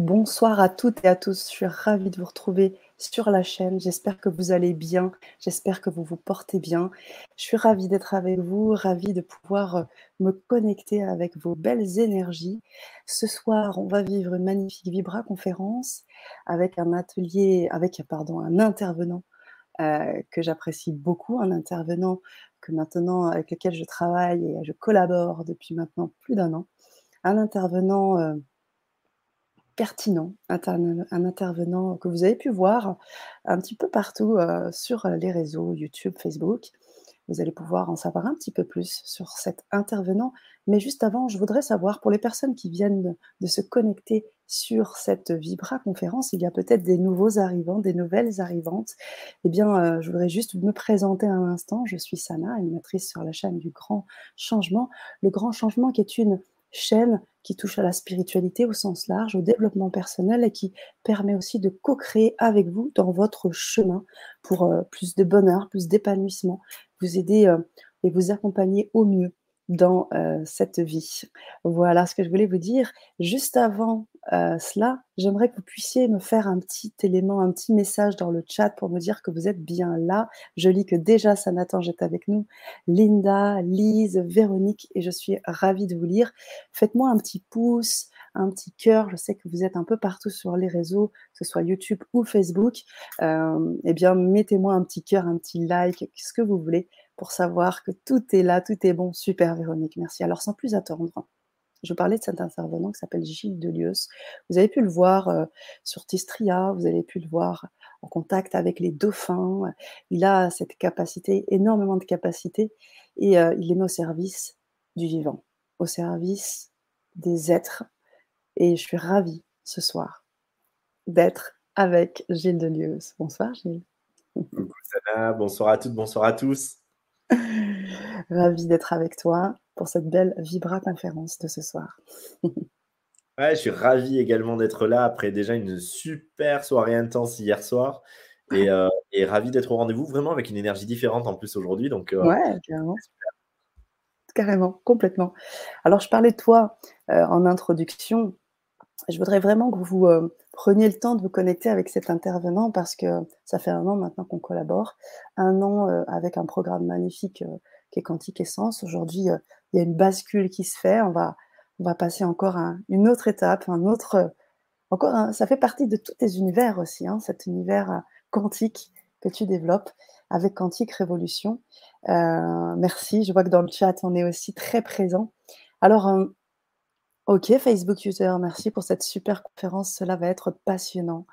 Bonsoir à toutes et à tous. Je suis ravie de vous retrouver sur la chaîne. J'espère que vous allez bien. J'espère que vous vous portez bien. Je suis ravie d'être avec vous, ravie de pouvoir euh, me connecter avec vos belles énergies. Ce soir, on va vivre une magnifique Vibra conférence avec un atelier, avec pardon, un intervenant euh, que j'apprécie beaucoup, un intervenant que maintenant avec lequel je travaille et je collabore depuis maintenant plus d'un an, un intervenant euh, pertinent, un intervenant que vous avez pu voir un petit peu partout euh, sur les réseaux YouTube, Facebook. Vous allez pouvoir en savoir un petit peu plus sur cet intervenant. Mais juste avant, je voudrais savoir, pour les personnes qui viennent de se connecter sur cette Vibra conférence, il y a peut-être des nouveaux arrivants, des nouvelles arrivantes. Eh bien, euh, je voudrais juste me présenter un instant. Je suis Sana, animatrice sur la chaîne du Grand Changement. Le Grand Changement qui est une chaîne qui touche à la spiritualité au sens large, au développement personnel et qui permet aussi de co-créer avec vous dans votre chemin pour euh, plus de bonheur, plus d'épanouissement, vous aider euh, et vous accompagner au mieux dans euh, cette vie. Voilà ce que je voulais vous dire. Juste avant cela, j'aimerais que vous puissiez me faire un petit élément, un petit message dans le chat pour me dire que vous êtes bien là. Je lis que déjà Sanatan est avec nous, Linda, Lise, Véronique, et je suis ravie de vous lire. Faites-moi un petit pouce, un petit cœur. Je sais que vous êtes un peu partout sur les réseaux, que ce soit YouTube ou Facebook. Euh, eh bien, mettez-moi un petit cœur, un petit like, ce que vous voulez pour savoir que tout est là, tout est bon. Super, Véronique, merci. Alors, sans plus attendre, je parlais de cet intervenant qui s'appelle Gilles Delieus. Vous avez pu le voir euh, sur Tistria, vous avez pu le voir en contact avec les dauphins. Il a cette capacité, énormément de capacité, et euh, il est mis au service du vivant, au service des êtres. Et je suis ravie ce soir d'être avec Gilles Delieus. Bonsoir Gilles. Coucou Sana, bonsoir à toutes, bonsoir à tous. Ravi d'être avec toi pour cette belle Vibra conférence de ce soir. ouais, je suis ravi également d'être là après déjà une super soirée intense hier soir. Et, euh, ravi d'être au rendez-vous, vraiment avec une énergie différente en plus aujourd'hui. Donc, euh, ouais, carrément. Carrément, complètement. Alors, je parlais de toi euh, en introduction. Je voudrais vraiment que vous prenez le temps de vous connecter avec cet intervenant parce que ça fait un an maintenant qu'on collabore, un an euh, avec un programme magnifique euh, qui est Quantique Essence. Aujourd'hui, euh, il y a une bascule qui se fait. On va, on va passer encore à une autre étape, un autre, encore, ça fait partie de tous tes univers aussi, hein, cet univers quantique que tu développes avec Quantique Révolution. merci. Je vois que dans le chat, on est aussi très présent. Alors, Ok, Facebook User, merci pour cette super conférence. Cela va être passionnant,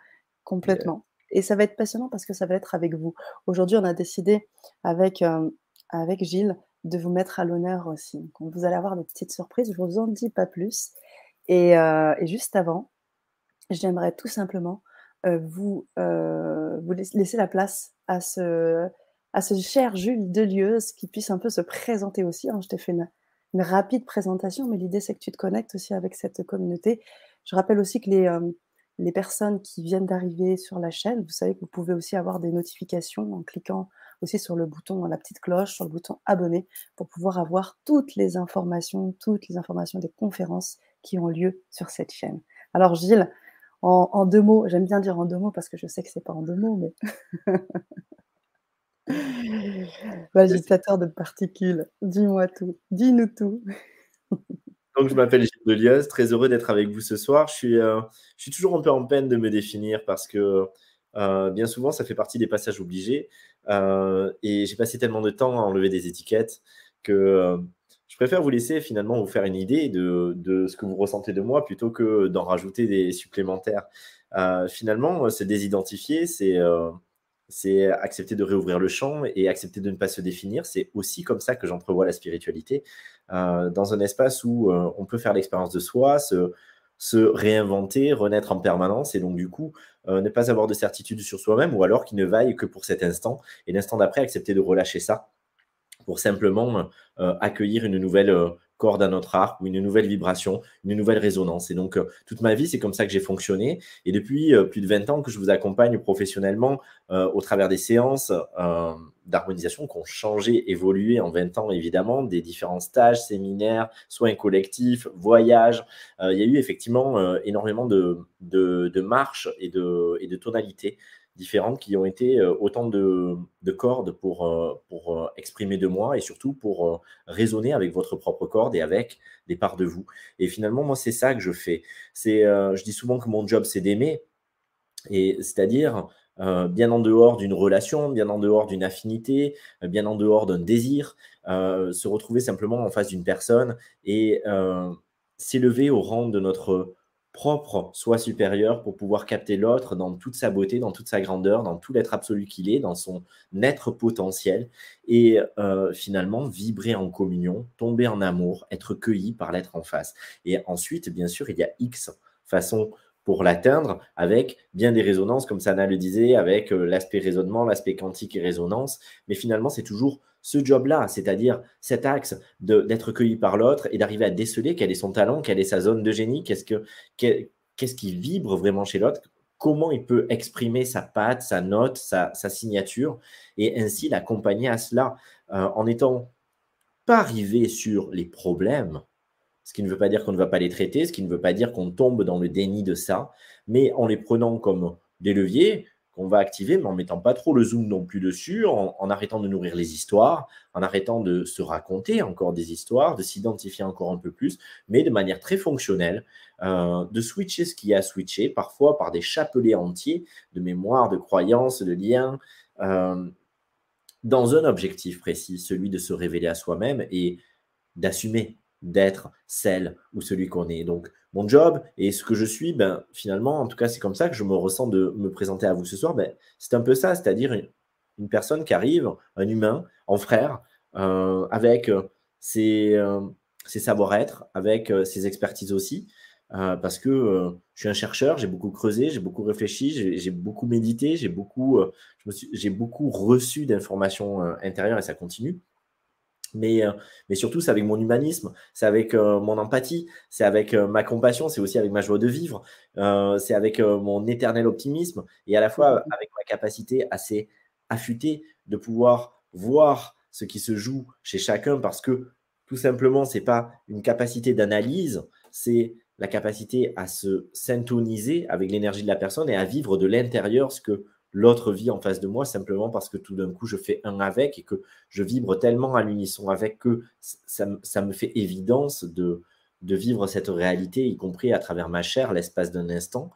complètement. Et ça va être passionnant parce que ça va être avec vous. Aujourd'hui, on a décidé avec, euh, avec Gilles de vous mettre à l'honneur aussi. Donc, vous allez avoir des petites surprises, je ne vous en dis pas plus. Et, euh, juste avant, j'aimerais tout simplement euh, vous, vous laisser la place à ce, cher Jules Delieuse qui puisse un peu se présenter aussi. Hein. Je t'ai fait une, une rapide présentation, mais l'idée c'est que tu te connectes aussi avec cette communauté. Je rappelle aussi que les, euh, les personnes qui viennent d'arriver sur la chaîne, vous savez que vous pouvez aussi avoir des notifications en cliquant aussi sur le bouton, la petite cloche, sur le bouton abonner pour pouvoir avoir toutes les informations, toutes les informations des conférences qui ont lieu sur cette chaîne. Alors Gilles, en, en deux mots, j'aime bien dire en deux mots parce que je sais que c'est pas en deux mots, mais Agitateur de particules, dis-moi tout, dis-nous tout. Donc, je m'appelle Gilles Delieuse, très heureux d'être avec vous ce soir. Je suis, euh, je suis toujours un peu en peine de me définir parce que euh, bien souvent, ça fait partie des passages obligés. Euh, et j'ai passé tellement de temps à enlever des étiquettes que je préfère vous laisser finalement vous faire une idée de, ce que vous ressentez de moi plutôt que d'en rajouter des supplémentaires. finalement, c'est désidentifier, c'est c'est accepter de réouvrir le champ et accepter de ne pas se définir. C'est aussi comme ça que j'entrevois la spiritualité, dans un espace où euh, on peut faire l'expérience de soi, se, réinventer, renaître en permanence, et donc du coup, euh, ne pas avoir de certitude sur soi-même, ou alors qu'il ne vaille que pour cet instant, et l'instant d'après, accepter de relâcher ça pour simplement accueillir une nouvelle corde à notre arc ou une nouvelle vibration, une nouvelle résonance. Et donc, euh, toute ma vie, c'est comme ça que j'ai fonctionné. Et depuis euh, plus de 20 ans que je vous accompagne professionnellement euh, au travers des séances d'harmonisation qui ont changé, évolué en 20 ans, évidemment, des différents stages, séminaires, soins collectifs, voyages. il y a eu effectivement énormément de, marches et de, et de tonalités différentes qui ont été euh, autant de, cordes pour, euh, pour euh, exprimer de moi et surtout pour raisonner avec votre propre corde et avec des parts de vous. Et finalement, moi, c'est ça que je fais. C'est, je dis souvent que mon job, c'est d'aimer, et c'est-à-dire bien en dehors d'une relation, bien en dehors d'une affinité, bien en dehors d'un désir, se retrouver simplement en face d'une personne et s'élever au rang de notre propre soit supérieur pour pouvoir capter l'autre dans toute sa beauté, dans toute sa grandeur, dans tout l'être absolu qu'il est, dans son être potentiel, et euh, finalement vibrer en communion, tomber en amour, être cueilli par l'être en face. Et ensuite, bien sûr, il y a X façons pour l'atteindre avec bien des résonances, comme Sana le disait, avec euh, l'aspect raisonnement, l'aspect quantique et résonance. Mais finalement, c'est toujours ce job-là, c'est-à-dire cet axe d'être cueilli par l'autre et d'arriver à déceler quel est son talent, quelle est sa zone de génie, qu'est-ce, que, qu'est-ce qui vibre vraiment chez l'autre, comment il peut exprimer sa patte, sa note, sa, signature, et ainsi l'accompagner à cela. Euh, en étant pas arrivé sur les problèmes, ce qui ne veut pas dire qu'on ne va pas les traiter, ce qui ne veut pas dire qu'on tombe dans le déni de ça, mais en les prenant comme des leviers, qu'on va activer, mais en mettant pas trop le zoom non plus dessus, en, arrêtant de nourrir les histoires, en arrêtant de se raconter encore des histoires, de s'identifier encore un peu plus, mais de manière très fonctionnelle, euh, de switcher ce qui a switché, parfois par des chapelets entiers de mémoire, de croyances, de liens, euh, dans un objectif précis, celui de se révéler à soi-même et d'assumer d'être celle ou celui qu'on est. Donc, mon job et ce que je suis, ben, finalement, en tout cas, c'est comme ça que je me ressens de me présenter à vous ce soir. Ben, c'est un peu ça, c'est-à-dire une, personne qui arrive, un humain, en frère, euh, avec euh, euh, ses, savoir-être, avec ses expertises aussi. parce que je suis un chercheur, j'ai beaucoup creusé, j'ai beaucoup réfléchi, j'ai beaucoup médité, j'ai beaucoup, j'ai beaucoup reçu d'informations intérieures et ça continue. Mais, euh, mais surtout, c'est avec mon humanisme, c'est avec euh, mon empathie, c'est avec euh, ma compassion, c'est aussi avec ma joie de vivre, c'est avec mon éternel optimisme et à la fois mmh. avec ma capacité assez affûtée de pouvoir voir ce qui se joue chez chacun parce que tout simplement, ce n'est pas une capacité d'analyse, c'est la capacité à se syntoniser avec l'énergie de la personne et à vivre de l'intérieur ce que l'autre vie en face de moi simplement parce que tout d'un coup je fais un avec et que je vibre tellement à l'unisson avec que ça, me fait évidence de, de vivre cette réalité, y compris à travers ma chair, l'espace d'un instant.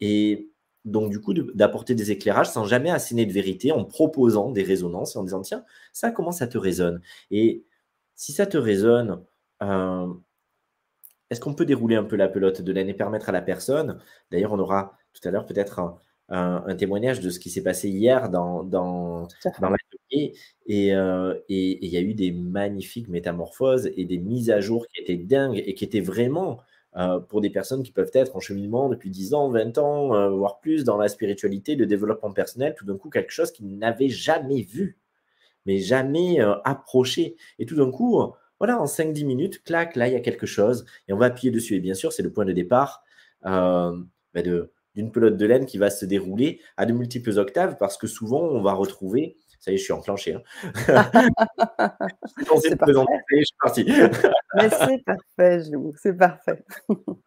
Et donc, du coup, d'apporter des éclairages sans jamais asséner de vérité, en proposant des résonances et en disant, tiens, ça, comment ça te résonne? Et si ça te résonne, euh, est-ce qu'on peut dérouler un peu la pelote de laine et permettre à la personne, d'ailleurs, on aura tout à l'heure peut-être un, un, témoignage de ce qui s'est passé hier dans, dans, dans l'atelier. Euh, et il y a eu des magnifiques métamorphoses et des mises à jour qui étaient dingues et qui étaient vraiment euh, pour des personnes qui peuvent être en cheminement depuis 10 ans, 20 ans, euh, voire plus dans la spiritualité, le développement personnel, tout d'un coup quelque chose qu'ils n'avaient jamais vu, mais jamais approché. Et tout d'un coup, voilà, en 5-10 minutes, clac, là, il y a quelque chose et on va appuyer dessus. Et bien sûr, c'est le point de départ bah, de d'une pelote de laine qui va se dérouler à de multiples octaves parce que souvent on va retrouver ça y est, je suis enclenché. Hein. c'est parfait. je suis parti. Mais c'est parfait, c'est parfait.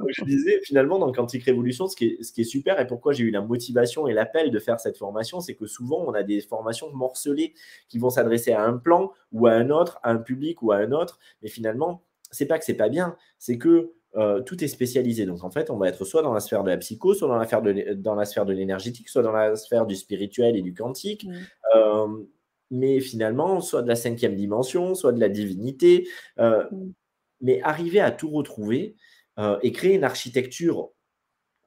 je disais, finalement, dans Quantique Révolution, ce qui, est, ce qui est super et pourquoi j'ai eu la motivation et l'appel de faire cette formation, c'est que souvent, on a des formations morcelées qui vont s'adresser à un plan ou à un autre, à un public ou à un autre. Mais finalement, c'est pas que c'est pas bien, c'est que euh, tout est spécialisé. Donc en fait, on va être soit dans la sphère de la psycho, soit dans la, sphère de, dans la sphère de l'énergétique, soit dans la sphère du spirituel et du quantique. Mm. Euh, mais finalement, soit de la cinquième dimension, soit de la divinité. Euh, mm. Mais arriver à tout retrouver et créer une architecture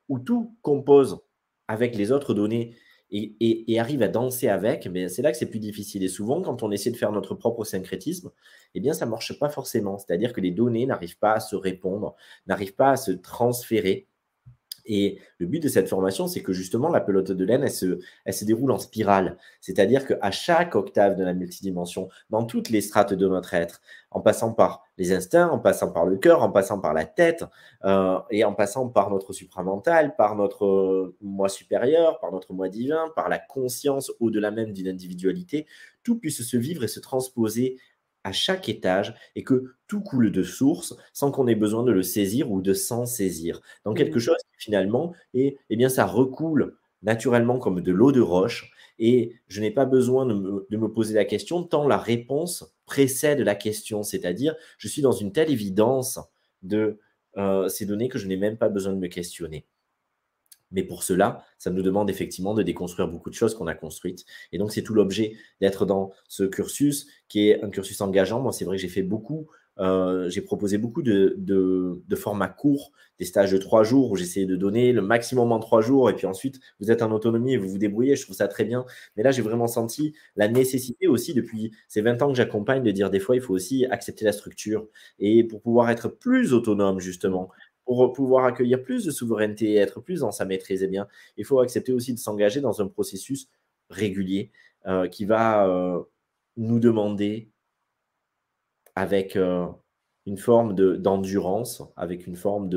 où tout compose avec les autres données et, arrive à danser avec, mais c'est là que c'est plus difficile. Et souvent, quand on essaie de faire notre propre syncrétisme, eh bien, ça ne marche pas forcément. C'est-à-dire que les données n'arrivent pas à se répondre, n'arrivent pas à se transférer. Et le but de cette formation, c'est que justement, la pelote de laine, elle se, déroule en spirale. C'est-à-dire qu'à chaque octave de la multidimension, dans toutes les strates de notre être, en passant par les instincts, en passant par le cœur, en passant par la tête, euh, et en passant par notre supramental, par notre euh, moi supérieur, par notre moi divin, par la conscience au-delà même d'une individualité, tout puisse se vivre et se transposer à chaque étage et que tout coule de source sans qu'on ait besoin de le saisir ou de s'en saisir. Dans quelque mmh. chose qui finalement, et, eh bien, ça recoule naturellement comme de l'eau de roche et je n'ai pas besoin de me, poser la question tant la réponse précède la question, c'est-à-dire je suis dans une telle évidence de euh, ces données que je n'ai même pas besoin de me questionner. Mais pour cela, ça nous demande effectivement de déconstruire beaucoup de choses qu'on a construites. Et donc, c'est tout l'objet d'être dans ce cursus qui est un cursus engageant. Moi, c'est vrai que j'ai fait beaucoup, euh, j'ai proposé beaucoup de, formats courts, des stages de trois jours où j'essayais de donner le maximum en trois jours. Et puis ensuite, vous êtes en autonomie et vous vous débrouillez. Je trouve ça très bien. Mais là, j'ai vraiment senti la nécessité aussi, depuis ces 20 ans que j'accompagne, de dire des fois, il faut aussi accepter la structure. Et pour pouvoir être plus autonome, justement, pour pouvoir accueillir plus de souveraineté et être plus dans sa maîtrise, eh bien, il faut accepter aussi de s'engager dans un processus régulier euh, qui va euh, nous demander, avec euh, une forme d'endurance, avec une forme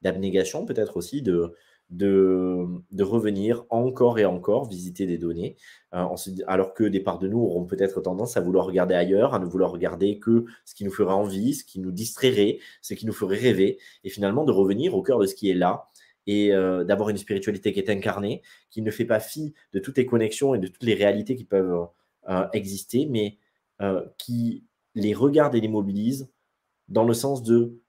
d'abnégation peut-être aussi, de, de, revenir encore et encore visiter des données, euh, alors que des parts de nous auront peut-être tendance à vouloir regarder ailleurs, à ne vouloir regarder que ce qui nous ferait envie, ce qui nous distrairait, ce qui nous ferait rêver, et finalement de revenir au cœur de ce qui est là, et euh, d'avoir une spiritualité qui est incarnée, qui ne fait pas fi de toutes les connexions et de toutes les réalités qui peuvent euh, exister, mais qui les regarde et les mobilise dans le sens de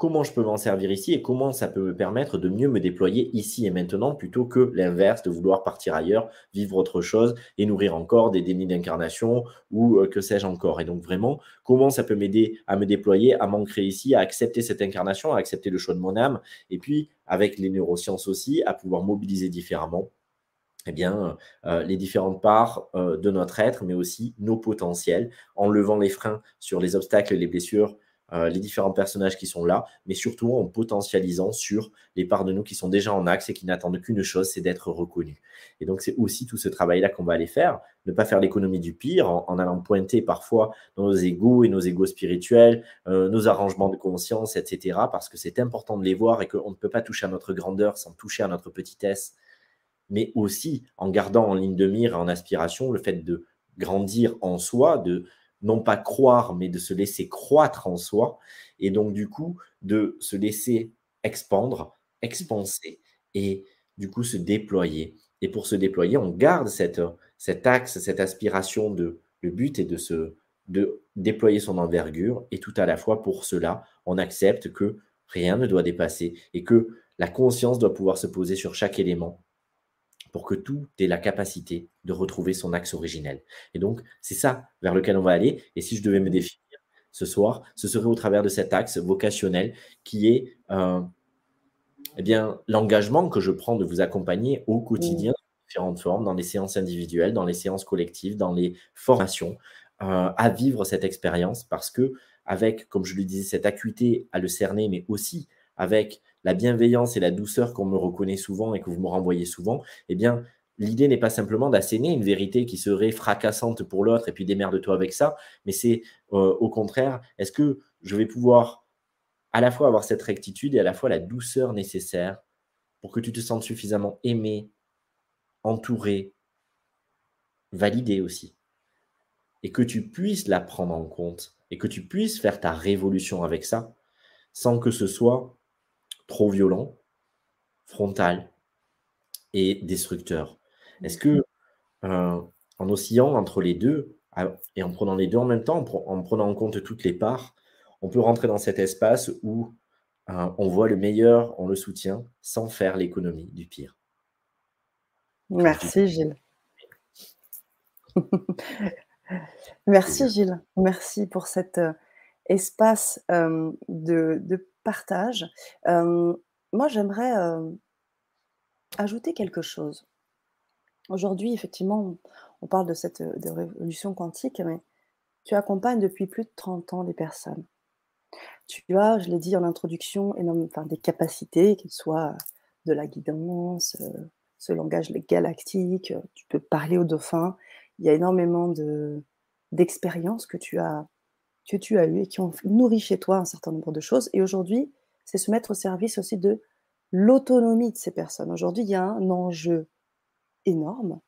comment je peux m'en servir ici et comment ça peut me permettre de mieux me déployer ici et maintenant plutôt que l'inverse, de vouloir partir ailleurs, vivre autre chose et nourrir encore des dénis d'incarnation ou euh, que sais-je encore. Et donc vraiment, comment ça peut m'aider à me déployer, à m'ancrer ici, à accepter cette incarnation, à accepter le choix de mon âme et puis avec les neurosciences aussi, à pouvoir mobiliser différemment eh bien, euh, les différentes parts euh, de notre être, mais aussi nos potentiels, en levant les freins sur les obstacles et les blessures euh, les différents personnages qui sont là, mais surtout en potentialisant sur les parts de nous qui sont déjà en axe et qui n'attendent qu'une chose, c'est d'être reconnus. Et donc, c'est aussi tout ce travail-là qu'on va aller faire, ne pas faire l'économie du pire en, allant pointer parfois nos égaux et nos égaux spirituels, euh, nos arrangements de conscience, etc., parce que c'est important de les voir et qu'on ne peut pas toucher à notre grandeur sans toucher à notre petitesse, mais aussi en gardant en ligne de mire et en aspiration le fait de grandir en soi, de non pas croire, mais de se laisser croître en soi, et donc du coup de se laisser expandre, expanser, et du coup se déployer. Et pour se déployer, on garde cette, cet axe, cette aspiration de le but est de se de déployer son envergure, et tout à la fois pour cela, on accepte que rien ne doit dépasser et que la conscience doit pouvoir se poser sur chaque élément pour que tout ait la capacité de retrouver son axe originel. Et donc, c'est ça vers lequel on va aller. Et si je devais me définir ce soir, ce serait au travers de cet axe vocationnel qui est euh, eh bien, l'engagement que je prends de vous accompagner au quotidien, dans différentes formes, dans les séances individuelles, dans les séances collectives, dans les formations, euh, à vivre cette expérience parce que, avec, comme je le disais, cette acuité à le cerner, mais aussi avec la bienveillance et la douceur qu'on me reconnaît souvent et que vous me renvoyez souvent, eh bien, l'idée n'est pas simplement d'asséner une vérité qui serait fracassante pour l'autre et puis démerde-toi avec ça, mais c'est euh, au contraire, est-ce que je vais pouvoir à la fois avoir cette rectitude et à la fois la douceur nécessaire pour que tu te sentes suffisamment aimé, entouré, validé aussi, et que tu puisses la prendre en compte et que tu puisses faire ta révolution avec ça sans que ce soit trop violent, frontal et destructeur. Est-ce que euh, en oscillant entre les deux et en prenant les deux en même temps, en, prenant en compte toutes les parts, on peut rentrer dans cet espace où euh, on voit le meilleur, on le soutient, sans faire l'économie du pire. Merci Gilles. Merci Gilles. Merci pour cet euh, espace de, de, partage. moi, j'aimerais ajouter quelque chose. Aujourd'hui, effectivement, on parle de cette révolution quantique, mais tu accompagnes depuis plus de 30 ans des personnes. Tu as, je l'ai dit en introduction, enfin, des capacités, qu'elles soient de la guidance, ce langage galactique, tu peux parler aux dauphins. Il y a énormément d'expériences que tu as que tu as eues et qui ont nourri chez toi un certain nombre de choses. Et aujourd'hui, c'est se mettre au service aussi de l'autonomie de ces personnes. Aujourd'hui, il y a un enjeu énorme,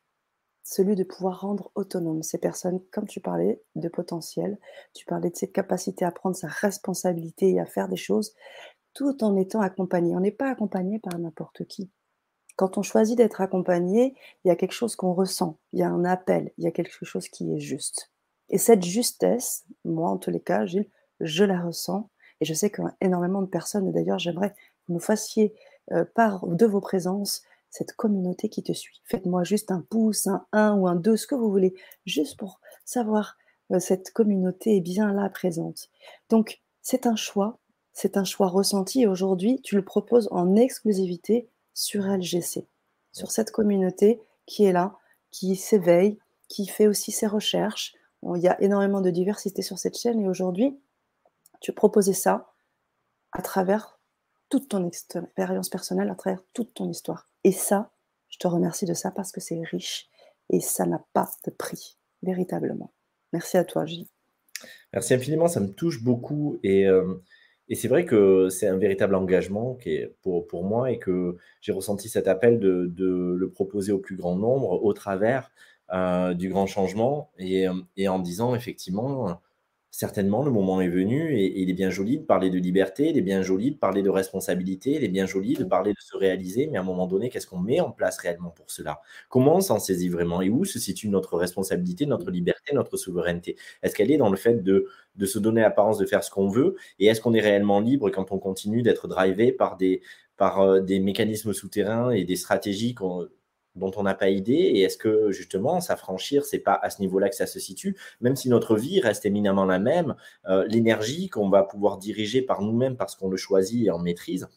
celui de pouvoir rendre autonome ces personnes, comme tu parlais de potentiel, tu parlais de cette capacité à prendre sa responsabilité et à faire des choses tout en étant accompagné. On n'est pas accompagné par n'importe qui. Quand on choisit d'être accompagné, il y a quelque chose qu'on ressent, il y a un appel, il y a quelque chose qui est juste. Et cette justesse, moi en tous les cas, Gilles, je la ressens et je sais qu'énormément de personnes, d'ailleurs j'aimerais que vous fassiez euh, part de vos présences, cette communauté qui te suit. Faites-moi juste un pouce, un 1 ou un 2, ce que vous voulez, juste pour savoir euh, cette communauté est bien là présente. Donc c'est un choix, c'est un choix ressenti et aujourd'hui tu le proposes en exclusivité sur LGC, sur cette communauté qui est là, qui s'éveille, qui fait aussi ses recherches. Il y a énormément de diversité sur cette chaîne et aujourd'hui, tu proposais ça à travers toute ton expérience personnelle, à travers toute ton histoire. Et ça, je te remercie de ça parce que c'est riche et ça n'a pas de prix, véritablement. Merci à toi, Gilles. Merci infiniment, ça me touche beaucoup et, euh, et c'est vrai que c'est un véritable engagement qui est pour, pour moi et que j'ai ressenti cet appel de, de, le proposer au plus grand nombre au travers euh, du grand changement. Et, et en disant effectivement certainement, le moment est venu et, il est bien joli de parler de liberté, il est bien joli de parler de responsabilité, il est bien joli de parler de se réaliser, mais à un moment donné, qu'est-ce qu'on met en place réellement pour cela? Comment on s'en saisit vraiment? Et où se situe notre responsabilité, notre liberté, notre souveraineté? Est-ce qu'elle est dans le fait de, de se donner l'apparence de faire ce qu'on veut? Et est-ce qu'on est réellement libre quand on continue d'être drivé par des, par euh, des mécanismes souterrains et des stratégies qu'on dont on n'a pas idée Et est-ce que justement, s'affranchir, c'est pas à ce niveau-là que ça se situe Même si notre vie reste éminemment la même, euh, l'énergie qu'on va pouvoir diriger par nous-mêmes parce qu'on le choisit et en maîtrise,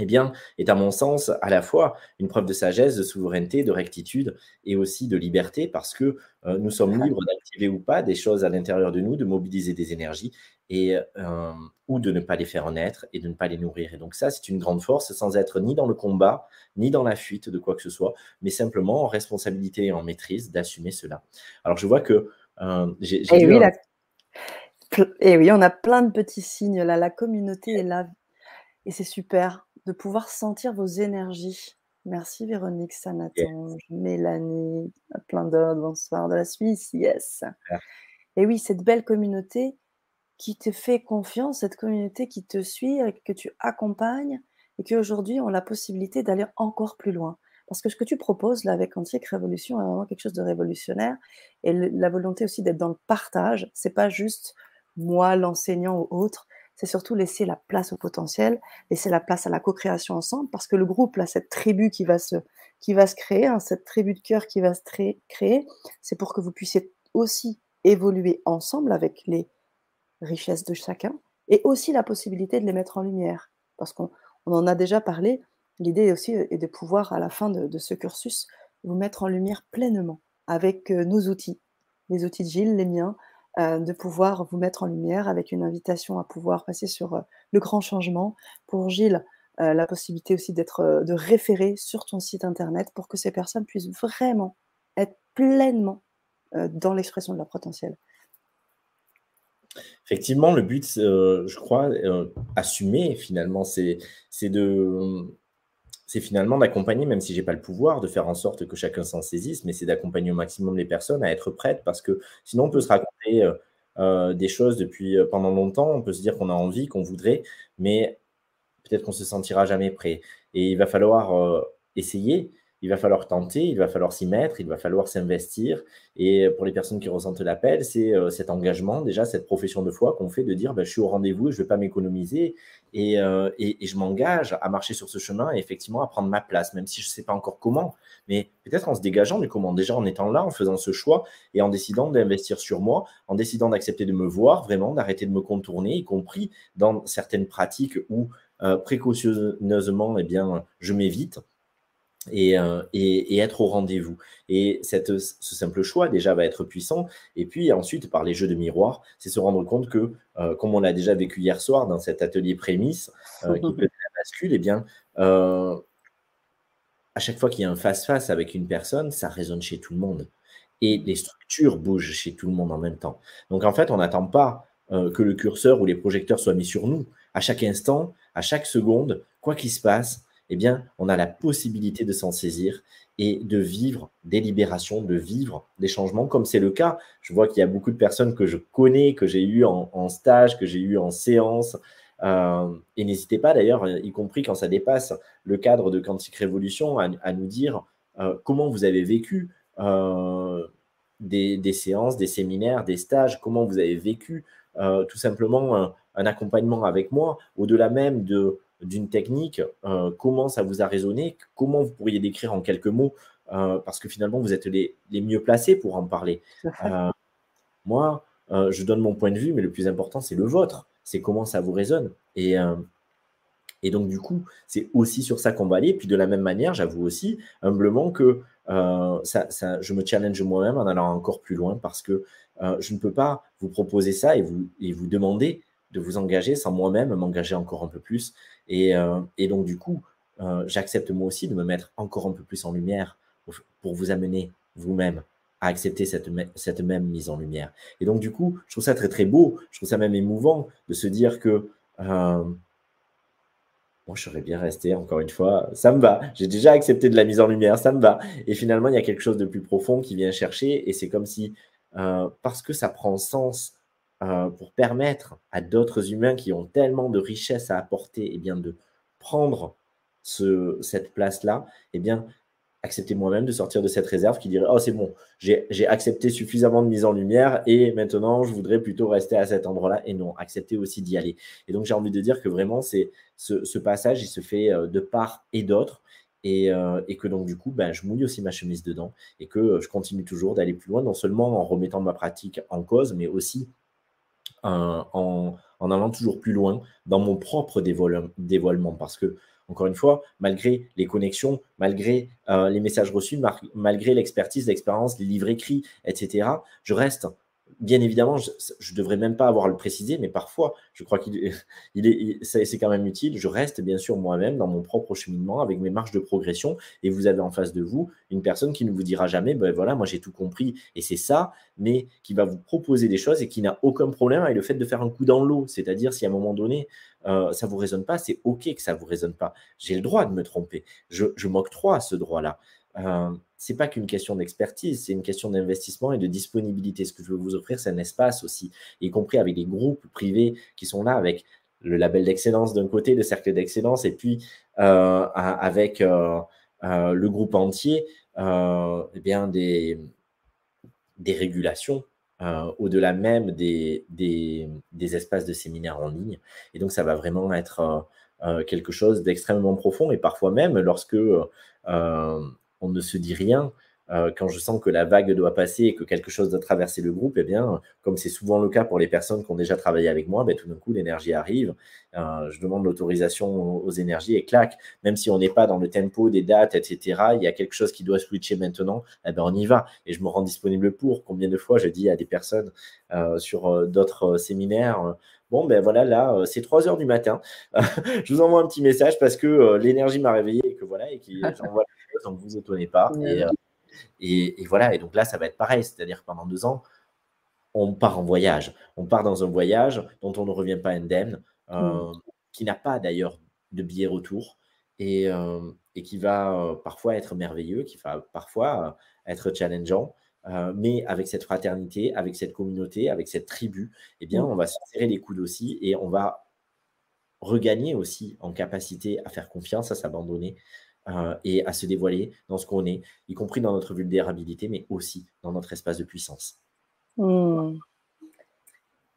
eh bien, est à mon sens à la fois une preuve de sagesse, de souveraineté, de rectitude et aussi de liberté parce que euh, nous sommes libres d'activer ou pas des choses à l'intérieur de nous, de mobiliser des énergies et, euh, ou de ne pas les faire naître et de ne pas les nourrir. Et donc ça, c'est une grande force sans être ni dans le combat, ni dans la fuite de quoi que ce soit, mais simplement en responsabilité et en maîtrise d'assumer cela. Alors je vois que euh, j'ai... Et, oui, et oui, on a plein de petits signes là, la communauté est là et c'est super de pouvoir sentir vos énergies. Merci Véronique, Sanatange, Mélanie, plein d'autres, bonsoir de la Suisse, yes. Et oui, cette belle communauté qui te fait confiance, cette communauté qui te suit, que tu accompagnes, et qu'aujourd'hui on a la possibilité d'aller encore plus loin. Parce que ce que tu proposes là avec Antique Révolution est vraiment quelque chose de révolutionnaire. Et la volonté aussi d'être dans le partage, c'est pas juste moi, l'enseignant ou autre, c'est surtout laisser la place au potentiel, laisser la place à la co-création ensemble, parce que le groupe, là, cette tribu qui va se, créer, hein, cette tribu de cœur qui va se créer, c'est pour que vous puissiez aussi évoluer ensemble avec les richesses de chacun, et aussi la possibilité de les mettre en lumière, parce qu'on en a déjà parlé, l'idée aussi est de pouvoir, à la fin de, ce cursus, vous mettre en lumière pleinement avec euh, nos outils, les outils de Gilles, les miens, de pouvoir vous mettre en lumière avec une invitation à pouvoir passer sur euh, le grand changement. Pour Gilles, euh, la possibilité aussi d'être, de référer sur ton site internet pour que ces personnes puissent vraiment être pleinement dans l'expression de leur potentiel. Effectivement, le but, je crois, assumer finalement, c'est de c'est finalement d'accompagner, même si je n'ai pas le pouvoir, de faire en sorte que chacun s'en saisisse, mais c'est d'accompagner au maximum les personnes à être prêtes, parce que sinon on peut se raconter euh, euh, des choses depuis euh, pendant longtemps, on peut se dire qu'on a envie, qu'on voudrait, mais peut-être qu'on se sentira jamais prêt. Et il va falloir essayer, il va falloir tenter, il va falloir s'y mettre, il va falloir s'investir. Et pour les personnes qui ressentent l'appel, c'est euh, cet engagement, déjà cette profession de foi qu'on fait de dire ben, je suis au rendez-vous je ne vais pas m'économiser. Euh, et, et, je m'engage à marcher sur ce chemin et effectivement à prendre ma place, même si je ne sais pas encore comment. Mais peut-être en se dégageant du comment, déjà en étant là, en faisant ce choix et en décidant d'investir sur moi, en décidant d'accepter de me voir vraiment, d'arrêter de me contourner, y compris dans certaines pratiques où euh, précautionneusement, eh bien, je m'évite euh, et, et, être au rendez-vous. Et cette, ce simple choix, déjà, va être puissant. Et puis ensuite, par les jeux de miroir, c'est se rendre compte que, euh, comme on l'a déjà vécu hier soir dans cet atelier prémisse, euh, qui peut être la bascule, eh bien, à chaque fois qu'il y a un face-face avec une personne, ça résonne chez tout le monde. Et les structures bougent chez tout le monde en même temps. Donc en fait, on n'attend pas euh, que le curseur ou les projecteurs soient mis sur nous. À chaque instant, à chaque seconde, quoi qu'il se passe, eh bien, on a la possibilité de s'en saisir et de vivre des libérations, de vivre des changements, comme c'est le cas. Je vois qu'il y a beaucoup de personnes que je connais, que j'ai eues en, stage, que j'ai eues en séance. Euh, et n'hésitez pas d'ailleurs, y compris quand ça dépasse le cadre de Quantique Révolution, à, nous dire euh, comment vous avez vécu euh, des, séances, des séminaires, des stages, comment vous avez vécu tout simplement un accompagnement avec moi, au-delà même de d'une technique, euh, comment ça vous a résonné, comment vous pourriez décrire en quelques mots, euh, parce que finalement, vous êtes les, mieux placés pour en parler. Euh, moi, je donne mon point de vue, mais le plus important, c'est le vôtre, c'est comment ça vous résonne. Et, et donc, du coup, c'est aussi sur ça qu'on va aller. Puis de la même manière, j'avoue aussi humblement que ça, je me challenge moi-même en allant encore plus loin parce que je ne peux pas vous proposer ça et vous, et vous demander de vous engager sans moi-même m'engager encore un peu plus. Et, euh, donc, du coup, euh, j'accepte moi aussi de me mettre encore un peu plus en lumière pour, vous amener vous-même à accepter cette, cette même mise en lumière. Et donc, du coup, je trouve ça très, très beau. Je trouve ça même émouvant de se dire que euh, moi, je serais bien resté, encore une fois, ça me va. J'ai déjà accepté de la mise en lumière, ça me va. Et finalement, il y a quelque chose de plus profond qui vient chercher. Et c'est comme si, parce que ça prend sens euh, pour permettre à d'autres humains qui ont tellement de richesses à apporter, et eh bien, de prendre ce, cette place-là, et eh bien, accepter moi-même de sortir de cette réserve qui dirait Oh, c'est bon, j'ai accepté suffisamment de mise en lumière et maintenant je voudrais plutôt rester à cet endroit-là. Et non, accepter aussi d'y aller. Et donc, j'ai envie de dire que vraiment, c'est ce, passage, il se fait euh, de part et d'autre. Et, euh, et, que donc, du coup, ben, je mouille aussi ma chemise dedans et que je continue toujours d'aller plus loin, non seulement en remettant ma pratique en cause, mais aussi en, allant toujours plus loin dans mon propre dévoilement. Parce que, encore une fois, malgré les connexions, malgré euh, les messages reçus, malgré l'expertise, l'expérience, les livres écrits, etc., je reste bien évidemment, je ne devrais même pas avoir à le préciser, mais parfois, je crois qu'il il est, c'est quand même utile. Je reste bien sûr moi-même dans mon propre cheminement avec mes marches de progression et vous avez en face de vous une personne qui ne vous dira jamais, ben voilà, moi j'ai tout compris et c'est ça, mais qui va vous proposer des choses et qui n'a aucun problème avec le fait de faire un coup dans l'eau. C'est-à-dire, si à un moment donné, euh, ça ne vous résonne pas, c'est OK que ça ne vous résonne pas. J'ai le droit de me tromper. Je, je m'octroie ce droit-là. Euh, c'est pas qu'une question d'expertise, c'est une question d'investissement et de disponibilité. Ce que je veux vous offrir, c'est un espace aussi, y compris avec des groupes privés qui sont là avec le label d'excellence d'un côté, le cercle d'excellence, et puis euh, avec euh, euh, le groupe entier, eh bien des, des régulations au-delà même des, des, espaces de séminaires en ligne. Et donc, ça va vraiment être quelque chose d'extrêmement profond, et parfois même lorsque on ne se dit rien. Euh, quand je sens que la vague doit passer et que quelque chose doit traverser le groupe, eh bien, comme c'est souvent le cas pour les personnes qui ont déjà travaillé avec moi, ben, tout d'un coup, l'énergie arrive. Euh, je demande l'autorisation aux, énergies et clac, même si on n'est pas dans le tempo des dates, etc., il y a quelque chose qui doit switcher maintenant, eh ben, on y va. Et je me rends disponible pour. Combien de fois je dis à des personnes euh, sur d'autres séminaires, Bon, ben voilà, là, c'est 3 heures du matin. je vous envoie un petit message parce que l'énergie m'a réveillé et que voilà, et qui j'envoie donc vous étonnez pas. Euh, et, voilà, et donc là, ça va être pareil, c'est-à-dire que pendant deux ans, on part en voyage. On part dans un voyage dont on ne revient pas indemne, euh, mm. qui n'a pas d'ailleurs de billet retour et, euh, et qui va parfois être merveilleux, qui va parfois être challengeant. mais avec cette fraternité, avec cette communauté, avec cette tribu, eh bien, mm. on va se serrer les coudes aussi et on va regagner aussi en capacité à faire confiance, à s'abandonner, euh, et à se dévoiler dans ce qu'on est, y compris dans notre vulnérabilité, mais aussi dans notre espace de puissance. Hmm.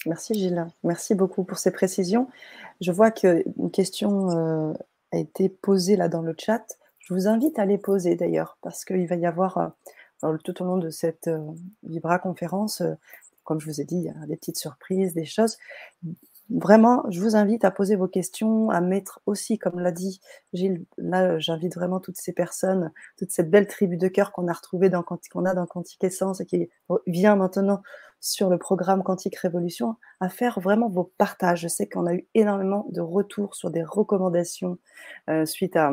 Merci Gilles, merci beaucoup pour ces précisions. Je vois qu'une question euh, a été posée là dans le chat. Je vous invite à les poser d'ailleurs, parce qu'il va y avoir euh, tout au long de cette Vibra conférence, comme je vous ai dit, des petites surprises, des choses vraiment, je vous invite à poser vos questions, à mettre aussi, comme l'a dit Gilles, là, j'invite vraiment toutes ces personnes, toute cette belle tribu de cœur qu'on a retrouvée dans qu'on a dans Quantique Essence et qui vient maintenant sur le programme Quantique Révolution, à faire vraiment vos partages. Je sais qu'on a eu énormément de retours sur des recommandations euh, suite à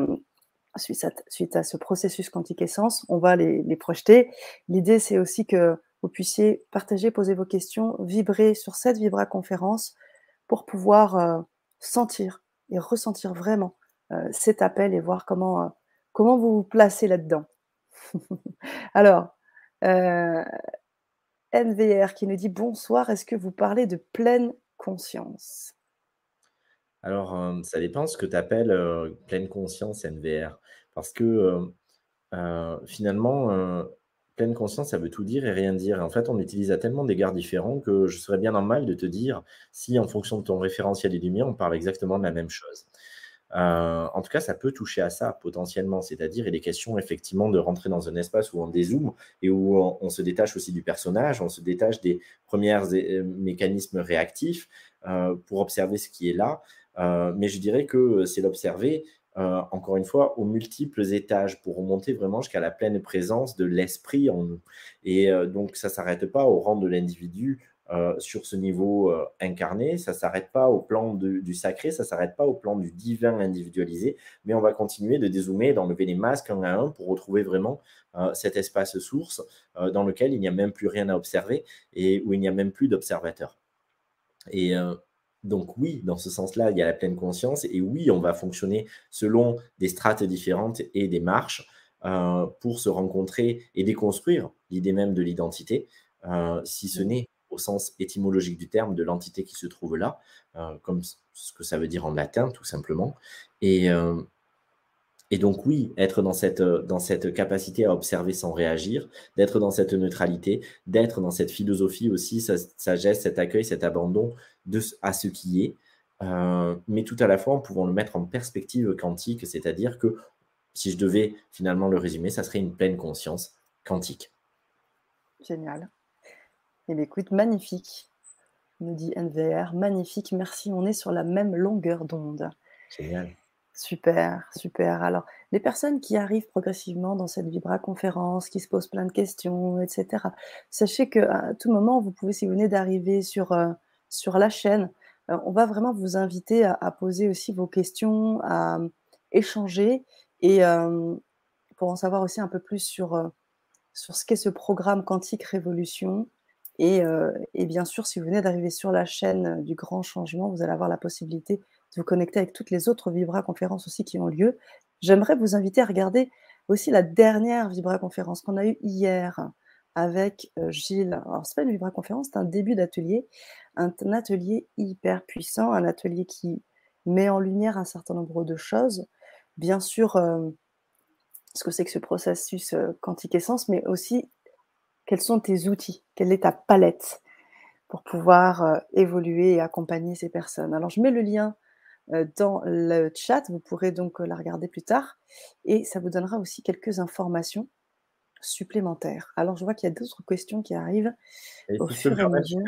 suite à, ce processus quantique essence, on va les, les projeter. L'idée, c'est aussi que vous puissiez partager, poser vos questions, vibrer sur cette Vibra conférence pour pouvoir euh, sentir et ressentir vraiment euh, cet appel et voir comment, euh, comment vous vous placez là-dedans. Alors, NVR qui nous dit bonsoir, est-ce que vous parlez de pleine conscience? Alors, ça dépend ce que tu appelles pleine conscience NVR. Parce que finalement, pleine conscience, ça veut tout dire et rien dire. en fait, on utilise à tellement d'égards différents que je serais bien normal de te dire si, en fonction de ton référentiel et lumière, on parle exactement de la même chose. Euh, en tout cas, ça peut toucher à ça potentiellement, c'est-à-dire il est question effectivement de rentrer dans un espace où on dézoome et où on, se détache aussi du personnage, on se détache des premiers euh, mécanismes réactifs euh, pour observer ce qui est là. mais je dirais que c'est l'observer euh, encore une fois, aux multiples étages pour remonter vraiment jusqu'à la pleine présence de l'esprit en nous. Et euh, donc, ça ne s'arrête pas au rang de l'individu euh, sur ce niveau incarné, ça ne s'arrête pas au plan du sacré, ça ne s'arrête pas au plan du divin individualisé, mais on va continuer de dézoomer, d'enlever les masques un à un pour retrouver vraiment cet espace source dans lequel il n'y a même plus rien à observer et où il n'y a même plus d'observateur. Et donc oui, dans ce sens-là, il y a la pleine conscience et oui, on va fonctionner selon des strates différentes et des marches euh, pour se rencontrer et déconstruire l'idée même de l'identité, euh, si ce n'est au sens étymologique du terme de l'entité qui se trouve là, euh, comme ce que ça veut dire en latin tout simplement. Et, et donc oui, être dans cette, dans cette capacité à observer sans réagir, d'être dans cette neutralité, d'être dans cette philosophie aussi, cette sagesse, cet accueil, cet abandon de, à ce qui est, euh, mais tout à la fois en pouvant le mettre en perspective quantique, c'est-à-dire que si je devais finalement le résumer, ça serait une pleine conscience quantique. Génial. Eh bien, écoute, magnifique, nous dit NVR, magnifique, merci, on est sur la même longueur d'onde. Génial. Super, super. Alors, les personnes qui arrivent progressivement dans cette Vibra conférence, qui se posent plein de questions, etc., sachez qu'à tout moment, vous pouvez, si vous venez d'arriver sur, euh, sur la chaîne, euh, on va vraiment vous inviter à, poser aussi vos questions, à euh, échanger et pour en savoir aussi un peu plus sur, sur ce qu'est ce programme Quantique Révolution. Et bien sûr, si vous venez d'arriver sur la chaîne du Grand Changement, vous allez avoir la possibilité de vous connecter avec toutes les autres Vibra conférences aussi qui ont lieu. J'aimerais vous inviter à regarder aussi la dernière Vibra conférence qu'on a eue hier avec euh, Gilles. Alors, c'est pas une Vibra conférence, c'est un début d'atelier, un, atelier hyper puissant, un atelier qui met en lumière un certain nombre de choses. Bien sûr, euh, ce que c'est que ce processus euh, quantique essence, mais aussi quels sont tes outils, quelle est ta palette pour pouvoir évoluer et accompagner ces personnes? Alors, je mets le lien dans le chat. Vous pourrez donc euh, la regarder plus tard. Et ça vous donnera aussi quelques informations supplémentaires. Alors, je vois qu'il y a d'autres questions qui arrivent. au fur et à mesure.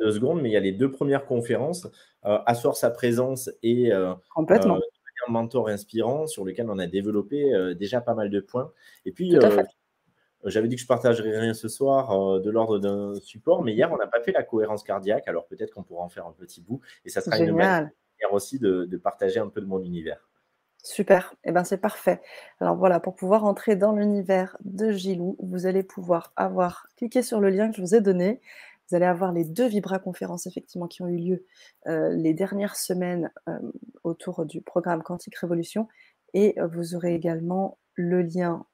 deux secondes, mais il y a les deux premières conférences, euh, Asseoir sa présence et euh, Complètement. un mentor inspirant, sur lequel on a développé déjà pas mal de points. Et puis, j'avais dit que je partagerais rien ce soir de l'ordre d'un support, mais hier, on n'a pas fait la cohérence cardiaque, alors peut-être qu'on pourra en faire un petit bout. Et ça sera Génial. une aussi de, partager un peu de mon univers. Super, eh ben c'est parfait. Alors voilà, pour pouvoir entrer dans l'univers de Gilou, vous allez pouvoir avoir cliqué sur le lien que je vous ai donné. Vous allez avoir les deux Vibra conférences effectivement qui ont eu lieu euh, les dernières semaines euh, autour du programme Quantique Révolution, et euh, vous aurez également le lien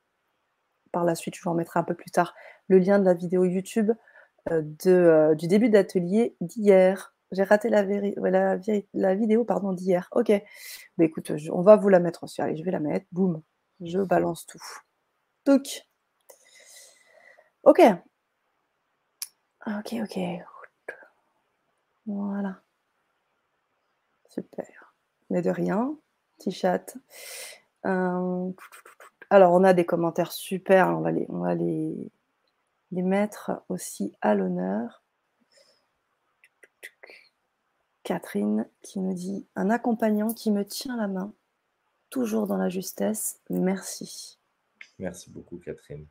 par la suite, je vous en mettrai un peu plus tard, le lien de la vidéo YouTube du début d'atelier d'hier j'ai raté la, vidéo d'hier. Ok. Bah, écoute, on va vous la mettre aussi. Allez, je vais la mettre. Boum. Je balance tout. Touc. Ok. Ok, ok. Voilà. Super. Mais de rien. Petit chat. Euh, alors, on a des commentaires super. On va les mettre aussi à l'honneur. Catherine qui nous dit Un accompagnant qui me tient la main, toujours dans la justesse, merci. Merci beaucoup, Catherine.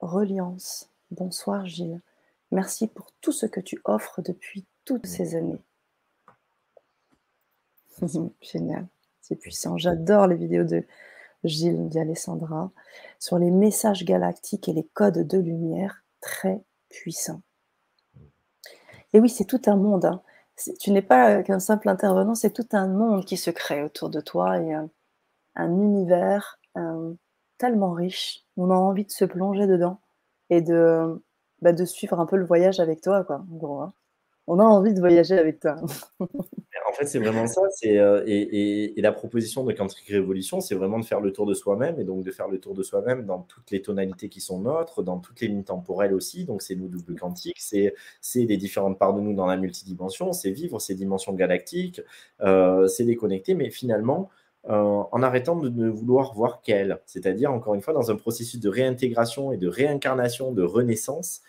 Reliance. Bonsoir, Gilles. Merci pour tout ce que tu offres depuis toutes ces années. Génial. C'est puissant. J'adore les vidéos de, Gilles dit Alessandra, sur les messages galactiques et les codes de lumière très puissants. Et oui, c'est tout un monde. Hein. Tu n'es pas qu'un simple intervenant, c'est tout un monde qui se crée autour de toi et un, univers tellement riche. On a envie de se plonger dedans et de, bah, de suivre un peu le voyage avec toi, quoi, en gros. Hein. On a envie de voyager avec toi. en fait, c'est vraiment ça. C'est, euh, et, la proposition de Quantique Révolution, c'est vraiment de faire le tour de soi-même et donc de faire le tour de soi-même dans toutes les tonalités qui sont nôtres, dans toutes les lignes temporelles aussi. Donc, c'est nous double quantique, c'est, c'est les différentes parts de nous dans la multidimension, c'est vivre ces dimensions galactiques, euh, c'est les connecter, mais finalement, euh, en arrêtant de ne vouloir voir qu'elle, c'est-à-dire encore une fois dans un processus de réintégration et de réincarnation, de renaissance,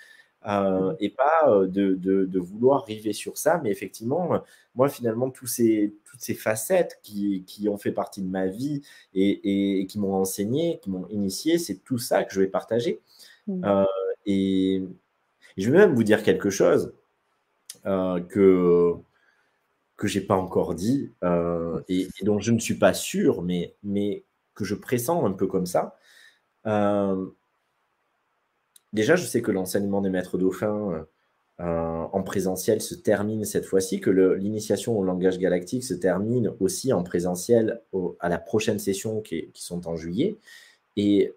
euh, et pas euh, de, vouloir river sur ça, mais effectivement, moi finalement, tous ces, toutes ces facettes qui, ont fait partie de ma vie et, qui m'ont enseigné, qui m'ont initié, c'est tout ça que je vais partager. Mmh. et, je vais même vous dire quelque chose que que j'ai pas encore dit euh, et, dont je ne suis pas sûr, mais, mais que je pressens un peu comme ça. Euh, déjà, je sais que l'enseignement des maîtres dauphins euh, en présentiel se termine cette fois-ci, que l'initiation au langage galactique se termine aussi en présentiel à la prochaine session qui, qui sont en juillet. Et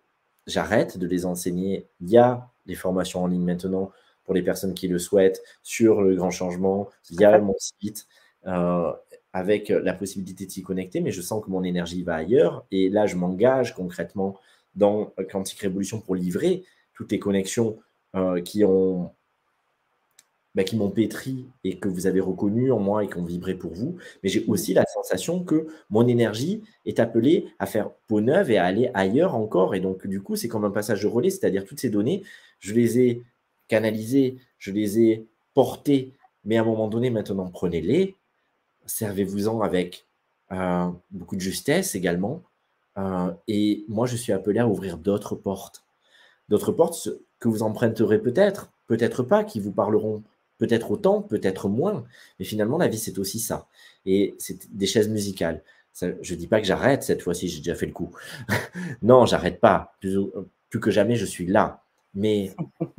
j'arrête de les enseigner. Il y a des formations en ligne maintenant pour les personnes qui le souhaitent sur le grand changement. Il y a mon site. Euh, avec la possibilité de s'y connecter, mais je sens que mon énergie va ailleurs. Et là, je m'engage concrètement dans Quantique Révolution pour livrer toutes les connexions euh, qui ont bah, qui m'ont pétri et que vous avez reconnu en moi et qui ont vibré pour vous. Mais j'ai aussi la sensation que mon énergie est appelée à faire peau neuve et à aller ailleurs encore. Et donc, du coup, c'est comme un passage de relais, c'est-à-dire toutes ces données, je les ai canalisées, je les ai portées, mais à un moment donné, maintenant, prenez-les, servez-vous-en avec euh, beaucoup de justesse également. Euh, et moi, je suis appelé à ouvrir d'autres portes. D'autres portes que vous emprunterez peut-être, peut-être pas, qui vous parleront peut-être autant, peut-être moins. Mais finalement, la vie, c'est aussi ça. Et c'est des chaises musicales. je ne dis pas que j'arrête cette fois-ci, j'ai déjà fait le coup. non, j'arrête pas. Plus, que jamais, je suis là. Mais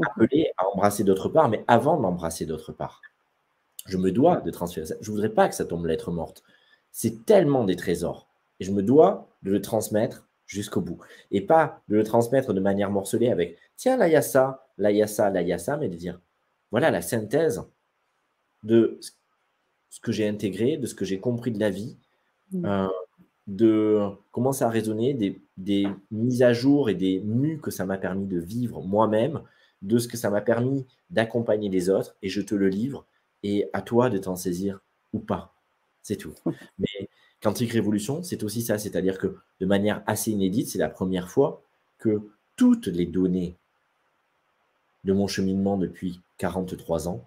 appelé à embrasser d'autres parts, mais avant d'embrasser d'autres parts. Je me dois de transférer ça. Je ne voudrais pas que ça tombe lettre morte. C'est tellement des trésors. Et je me dois de le transmettre jusqu'au bout. Et pas de le transmettre de manière morcelée avec tiens, là, il y a ça, là, il y a ça, là, il y a ça, mais de dire voilà la synthèse de ce que j'ai intégré, de ce que j'ai compris de la vie, mmh. euh, de comment ça a résonné, des, des, mises à jour et des mues que ça m'a permis de vivre moi-même, de ce que ça m'a permis d'accompagner les autres, et je te le livre et à toi de t'en saisir ou pas. C'est tout. Mais Quantique Révolution, c'est aussi ça, c'est-à-dire que de manière assez inédite, c'est la première fois que toutes les données de mon cheminement depuis 43 ans,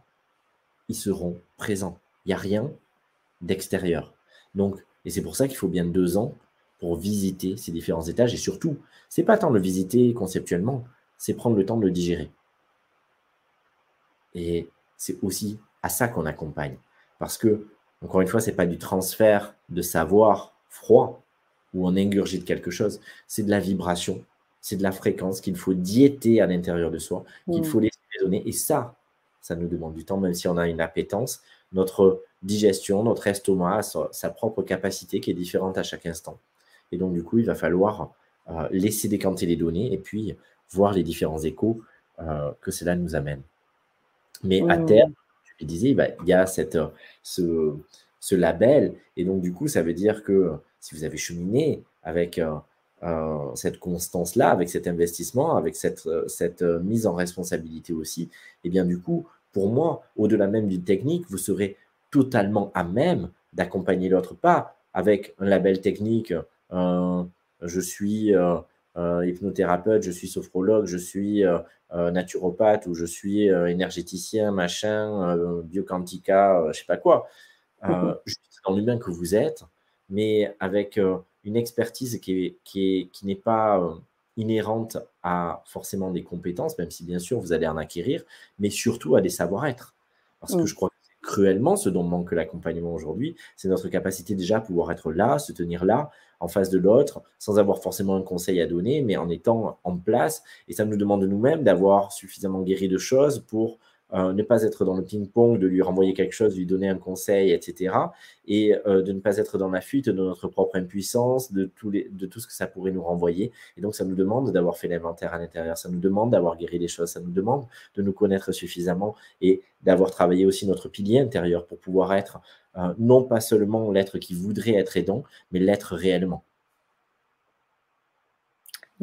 ils seront présents. Il n'y a rien d'extérieur. Donc, et c'est pour ça qu'il faut bien deux ans pour visiter ces différents étages. Et surtout, c'est pas tant le visiter conceptuellement, c'est prendre le temps de le digérer. Et c'est aussi à ça qu'on accompagne. Parce que, encore une fois, ce n'est pas du transfert de savoir froid où on ingurgite quelque chose, c'est de la vibration, c'est de la fréquence qu'il faut diéter à l'intérieur de soi, qu'il mm. faut laisser résonner. Et ça, ça nous demande du temps, même si on a une appétence. Notre digestion, notre estomac a sa, propre capacité qui est différente à chaque instant. Et donc, du coup, il va falloir euh, laisser décanter les données et puis voir les différents échos euh, que cela nous amène. Mais à mm. terme, il disait, bah, il y a cette, euh, ce, label. Et donc, du coup, ça veut dire que si vous avez cheminé avec euh, euh, cette constance-là, avec cet investissement, avec cette, cette mise en responsabilité aussi, et eh bien, du coup, pour moi, au-delà même d'une technique, vous serez totalement à même d'accompagner l'autre, pas avec un label technique. je suis euh, hypnothérapeute, je suis sophrologue, je suis euh, euh, naturopathe ou je suis énergéticien, machin, bioquantica, je sais pas quoi. Mhm. Juste dans l'humain que vous êtes, mais avec une expertise qui, qui, qui n'est pas inhérente à forcément des compétences, même si bien sûr vous allez en acquérir, mais surtout à des savoir-être. Parce que je crois cruellement ce dont manque l'accompagnement aujourd'hui, c'est notre capacité déjà à pouvoir être là, se tenir là, en face de l'autre, sans avoir forcément un conseil à donner, mais en étant en place. Et ça nous demande nous-mêmes d'avoir suffisamment guéri de choses pour euh, ne pas être dans le ping-pong, de lui renvoyer quelque chose, lui donner un conseil, etc. Et euh, de ne pas être dans la fuite de notre propre impuissance, de, tout ce que ça pourrait nous renvoyer. Et donc, ça nous demande d'avoir fait l'inventaire à l'intérieur, ça nous demande d'avoir guéri des choses, ça nous demande de nous connaître suffisamment et d'avoir travaillé aussi notre pilier intérieur pour pouvoir être euh, non pas seulement l'être qui voudrait être aidant, mais l'être réellement.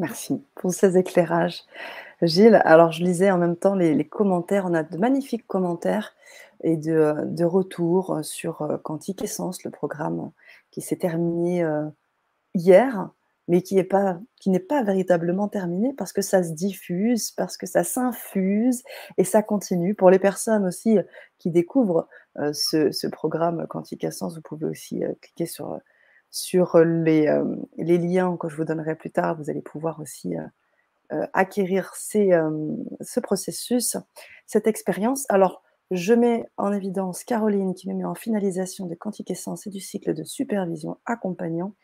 Merci pour ces éclairages. Gilles, alors je lisais en même temps les, commentaires, on a de magnifiques commentaires et de, retours sur euh, Quantique Essence, le programme qui s'est terminé euh, hier, mais qui n'est pas, véritablement terminé parce que ça se diffuse, parce que ça s'infuse et ça continue. Pour les personnes aussi qui découvrent euh, ce, programme Quantique Essence, vous pouvez aussi cliquer sur, sur les, les, liens que je vous donnerai plus tard. Vous allez pouvoir aussi euh, acquérir euh, ce processus, cette expérience. Alors, je mets en évidence Caroline qui me met en finalisation de Quantique Essence et du cycle de supervision accompagnant.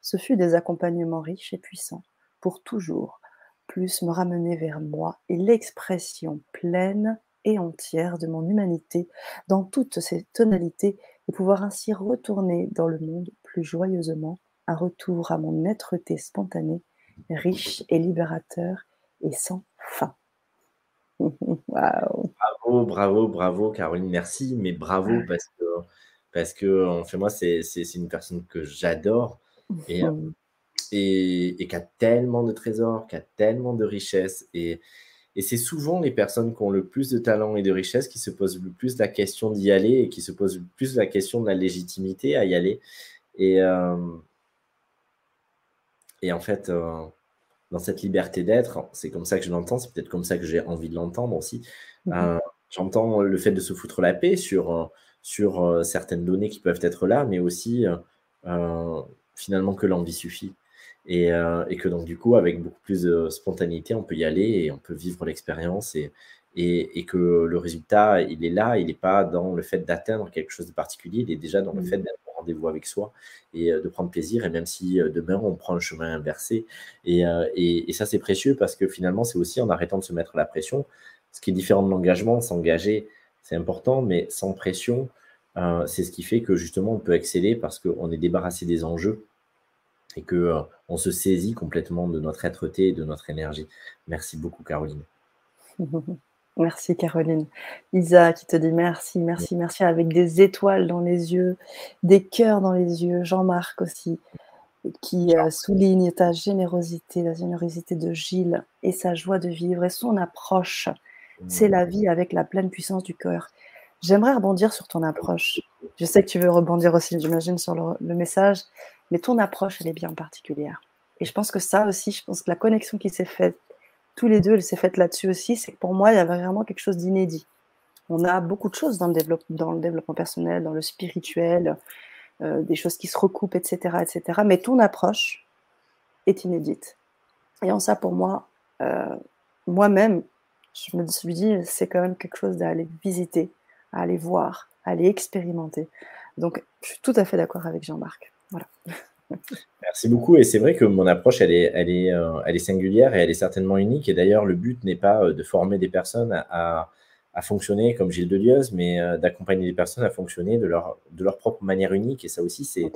Ce fut des accompagnements riches et puissants pour toujours plus me ramener vers moi et l'expression pleine et entière de mon humanité dans toutes ses tonalités et pouvoir ainsi retourner dans le monde plus joyeusement, un retour à mon êtreté spontanée riche et libérateur et sans fin. Bravo, bravo, bravo, Caroline, merci, mais bravo parce que, parce que en fait, moi, c'est une personne que j'adore et, et, qui a tellement de trésors, qui a tellement de richesses. Et, et c'est souvent les personnes qui ont le plus de talent et de richesse qui se posent le plus la question d'y aller et qui se posent le plus la question de la légitimité à y aller. Et, euh, et en fait, euh, dans cette liberté d'être, c'est comme ça que je l'entends, c'est peut-être comme ça que j'ai envie de l'entendre aussi. Mhm. Euh, j'entends le fait de se foutre la paix sur, sur certaines données qui peuvent être là, mais aussi finalement que l'envie suffit. Et, et, que donc du coup, avec beaucoup plus de spontanéité, on peut y aller et on peut vivre l'expérience et, et, et, que le résultat, il est là, il n'est pas dans le fait d'atteindre quelque chose de particulier, il est déjà dans le mhm. fait d'être rendez-vous avec soi et euh, de prendre plaisir. Et même si euh, demain, on prend le chemin inversé. Euh, et, et, ça, c'est précieux parce que finalement, c'est aussi en arrêtant de se mettre la pression. Ce qui est différent de l'engagement, s'engager, c'est important, mais sans pression, c'est ce qui fait que justement, on peut exceller parce qu'on est débarrassé des enjeux et que on se saisit complètement de notre être-té et de notre énergie. Merci beaucoup, Caroline. Merci Caroline. Isa qui te dit merci, merci, merci avec des étoiles dans les yeux, des cœurs dans les yeux. Jean-Marc aussi qui euh, souligne ta générosité, la générosité de Gilles et sa joie de vivre et son approche. C'est la vie avec la pleine puissance du cœur. J'aimerais rebondir sur ton approche. Je sais que tu veux rebondir aussi, j'imagine, sur le, le message, mais ton approche, elle est bien particulière. Et je pense que ça aussi, je pense que la connexion qui s'est faite tous les deux, elle s'est faite là-dessus aussi, c'est que pour moi, il y avait vraiment quelque chose d'inédit. On a beaucoup de choses dans le, développement, personnel, dans le spirituel, euh, des choses qui se recoupent, etc., etc. Mais ton approche est inédite. Et en ça, pour moi, euh, moi-même, je me suis dit, c'est quand même quelque chose d'aller visiter, à aller voir, à aller expérimenter. Donc, je suis tout à fait d'accord avec Jean-Marc. Voilà. Merci beaucoup. Et c'est vrai que mon approche, elle est, elle, est, euh, elle est singulière et elle est certainement unique. Et d'ailleurs, le but n'est pas euh, de former des personnes à, à fonctionner comme Gilles Delieuse, mais euh, d'accompagner des personnes à fonctionner de leur, de leur propre manière unique. Et ça aussi, c'est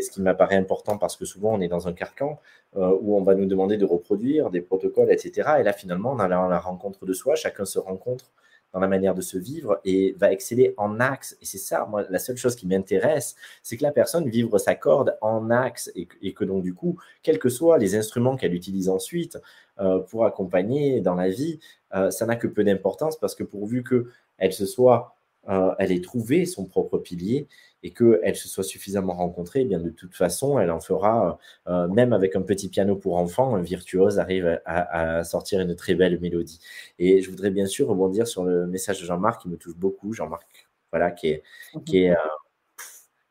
ce qui m'apparaît important parce que souvent, on est dans un carcan où on va nous demander de reproduire des protocoles, etc. Et là, finalement, on a la rencontre de soi, chacun se rencontre dans la manière de se vivre et va exceller en axe. Et c'est ça, moi, la seule chose qui m'intéresse, c'est que la personne vibre sa corde en axe et, que donc, du coup, quels que soient les instruments qu'elle utilise ensuite euh, pour accompagner dans la vie, euh, ça n'a que peu d'importance parce que pourvu qu'elle se soit, euh, elle ait trouvé son propre pilier et qu'elle se soit suffisamment rencontrée, eh bien de toute façon, elle en fera, euh, même avec un petit piano pour enfants, un virtuose arrive à, sortir une très belle mélodie. Et je voudrais bien sûr rebondir sur le message de Jean-Marc qui me touche beaucoup. Jean-Marc, voilà, qui est, mhm. qui est, euh,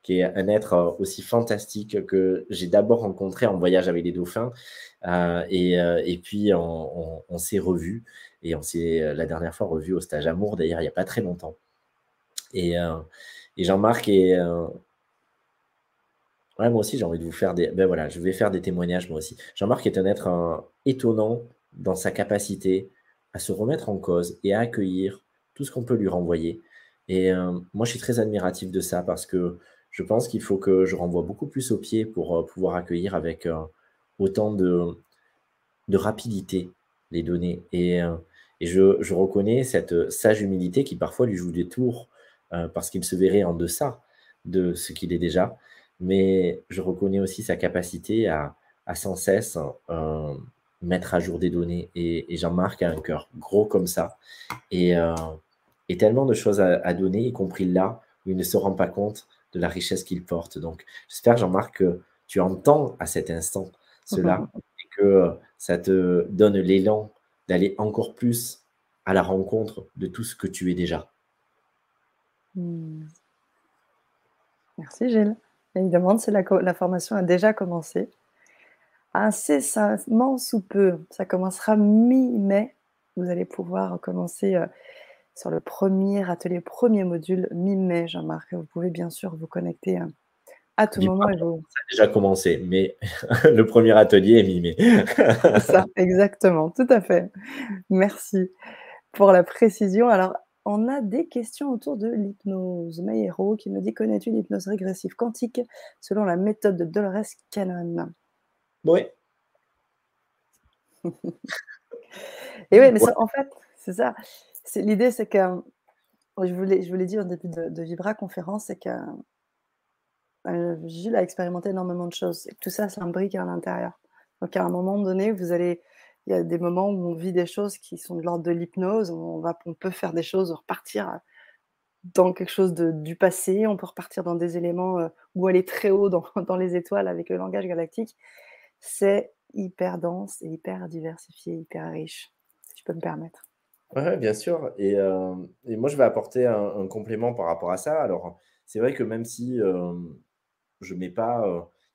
qui est un être euh, aussi fantastique que j'ai d'abord rencontré en voyage avec les dauphins. et, et, puis, on, on s'est revus. Et on s'est la dernière fois revu au stage Amour, d'ailleurs, il n'y a pas très longtemps. Et, et Jean-Marc est. Ouais, moi aussi, j'ai envie de vous faire des. Ben voilà, je vais faire des témoignages moi aussi. Jean-Marc est un être étonnant dans sa capacité à se remettre en cause et à accueillir tout ce qu'on peut lui renvoyer. Et moi, je suis très admiratif de ça parce que je pense qu'il faut que je renvoie beaucoup plus au pied pour pouvoir accueillir avec autant de, rapidité les données. Et, je, reconnais cette sage humilité qui parfois lui joue des tours euh, parce qu'il se verrait en deçà de ce qu'il est déjà. Mais je reconnais aussi sa capacité à, à sans cesse euh, mettre à jour des données. Et, Jean-Marc a un cœur gros comme ça. Et, euh, et tellement de choses à, à, donner, y compris là où il ne se rend pas compte de la richesse qu'il porte. Donc, j'espère, Jean-Marc, que tu entends à cet instant cela et que ça te donne l'élan d'aller encore plus à la rencontre de tout ce que tu es déjà. Hmm. Merci Gilles. Il demande si la, la, formation a déjà commencé. Incessamment sous peu, ça commencera mi-mai. Vous allez pouvoir commencer euh, sur le premier atelier, premier module mi-mai, Jean-Marc. Vous pouvez bien sûr vous connecter euh, à tout moment. Ça a déjà commencé, mais le premier atelier est mi-mai. ça, exactement, tout à fait. Merci pour la précision. Alors, on a des questions autour de l'hypnose. Mayero qui nous dit Connais-tu l'hypnose régressive quantique selon la méthode de Dolores Cannon? Oui. Et oui, mais en fait, c'est ça. L'idée, c'est que je vous l'ai dit au début de, de Vibra conférence, c'est que euh, Gilles a expérimenté énormément de choses. Et tout ça s'imbrique à l'intérieur. Donc à un moment donné, vous allez il y a des moments où on vit des choses qui sont de l'ordre de l'hypnose. On, on peut faire des choses, repartir dans quelque chose de, du passé. On peut repartir dans des éléments euh, ou aller très haut dans, dans, les étoiles avec le langage galactique. C'est hyper dense et hyper diversifié, hyper riche, si je peux me permettre. Oui, bien sûr. Et, euh, et, moi, je vais apporter un, complément par rapport à ça. Alors, c'est vrai que même si euh, je mets pas,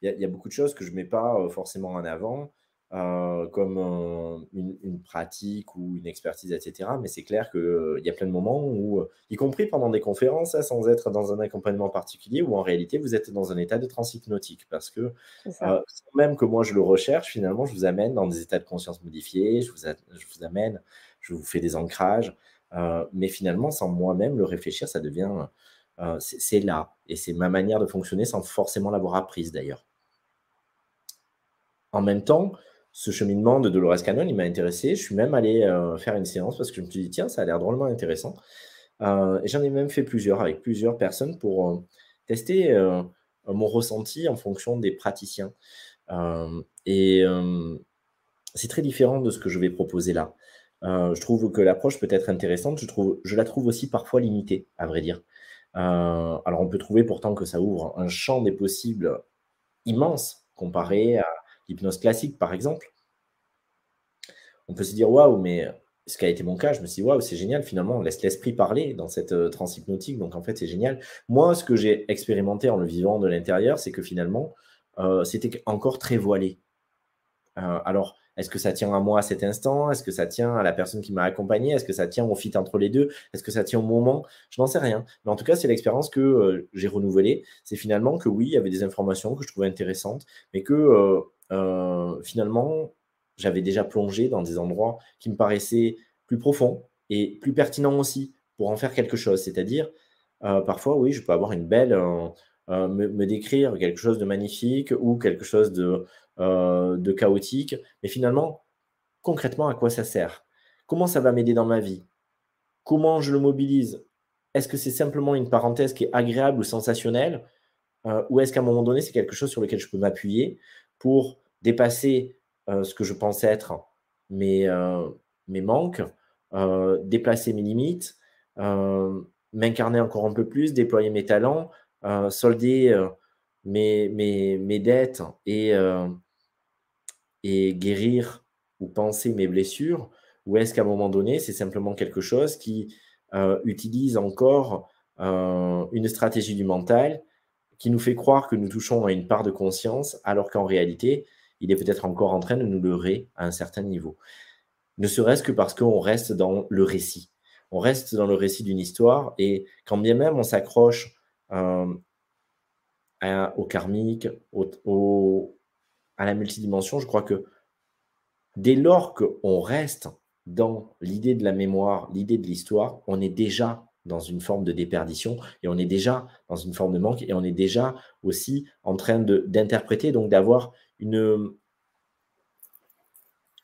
il y, y, a beaucoup de choses que je mets pas forcément en avant. Euh, comme une, pratique ou une expertise, etc. Mais c'est clair qu'il euh, y a plein de moments où, euh, y compris pendant des conférences, hein, sans être dans un accompagnement particulier, où en réalité vous êtes dans un état de transhypnotique. Parce que même que moi je le recherche, finalement, je vous amène dans des états de conscience modifiés, je vous, je vous amène, je vous fais des ancrages. mais finalement, sans moi-même le réfléchir, ça devient. c'est là. Et c'est ma manière de fonctionner sans forcément l'avoir apprise d'ailleurs. En même temps, ce cheminement de Dolores Cannon, il m'a intéressé. Je suis même allé euh, faire une séance parce que je me suis dit, tiens, ça a l'air drôlement intéressant. Euh, et j'en ai même fait plusieurs avec plusieurs personnes pour euh, tester mon ressenti en fonction des praticiens. et c'est très différent de ce que je vais proposer là. je trouve que l'approche peut être intéressante. Je, trouve, je la trouve aussi parfois limitée, à vrai dire. alors on peut trouver pourtant que ça ouvre un champ des possibles immense comparé à l'hypnose classique, par exemple, on peut se dire waouh, mais ce qui a été mon cas, je me suis dit waouh, c'est génial, finalement, on laisse l'esprit parler dans cette euh, transhypnotique, donc en fait, c'est génial. Moi, ce que j'ai expérimenté en le vivant de l'intérieur, c'est que finalement, euh, c'était encore très voilé. Euh, alors, est-ce que ça tient à moi à cet instant? Est-ce que ça tient à la personne qui m'a accompagné? Est-ce que ça tient au fit entre les deux? Est-ce que ça tient au moment? Je n'en sais rien. Mais en tout cas, c'est l'expérience que j'ai renouvelée. C'est finalement que oui, il y avait des informations que je trouvais intéressantes, mais que euh, finalement, j'avais déjà plongé dans des endroits qui me paraissaient plus profonds et plus pertinents aussi pour en faire quelque chose. C'est-à-dire, euh, parfois, oui, je peux avoir une belle, euh, me, décrire quelque chose de magnifique ou quelque chose de chaotique, mais finalement, concrètement, à quoi ça sert? Comment ça va m'aider dans ma vie? Comment je le mobilise? Est-ce que c'est simplement une parenthèse qui est agréable ou sensationnelle? Ou est-ce qu'à un moment donné, c'est quelque chose sur lequel je peux m'appuyer? Pour dépasser euh, ce que je pense être mes, euh, mes manques, euh, déplacer mes limites, m'incarner encore un peu plus, déployer mes talents, solder mes, mes, mes, dettes et, et guérir ou penser mes blessures. Ou est-ce qu'à un moment donné, c'est simplement quelque chose qui utilise encore une stratégie du mental qui nous fait croire que nous touchons à une part de conscience, alors qu'en réalité, il est peut-être encore en train de nous leurrer à un certain niveau. Ne serait-ce que parce qu'on reste dans le récit. on reste dans le récit d'une histoire et quand bien même on s'accroche euh, au karmique, à la multidimension, je crois que dès lors qu'on reste dans l'idée de la mémoire, l'idée de l'histoire, on est déjà dans une forme de déperdition et on est déjà dans une forme de manque et on est déjà aussi en train d'interpréter, donc d'avoir une.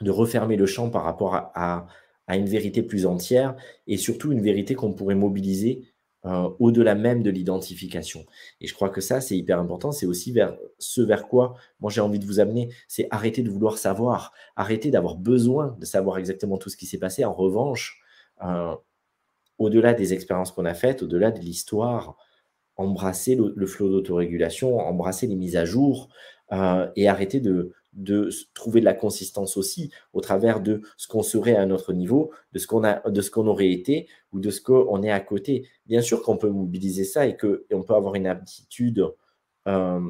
de refermer le champ par rapport à, à, une vérité plus entière et surtout une vérité qu'on pourrait mobiliser euh, au-delà même de l'identification. Et je crois que ça, c'est hyper important. C'est aussi vers ce vers quoi moi j'ai envie de vous amener. C'est arrêter de vouloir savoir, arrêter d'avoir besoin de savoir exactement tout ce qui s'est passé. En revanche, euh, au-delà des expériences qu'on a faites, au-delà de l'histoire, embrasser le, flot d'autorégulation, embrasser les mises à jour euh, et arrêter de, trouver de la consistance aussi au travers de ce qu'on serait à notre niveau, de ce qu'on a, de ce qu'on aurait été ou de ce qu'on est à côté. Bien sûr qu'on peut mobiliser ça et qu'on peut avoir une aptitude euh,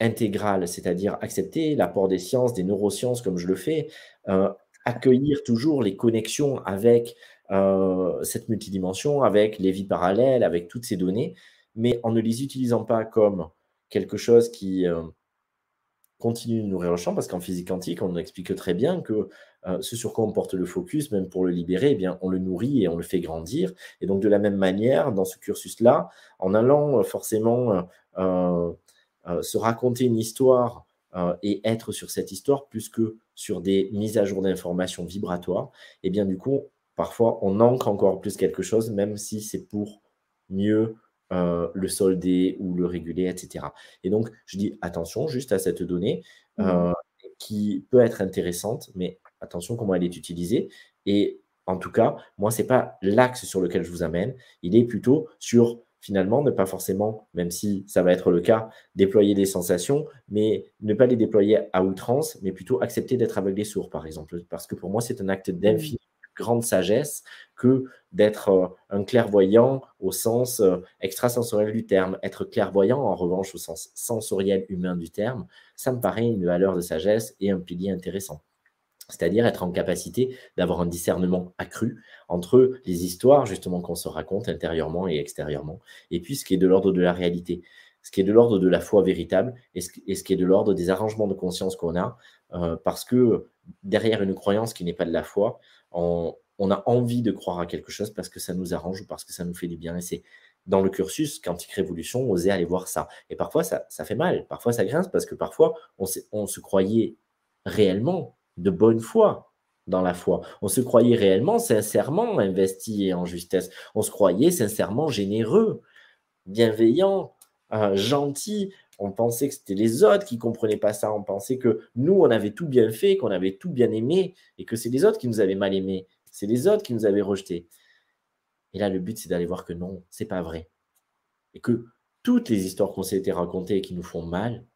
intégrale, c'est-à-dire accepter l'apport des sciences, des neurosciences comme je le fais, euh, accueillir toujours les connexions avec euh, cette multidimension, avec les vies parallèles, avec toutes ces données, mais en ne les utilisant pas comme quelque chose qui continue de nourrir le champ, parce qu'en physique quantique, on explique très bien que euh, ce sur quoi on porte le focus, même pour le libérer, eh bien, on le nourrit et on le fait grandir. Et donc, de la même manière, dans ce cursus-là, en allant euh, forcément euh, se raconter une histoire et être sur cette histoire plus que sur des mises à jour d'informations vibratoires, eh bien, du coup, parfois, on ancre encore plus quelque chose, même si c'est pour mieux euh, le solder ou le réguler, etc. Et donc, je dis attention juste à cette donnée mmh. euh, qui peut être intéressante, mais attention comment elle est utilisée. Et en tout cas, moi, ce n'est pas l'axe sur lequel je vous amène. Il est plutôt sur finalement ne pas forcément, même si ça va être le cas, déployer des sensations, mais ne pas les déployer à outrance, mais plutôt accepter d'être aveuglé sourd, par exemple. Parce que pour moi, c'est un acte mmh. d'infini grande sagesse que d'être euh, un clairvoyant au sens euh, extrasensoriel du terme. Être clairvoyant, en revanche, au sens sensoriel humain du terme, ça me paraît une valeur de sagesse et un pilier intéressant. C'est-à-dire être en capacité d'avoir un discernement accru entre les histoires justement qu'on se raconte intérieurement et extérieurement, et puis ce qui est de l'ordre de la réalité, ce qui est de l'ordre de la foi véritable, et ce, qui est de l'ordre des arrangements de conscience qu'on a, euh, parce que derrière une croyance qui n'est pas de la foi, on, a envie de croire à quelque chose parce que ça nous arrange ou parce que ça nous fait du bien. Et c'est dans le cursus Quantique Révolution, oser aller voir ça. Et parfois, ça, fait mal, parfois, ça grince parce que parfois, on, se croyait réellement de bonne foi dans la foi. On se croyait réellement, sincèrement investi en justesse. On se croyait sincèrement généreux, bienveillant, euh, gentil. On pensait que c'était les autres qui comprenaient pas ça. On pensait que nous, on avait tout bien fait, qu'on avait tout bien aimé, et que c'est les autres qui nous avaient mal aimés. C'est les autres qui nous avaient rejetés. Et là, le but, c'est d'aller voir que non, c'est pas vrai. Et que toutes les histoires qu'on s'est été racontées et qui nous font mal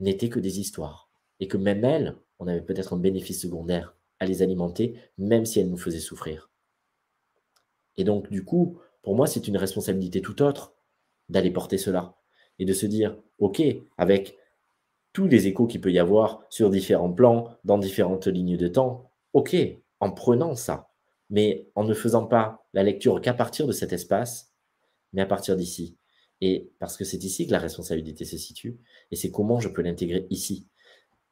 n'étaient que des histoires. Et que même elles, on avait peut-être un bénéfice secondaire à les alimenter, même si elles nous faisaient souffrir. Et donc, du coup, pour moi, c'est une responsabilité tout autre d'aller porter cela et de se dire, OK, avec tous les échos qu'il peut y avoir sur différents plans, dans différentes lignes de temps, OK, en prenant ça, mais en ne faisant pas la lecture qu'à partir de cet espace, mais à partir d'ici. Et parce que c'est ici que la responsabilité se situe, et c'est comment je peux l'intégrer ici.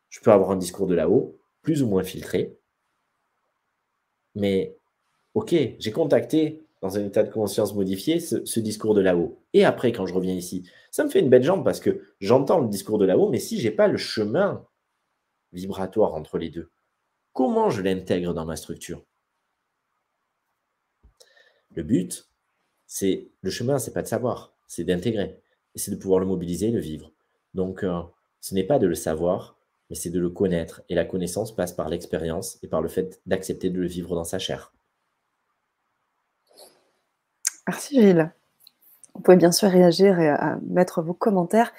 Je peux avoir un discours de là-haut, plus ou moins filtré, mais OK, j'ai contacté dans un état de conscience modifié, ce, discours de là-haut. Et après, quand je reviens ici, ça me fait une belle jambe parce que j'entends le discours de là-haut, mais si je n'ai pas le chemin vibratoire entre les deux, comment je l'intègre dans ma structure? Le but, c'est le chemin, c'est pas de savoir, c'est d'intégrer. Et c'est de pouvoir le mobiliser, le vivre. Donc, euh, ce n'est pas de le savoir, mais c'est de le connaître. Et la connaissance passe par l'expérience et par le fait d'accepter de le vivre dans sa chair. Merci Gilles. Vous pouvez bien sûr réagir et à mettre vos commentaires.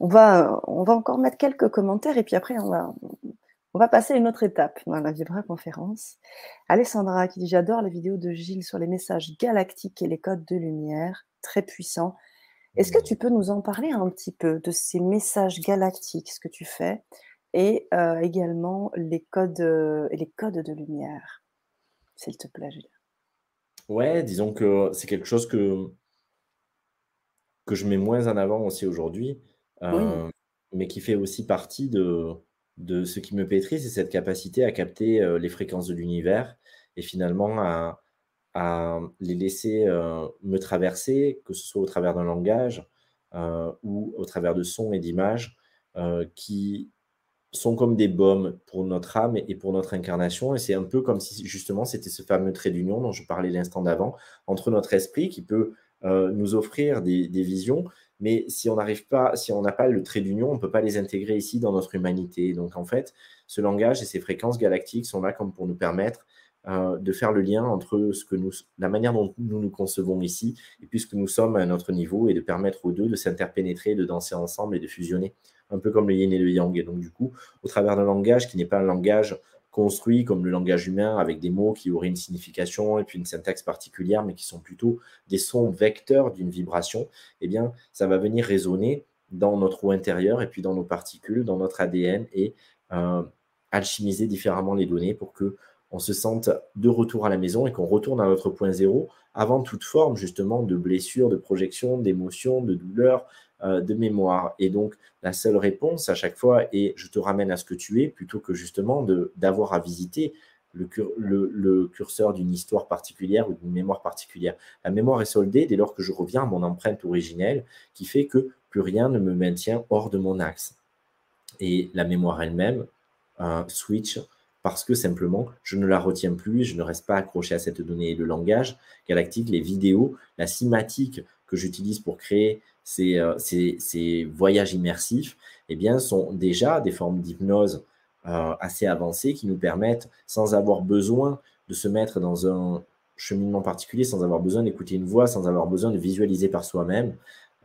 On va, on va encore mettre quelques commentaires et puis après on va, on va passer à une autre étape dans la Vibra conférence. Alessandra qui dit J'adore les vidéos de Gilles sur les messages galactiques et les codes de lumière, très puissants. Est-ce que tu peux nous en parler un petit peu de ces messages galactiques, ce que tu fais, et euh, également les codes, euh, les codes de lumière, s'il te plaît, Gilles Ouais, disons que c'est quelque chose que que je mets moins en avant aussi aujourd'hui, Oui. heu, mais qui fait aussi partie de de ce qui me pétrit, c'est cette capacité à capter, heu, les fréquences de l'univers et finalement à à les laisser, heu, me traverser, que ce soit au travers d'un langage, ou au travers de sons et d'images, qui sont comme des baumes pour notre âme et pour notre incarnation. Et c'est un peu comme si justement c'était ce fameux trait d'union dont je parlais l'instant d'avant, entre notre esprit qui peut, heu, nous offrir des visions, mais si on n'arrive pas si on n'a pas le trait d'union, on ne peut pas les intégrer ici dans notre humanité. Donc en fait, ce langage et ces fréquences galactiques sont là comme pour nous permettre, heu, de faire le lien entre ce que nous la manière dont nous nous concevons ici et puis ce que nous sommes à notre niveau et de permettre aux 2 de s'interpénétrer, de danser ensemble et de fusionner un peu comme le yin et le yang. Et donc, du coup, au travers d'un langage qui n'est pas un langage construit comme le langage humain avec des mots qui auraient une signification et puis une syntaxe particulière, mais qui sont plutôt des sons vecteurs d'une vibration, eh bien, ça va venir résonner dans notre eau intérieure et puis dans nos particules, dans notre ADN et euh, alchimiser différemment les données pour que on se sente de retour à la maison et qu'on retourne à notre point zéro avant toute forme justement de blessure, de projection, d'émotion, de douleur, euh, de mémoire. Et donc, la seule réponse à chaque fois est je te ramène à ce que tu es, plutôt que justement d'avoir à visiter le, curseur d'une histoire particulière ou d'une mémoire particulière. La mémoire est soldée dès lors que je reviens à mon empreinte originelle, qui fait que plus rien ne me maintient hors de mon axe. Et la mémoire elle-même switch parce que simplement, je ne la retiens plus, je ne reste pas accroché à cette donnée. Le langage galactique, les vidéos, la cinématique que j'utilise pour créer euh, ces, voyages immersifs, eh bien, sont déjà des formes d'hypnose euh, assez avancées qui nous permettent, sans avoir besoin de se mettre dans un cheminement particulier, sans avoir besoin d'écouter une voix, sans avoir besoin de visualiser par soi-même,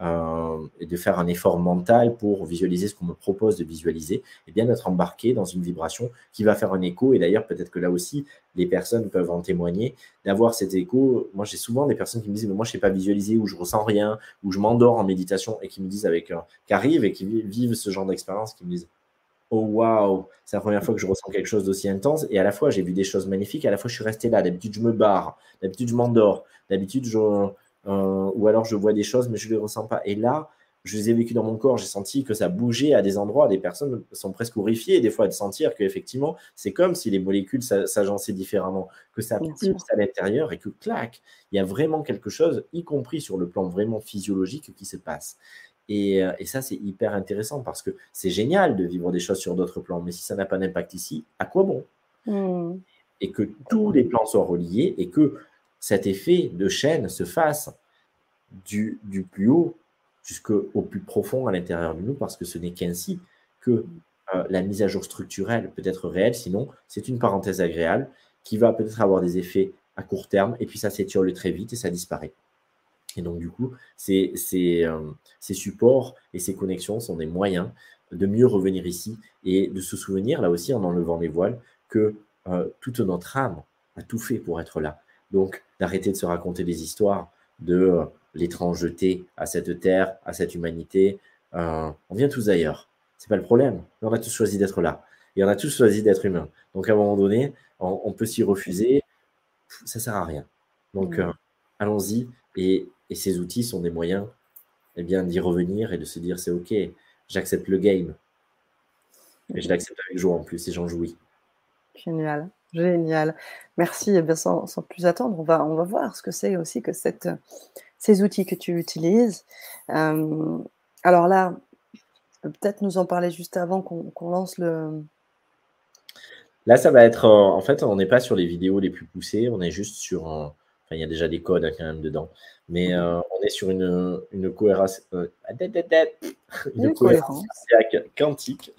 euh, et de faire un effort mental pour visualiser ce qu'on me propose de visualiser, et bien d'être embarqué dans une vibration qui va faire un écho. Et d'ailleurs, peut-être que là aussi, les personnes peuvent en témoigner, d'avoir cet écho. Moi, j'ai souvent des personnes qui me disent, mais moi, je ne sais pas visualiser, ou je ressens rien, ou je m'endors en méditation, et qui me disent avec, qui arrivent et qui vivent ce genre d'expérience, qui me disent, oh waouh, c'est la première fois que je ressens quelque chose d'aussi intense. Et à la fois, j'ai vu des choses magnifiques, à la fois, je suis resté là. D'habitude, je me barre, d'habitude, je m'endors, d'habitude, je euh, ou alors je vois des choses, mais je ne les ressens pas. Et là, je les ai vécues dans mon corps, j'ai senti que ça bougeait à des endroits, des personnes sont presque horrifiées des fois de sentir qu'effectivement, c'est comme si les molécules s'agençaient différemment, que ça pulse à l'intérieur et que clac, il y a vraiment quelque chose, y compris sur le plan vraiment physiologique, qui se passe. Et, euh, et ça, c'est hyper intéressant parce que c'est génial de vivre des choses sur d'autres plans, mais si ça n'a pas d'impact ici, à quoi bon? Mmh. Et que tous les plans soient reliés et que cet effet de chaîne se fasse du, du plus haut jusqu'au plus profond à l'intérieur de nous, parce que ce n'est qu'ainsi que euh, la mise à jour structurelle peut être réelle, sinon c'est une parenthèse agréable qui va peut-être avoir des effets à court terme, et puis ça s'étiole très vite et ça disparaît. Et donc du coup, ces, ces, euh, supports et ces connexions sont des moyens de mieux revenir ici et de se souvenir, là aussi, en enlevant les voiles, que euh, toute notre âme a tout fait pour être là. Donc, d'arrêter de se raconter des histoires de euh, l'étrangeté à cette terre, à cette humanité. Euh, on vient tous d'ailleurs. C'est pas le problème. On a tous choisi d'être là. Et on a tous choisi d'être humain. Donc, à un moment donné, on, peut s'y refuser. Ça sert à rien. Donc, euh, allons-y. Et, ces outils sont des moyens eh bien, d'y revenir et de se dire c'est OK, j'accepte le game. Et je l'accepte avec joie en plus et j'en jouis. Génial. Génial. Merci. Et eh bien, sans, plus attendre, on va, on va voir ce que c'est aussi que cette, ces outils que tu utilises. Euh, alors là, peut-être nous en parler juste avant qu'on lance le. Là, ça va être. en fait, on n'est pas sur les vidéos les plus poussées, on est juste sur. enfin, il y a déjà des codes hein, quand même dedans. Mais euh, on est sur une, une cohérence. Euh, une cohérence quantique.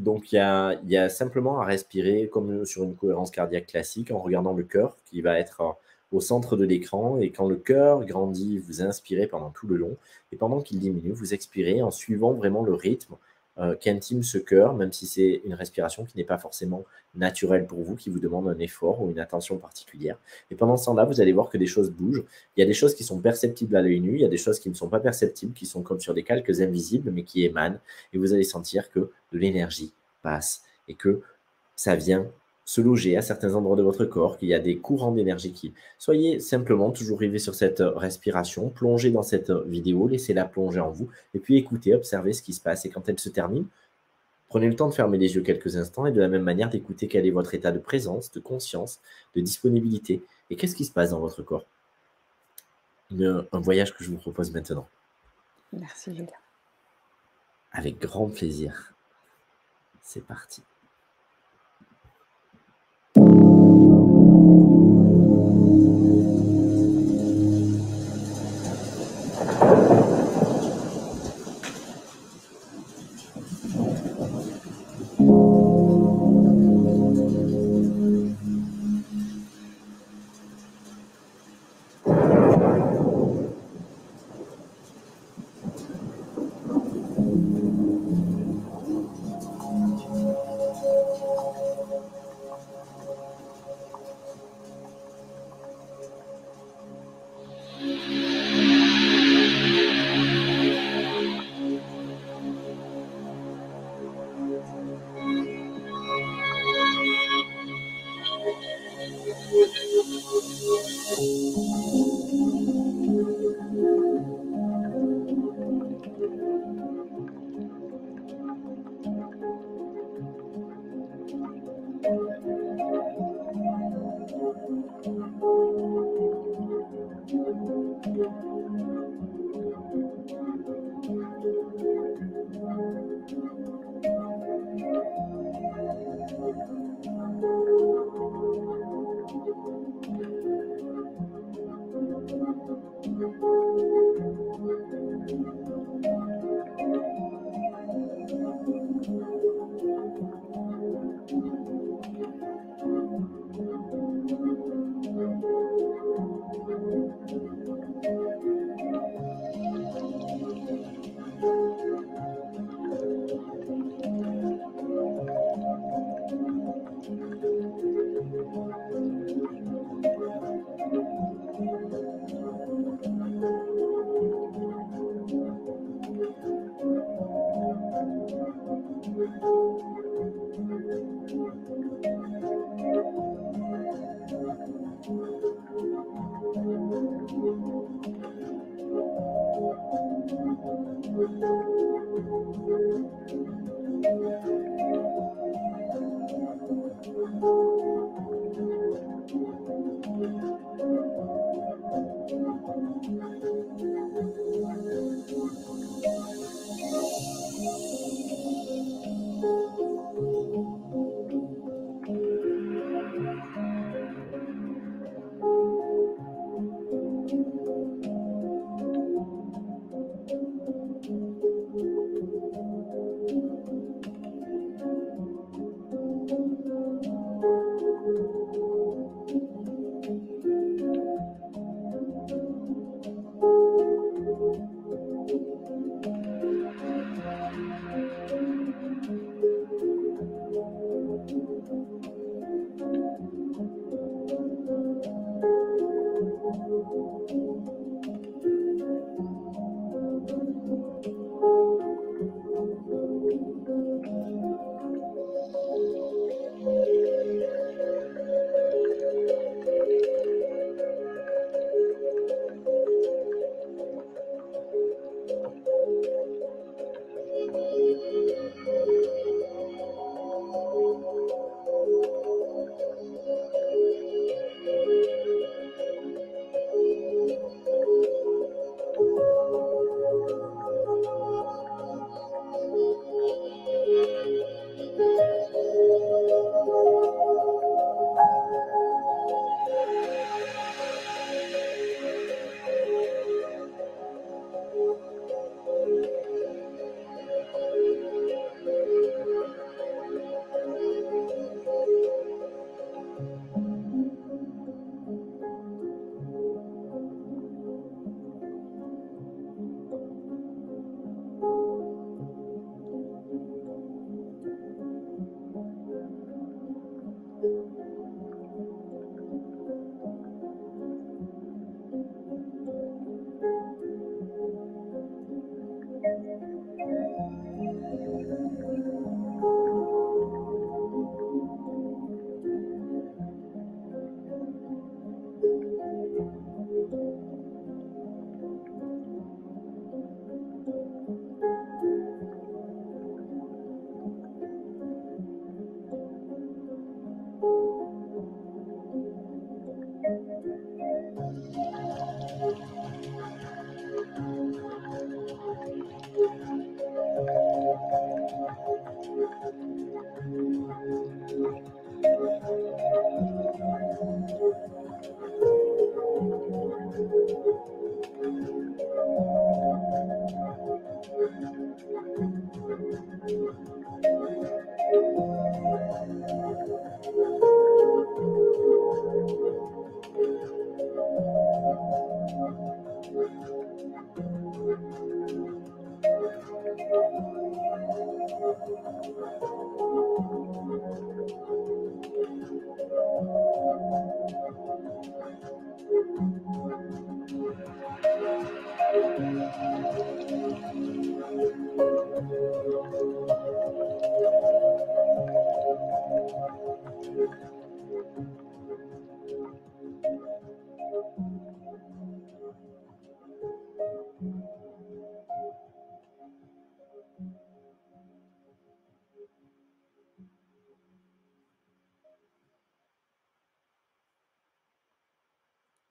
Donc, il y a, simplement à respirer comme sur une cohérence cardiaque classique en regardant le cœur qui va être euh, au centre de l'écran. Et quand le cœur grandit, vous inspirez pendant tout le long. Et pendant qu'il diminue, vous expirez en suivant vraiment le rythme euh, qu'intime ce cœur, même si c'est une respiration qui n'est pas forcément naturelle pour vous, qui vous demande un effort ou une attention particulière. Et pendant ce temps-là, vous allez voir que des choses bougent. Il y a des choses qui sont perceptibles à l'œil nu, il y a des choses qui ne sont pas perceptibles, qui sont comme sur des calques invisibles, mais qui émanent. Et vous allez sentir que de l'énergie passe et que ça vient se loger à certains endroits de votre corps, qu'il y a des courants d'énergie qui... Soyez simplement toujours arrivé sur cette respiration, plongez dans cette vidéo, laissez-la plonger en vous, et puis écoutez, observez ce qui se passe. Et quand elle se termine, prenez le temps de fermer les yeux quelques instants et de la même manière d'écouter quel est votre état de présence, de conscience, de disponibilité, et qu'est-ce qui se passe dans votre corps. un voyage que je vous propose maintenant. Merci Julien. Avec grand plaisir. C'est parti.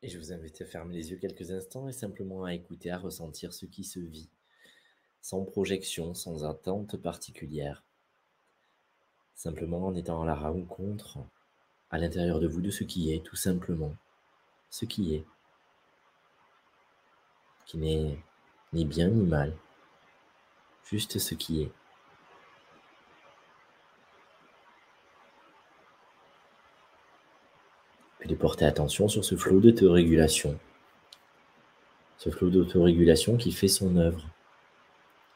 Et je vous invite à fermer les yeux quelques instants et simplement à écouter, à ressentir ce qui se vit, sans projection, sans attente particulière. Simplement en étant à la rencontre à l'intérieur de vous de ce qui est, tout simplement, ce qui est, qui n'est ni bien ni mal, juste ce qui est. Puis porter attention sur ce flot d'autorégulation, ce flot d'autorégulation qui fait son œuvre,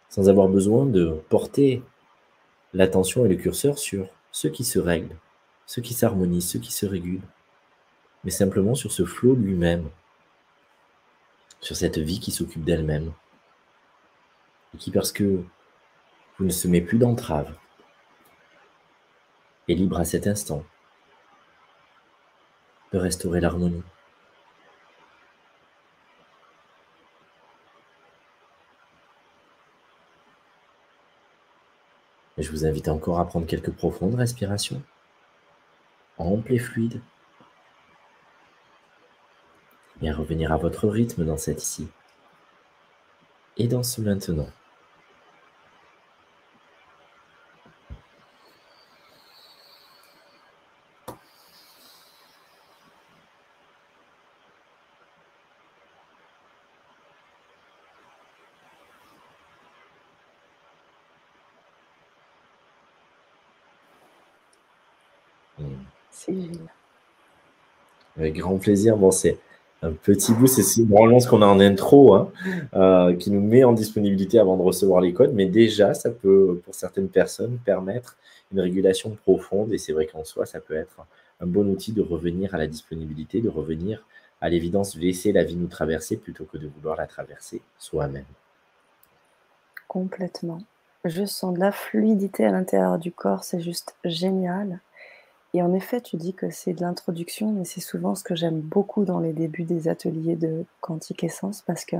sans avoir besoin de porter l'attention et le curseur sur ce qui se règle, ce qui s'harmonise, ce qui se régule, mais simplement sur ce flot lui-même, sur cette vie qui s'occupe d'elle-même, et qui, parce que vous ne semez plus d'entrave, est libre à cet instant restaurer l'harmonie. je vous invite encore à prendre quelques profondes respirations, amples et fluides, et à revenir à votre rythme dans cette ici et dans ce maintenant. Grand plaisir. Bon, c'est un petit bout, c'est normalement ce qu'on a en intro, hein, euh, qui nous met en disponibilité avant de recevoir les codes, mais déjà, ça peut, pour certaines personnes, permettre une régulation profonde, et c'est vrai qu'en soi, ça peut être un bon outil de revenir à la disponibilité, de revenir à l'évidence, laisser la vie nous traverser plutôt que de vouloir la traverser soi-même. Complètement. Je sens de la fluidité à l'intérieur du corps, c'est juste génial. Et en effet, tu dis que c'est de l'introduction, mais c'est souvent ce que j'aime beaucoup dans les débuts des ateliers de Quantique Essence parce que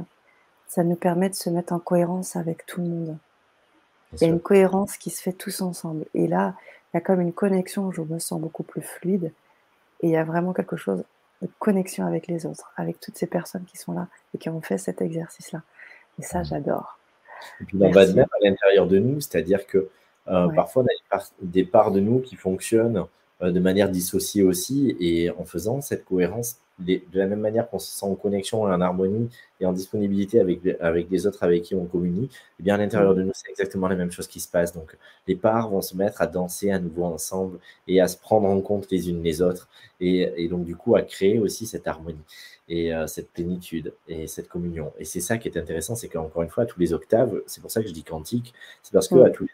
ça nous permet de se mettre en cohérence avec tout le monde. il y a une cohérence qui se fait tous ensemble. Et là, il y a comme une connexion, je me sens beaucoup plus fluide. Et il y a vraiment quelque chose de connexion avec les autres, avec toutes ces personnes qui sont là et qui ont fait cet exercice-là. Et ça, mmh. j'adore. Et puis, on va même à l'intérieur de nous, c'est-à-dire que euh, parfois, on a des parts de nous qui fonctionnent de manière dissociée aussi. Et en faisant cette cohérence, de la même manière qu'on se sent en connexion et en harmonie et en disponibilité avec, avec les autres avec qui on communie, eh bien à l'intérieur de nous, c'est exactement la même chose qui se passe. Donc les parts vont se mettre à danser à nouveau ensemble et à se prendre en compte les unes les autres et, donc du coup à créer aussi cette harmonie et euh, cette plénitude et cette communion. Et c'est ça qui est intéressant, c'est qu'encore une fois, à tous les octaves, c'est pour ça que je dis quantique, c'est parce que à tous les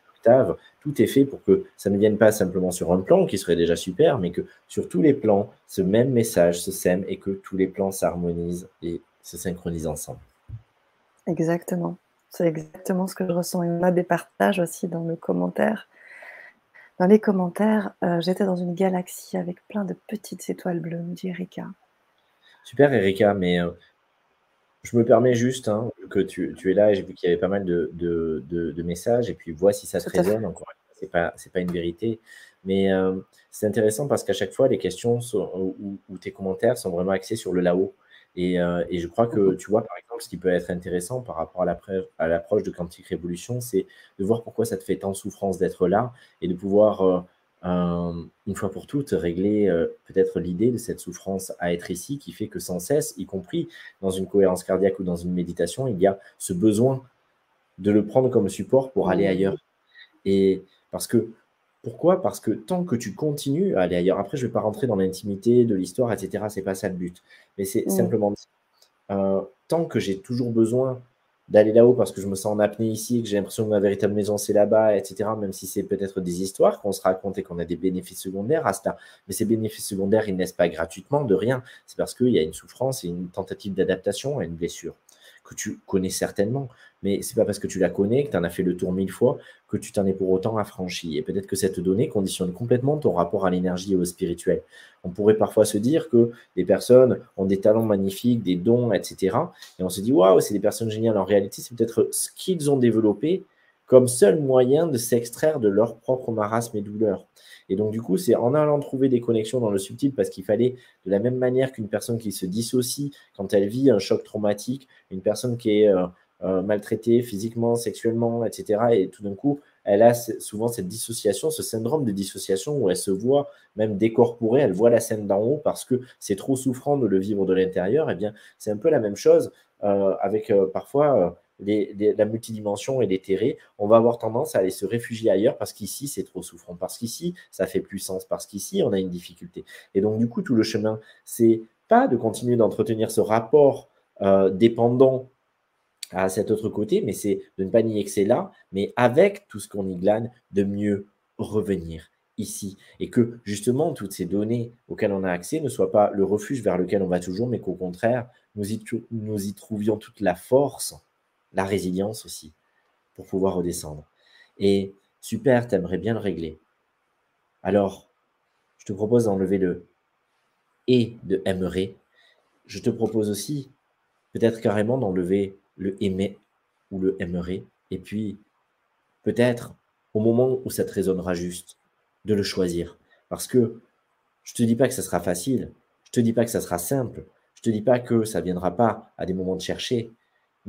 tout est fait pour que ça ne vienne pas simplement sur un plan, qui serait déjà super, mais que sur tous les plans, ce même message se sème et que tous les plans s'harmonisent et se synchronisent ensemble. Exactement. C'est exactement ce que je ressens. Et on a des partages aussi dans le commentaire. Dans les commentaires, euh, j'étais dans une galaxie avec plein de petites étoiles bleues, me dit Erika. Super, Erika, mais euh, je me permets juste hein, que tu, es là et j'ai vu qu'il y avait pas mal de, messages et puis vois si ça te résonne. Encore c'est pas pas une vérité, mais euh, c'est intéressant parce qu'à chaque fois les questions ou, tes commentaires sont vraiment axés sur le là-haut. Euh, et, je crois que tu vois par exemple ce qui peut être intéressant par rapport à l'approche de Quantique Révolution, c'est de voir pourquoi ça te fait tant souffrance d'être là et de pouvoir euh, une fois pour toutes, régler euh, peut-être l'idée de cette souffrance à être ici qui fait que sans cesse, y compris dans une cohérence cardiaque ou dans une méditation, il y a ce besoin de le prendre comme support pour aller mmh. ailleurs. Et parce que, pourquoi? Parce que tant que tu continues à aller ailleurs, après je ne vais pas rentrer dans l'intimité de l'histoire, etc., c'est pas ça le but, mais c'est mmh. simplement, euh, tant que j'ai toujours besoin d'aller là-haut parce que je me sens en apnée ici, que j'ai l'impression que ma véritable maison c'est là-bas, etc. Même si c'est peut-être des histoires qu'on se raconte et qu'on a des bénéfices secondaires à cela. Mais ces bénéfices secondaires, ils naissent pas gratuitement de rien. C'est parce qu'il y a une souffrance et une tentative d'adaptation à une blessure que tu connais certainement, mais c'est pas parce que tu la connais, que tu en as fait le tour mille fois, que tu t'en es pour autant affranchi. Et peut-être que cette donnée conditionne complètement ton rapport à l'énergie et au spirituel. On pourrait parfois se dire que des personnes ont des talents magnifiques, des dons, etc. Et on se dit, waouh, c'est des personnes géniales. En réalité, c'est peut-être ce qu'ils ont développé comme seul moyen de s'extraire de leur propre marasme et douleur. Et donc, du coup, c'est en allant trouver des connexions dans le subtil, parce qu'il fallait, de la même manière qu'une personne qui se dissocie quand elle vit un choc traumatique, une personne qui est euh, euh, maltraitée physiquement, sexuellement, etc., et tout d'un coup, elle a souvent cette dissociation, ce syndrome de dissociation où elle se voit même décorporée, elle voit la scène d'en haut parce que c'est trop souffrant de le vivre de l'intérieur. Eh bien, c'est un peu la même chose euh, avec parfois la multidimension et les terrés, on va avoir tendance à aller se réfugier ailleurs parce qu'ici, c'est trop souffrant, parce qu'ici, ça fait puissance, parce qu'ici, on a une difficulté. Et donc, du coup, tout le chemin, c'est pas de continuer d'entretenir ce rapport euh, dépendant à cet autre côté, mais c'est de ne pas nier que c'est là, mais avec tout ce qu'on y glane, de mieux revenir ici. Et que justement, toutes ces données auxquelles on a accès ne soient pas le refuge vers lequel on va toujours, mais qu'au contraire, nous y trouvions toute la force la résilience aussi, pour pouvoir redescendre. Et super, tu aimerais bien le régler. Alors, je te propose d'enlever le et de aimerait. Je te propose aussi peut-être carrément d'enlever le aimer ou le aimerait. Et puis, peut-être, au moment où ça te résonnera juste, de le choisir. Parce que je te dis pas que ça sera facile, je te dis pas que ça sera simple, je te dis pas que ça viendra pas à des moments de chercher,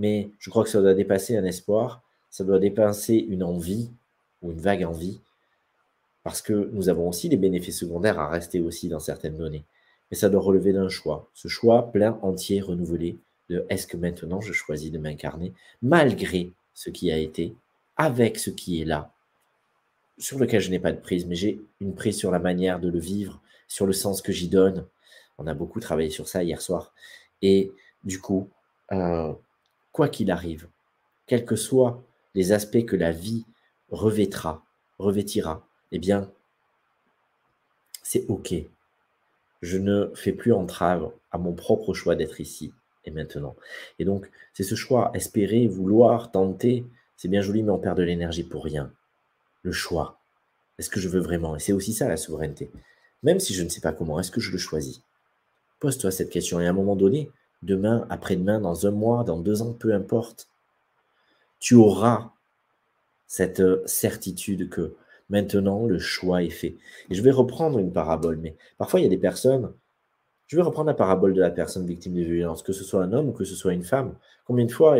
mais je crois que ça doit dépasser un espoir, ça doit dépasser une envie ou une vague envie, parce que nous avons aussi des bénéfices secondaires à rester aussi dans certaines données. Mais ça doit relever d'un choix, ce choix plein, entier, renouvelé, de est-ce que maintenant je choisis de m'incarner, malgré ce qui a été, avec ce qui est là, sur lequel je n'ai pas de prise, mais j'ai une prise sur la manière de le vivre, sur le sens que j'y donne. On a beaucoup travaillé sur ça hier soir. Et du coup, euh, quoi qu'il arrive, quels que soient les aspects que la vie revêtra, revêtira, eh bien, c'est OK. Je ne fais plus entrave à mon propre choix d'être ici et maintenant. Et donc, c'est ce choix, espérer, vouloir, tenter, c'est bien joli, mais on perd de l'énergie pour rien. Le choix. Est-ce que je veux vraiment? Et c'est aussi ça la souveraineté. Même si je ne sais pas comment, est-ce que je le choisis? Pose-toi cette question et à un moment donné, demain, après-demain, dans un mois, dans deux ans, peu importe. Tu auras cette euh, certitude que maintenant le choix est fait. Et je vais reprendre une parabole, mais parfois il y a des personnes, je vais reprendre la parabole de la personne victime de violence, que ce soit un homme ou que ce soit une femme. Combien de fois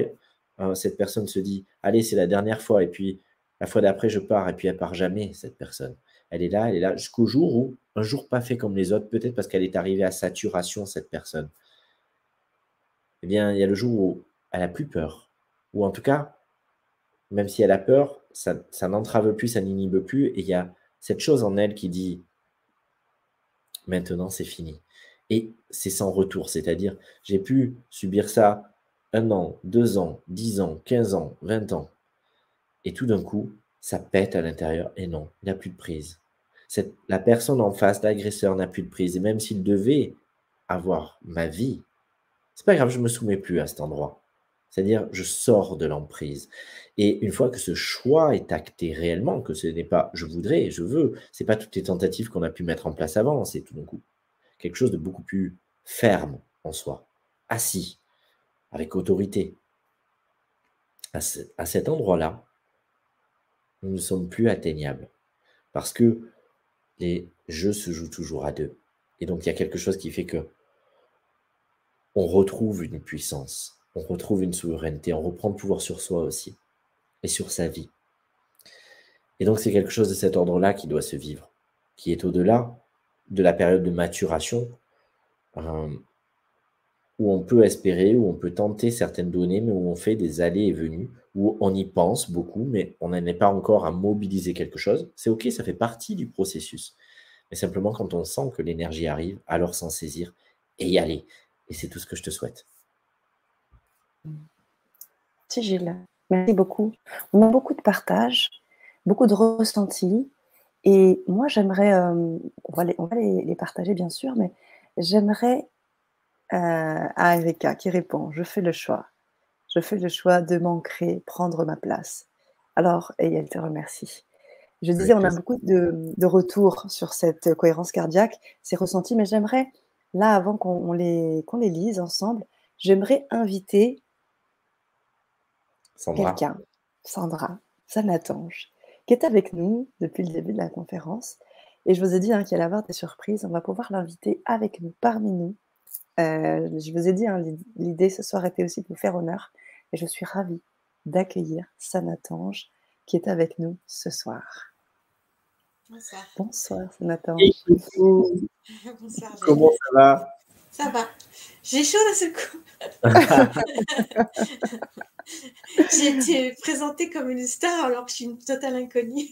euh, cette personne se dit, allez, c'est la dernière fois, et puis la fois d'après, je pars, et puis elle part jamais, cette personne. Elle est là, elle est là, jusqu'au jour où, un jour pas fait comme les autres, peut-être parce qu'elle est arrivée à saturation, cette personne eh bien, il y a le jour où elle n'a plus peur. Ou en tout cas, même si elle a peur, ça, n'entrave plus, ça n'inhibe plus. Et il y a cette chose en elle qui dit maintenant c'est fini. Et c'est sans retour, c'est-à-dire j'ai pu subir ça un an, deux ans, dix ans, quinze ans, vingt ans. Et tout d'un coup, ça pète à l'intérieur. Et non, il n'y a plus de prise. la personne en face, l'agresseur, n'a plus de prise. Et même s'il devait avoir ma vie, c'est pas grave, je me soumets plus à cet endroit. C'est-à-dire, je sors de l'emprise. Et une fois que ce choix est acté réellement, que ce n'est pas je voudrais, je veux, c'est pas toutes les tentatives qu'on a pu mettre en place avant, c'est tout d'un coup quelque chose de beaucoup plus ferme en soi, assis, avec autorité. À, à cet endroit-là, nous ne sommes plus atteignables. Parce que les jeux se jouent toujours à deux. Et donc, il y a quelque chose qui fait que on retrouve une puissance, on retrouve une souveraineté, on reprend le pouvoir sur soi aussi et sur sa vie. Et donc c'est quelque chose de cet ordre-là qui doit se vivre, qui est au-delà de la période de maturation euh, où on peut espérer, où on peut tenter certaines données, mais où on fait des allées et venues, où on y pense beaucoup, mais on n'en est pas encore à mobiliser quelque chose. C'est OK, ça fait partie du processus. Mais simplement quand on sent que l'énergie arrive, alors s'en saisir et y aller. Et c'est tout ce que je te souhaite. Merci Gilles. Merci beaucoup. On a beaucoup de partage, beaucoup de ressentis. Et moi, j'aimerais, euh, on va, les, partager bien sûr, mais j'aimerais euh, à Erika qui répond, je fais le choix. Je fais le choix de m'ancrer, prendre ma place. Alors, et elle te remercie. Je disais, on a beaucoup de, de retours sur cette cohérence cardiaque, ces ressentis, mais j'aimerais là, avant qu'on les, les lise ensemble, j'aimerais inviter quelqu'un, Sandra, Sanatange, qui est avec nous depuis le début de la conférence. Et je vous ai dit hein, qu'il allait avoir des surprises. On va pouvoir l'inviter avec nous, parmi nous. Euh, je vous ai dit, hein, l'idée ce soir était aussi de vous faire honneur. Et je suis ravie d'accueillir Sanatange qui est avec nous ce soir. Bonsoir. Bonsoir, Sanatange. Bonsoir. Comment ça va? Ça va. J'ai chaud à ce coup. J'ai été présentée comme une star alors que je suis une totale inconnue.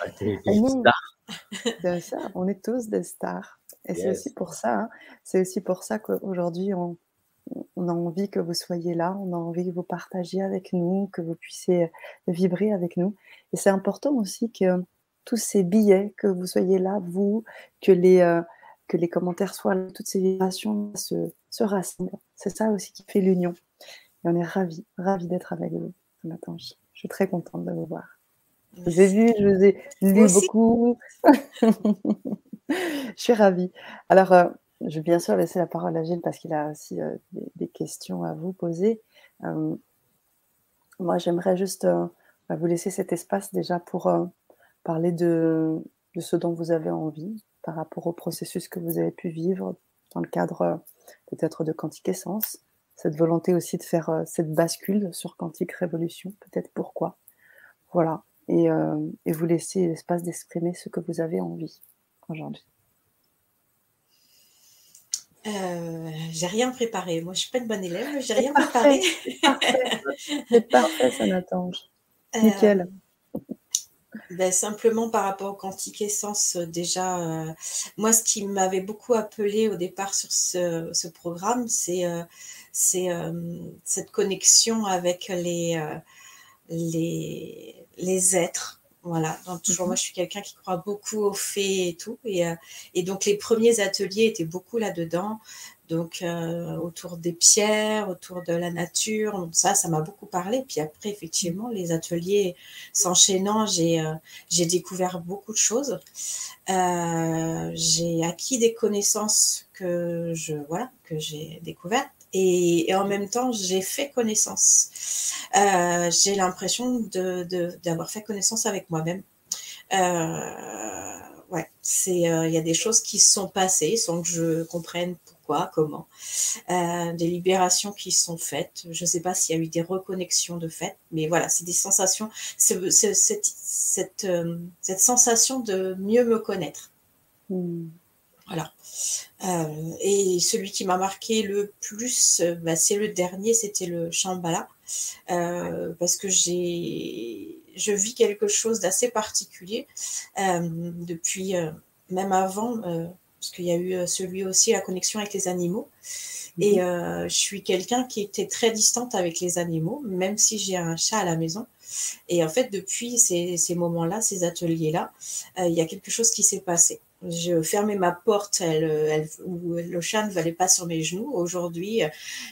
Ah, une star. C'est ça, on est tous des stars. Et c'est aussi pour ça, hein, c'est aussi pour ça qu'aujourd'hui, on, on, a envie que vous soyez là, on a envie que vous partagiez avec nous, que vous puissiez vibrer avec nous. Et c'est important aussi que tous ces billets, que vous soyez là, vous, que les, euh, que les commentaires soient là, toutes ces vibrations se, se rassemblent. C'est ça aussi qui fait l'union. Et on est ravis, ravis d'être avec vous ce matin. Je suis très contente de vous voir. Je vous ai vu, je vous ai lu beaucoup. je suis ravie. Alors, euh, je vais bien sûr laisser la parole à Gilles parce qu'il a aussi euh, des, questions à vous poser. Moi, j'aimerais juste bah, vous laisser cet espace déjà pour parler de, de, ce dont vous avez envie par rapport au processus que vous avez pu vivre dans le cadre peut-être de Quantique Essence, cette volonté aussi de faire cette bascule sur Quantique Révolution, peut-être pourquoi. Voilà, et, euh, et vous laisser l'espace d'exprimer ce que vous avez envie aujourd'hui. Euh, j'ai rien préparé. Moi, je suis pas une bonne élève. J'ai rien préparé. C'est parfait, ça n'attend. Euh, Nickel. Ben, simplement par rapport au quantique essence, déjà, euh, moi, ce qui m'avait beaucoup appelé au départ sur ce, ce programme, c'est c'est cette connexion avec les, les, les êtres. Voilà, donc toujours mhm. moi je suis quelqu'un qui croit beaucoup aux fées et tout. Et, euh, et donc les premiers ateliers étaient beaucoup là-dedans, donc euh, autour des pierres, autour de la nature. Donc ça, ça m'a beaucoup parlé. Puis après, effectivement, les ateliers s'enchaînant, j'ai euh, découvert beaucoup de choses. j'ai acquis des connaissances que je voilà que j'ai découvertes et, en même temps, j'ai fait connaissance. Euh, j'ai l'impression d'avoir de, d'avoir fait connaissance avec moi-même. Euh, ouais, c'est euh, il y a des choses qui sont passées sans que je comprenne pourquoi, comment. Euh, des libérations qui sont faites. Je ne sais pas s'il y a eu des reconnexions de fait, mais voilà, c'est des sensations. C'est cette, cette, euh, cette, sensation de mieux me connaître. Hmm. Voilà. Euh, et celui qui m'a marqué le plus, bah, c'est le dernier, c'était le Shambhala, euh, parce que j'ai, je vis quelque chose d'assez particulier depuis, même avant, parce qu'il y a eu celui aussi, la connexion avec les animaux. Et mhm. je suis quelqu'un qui était très distante avec les animaux, même si j'ai un chat à la maison. Et en fait, depuis ces, ces moments-là, ces ateliers-là, il y a quelque chose qui s'est passé je fermais ma porte elle, où le chat ne valait pas sur mes genoux. Aujourd'hui,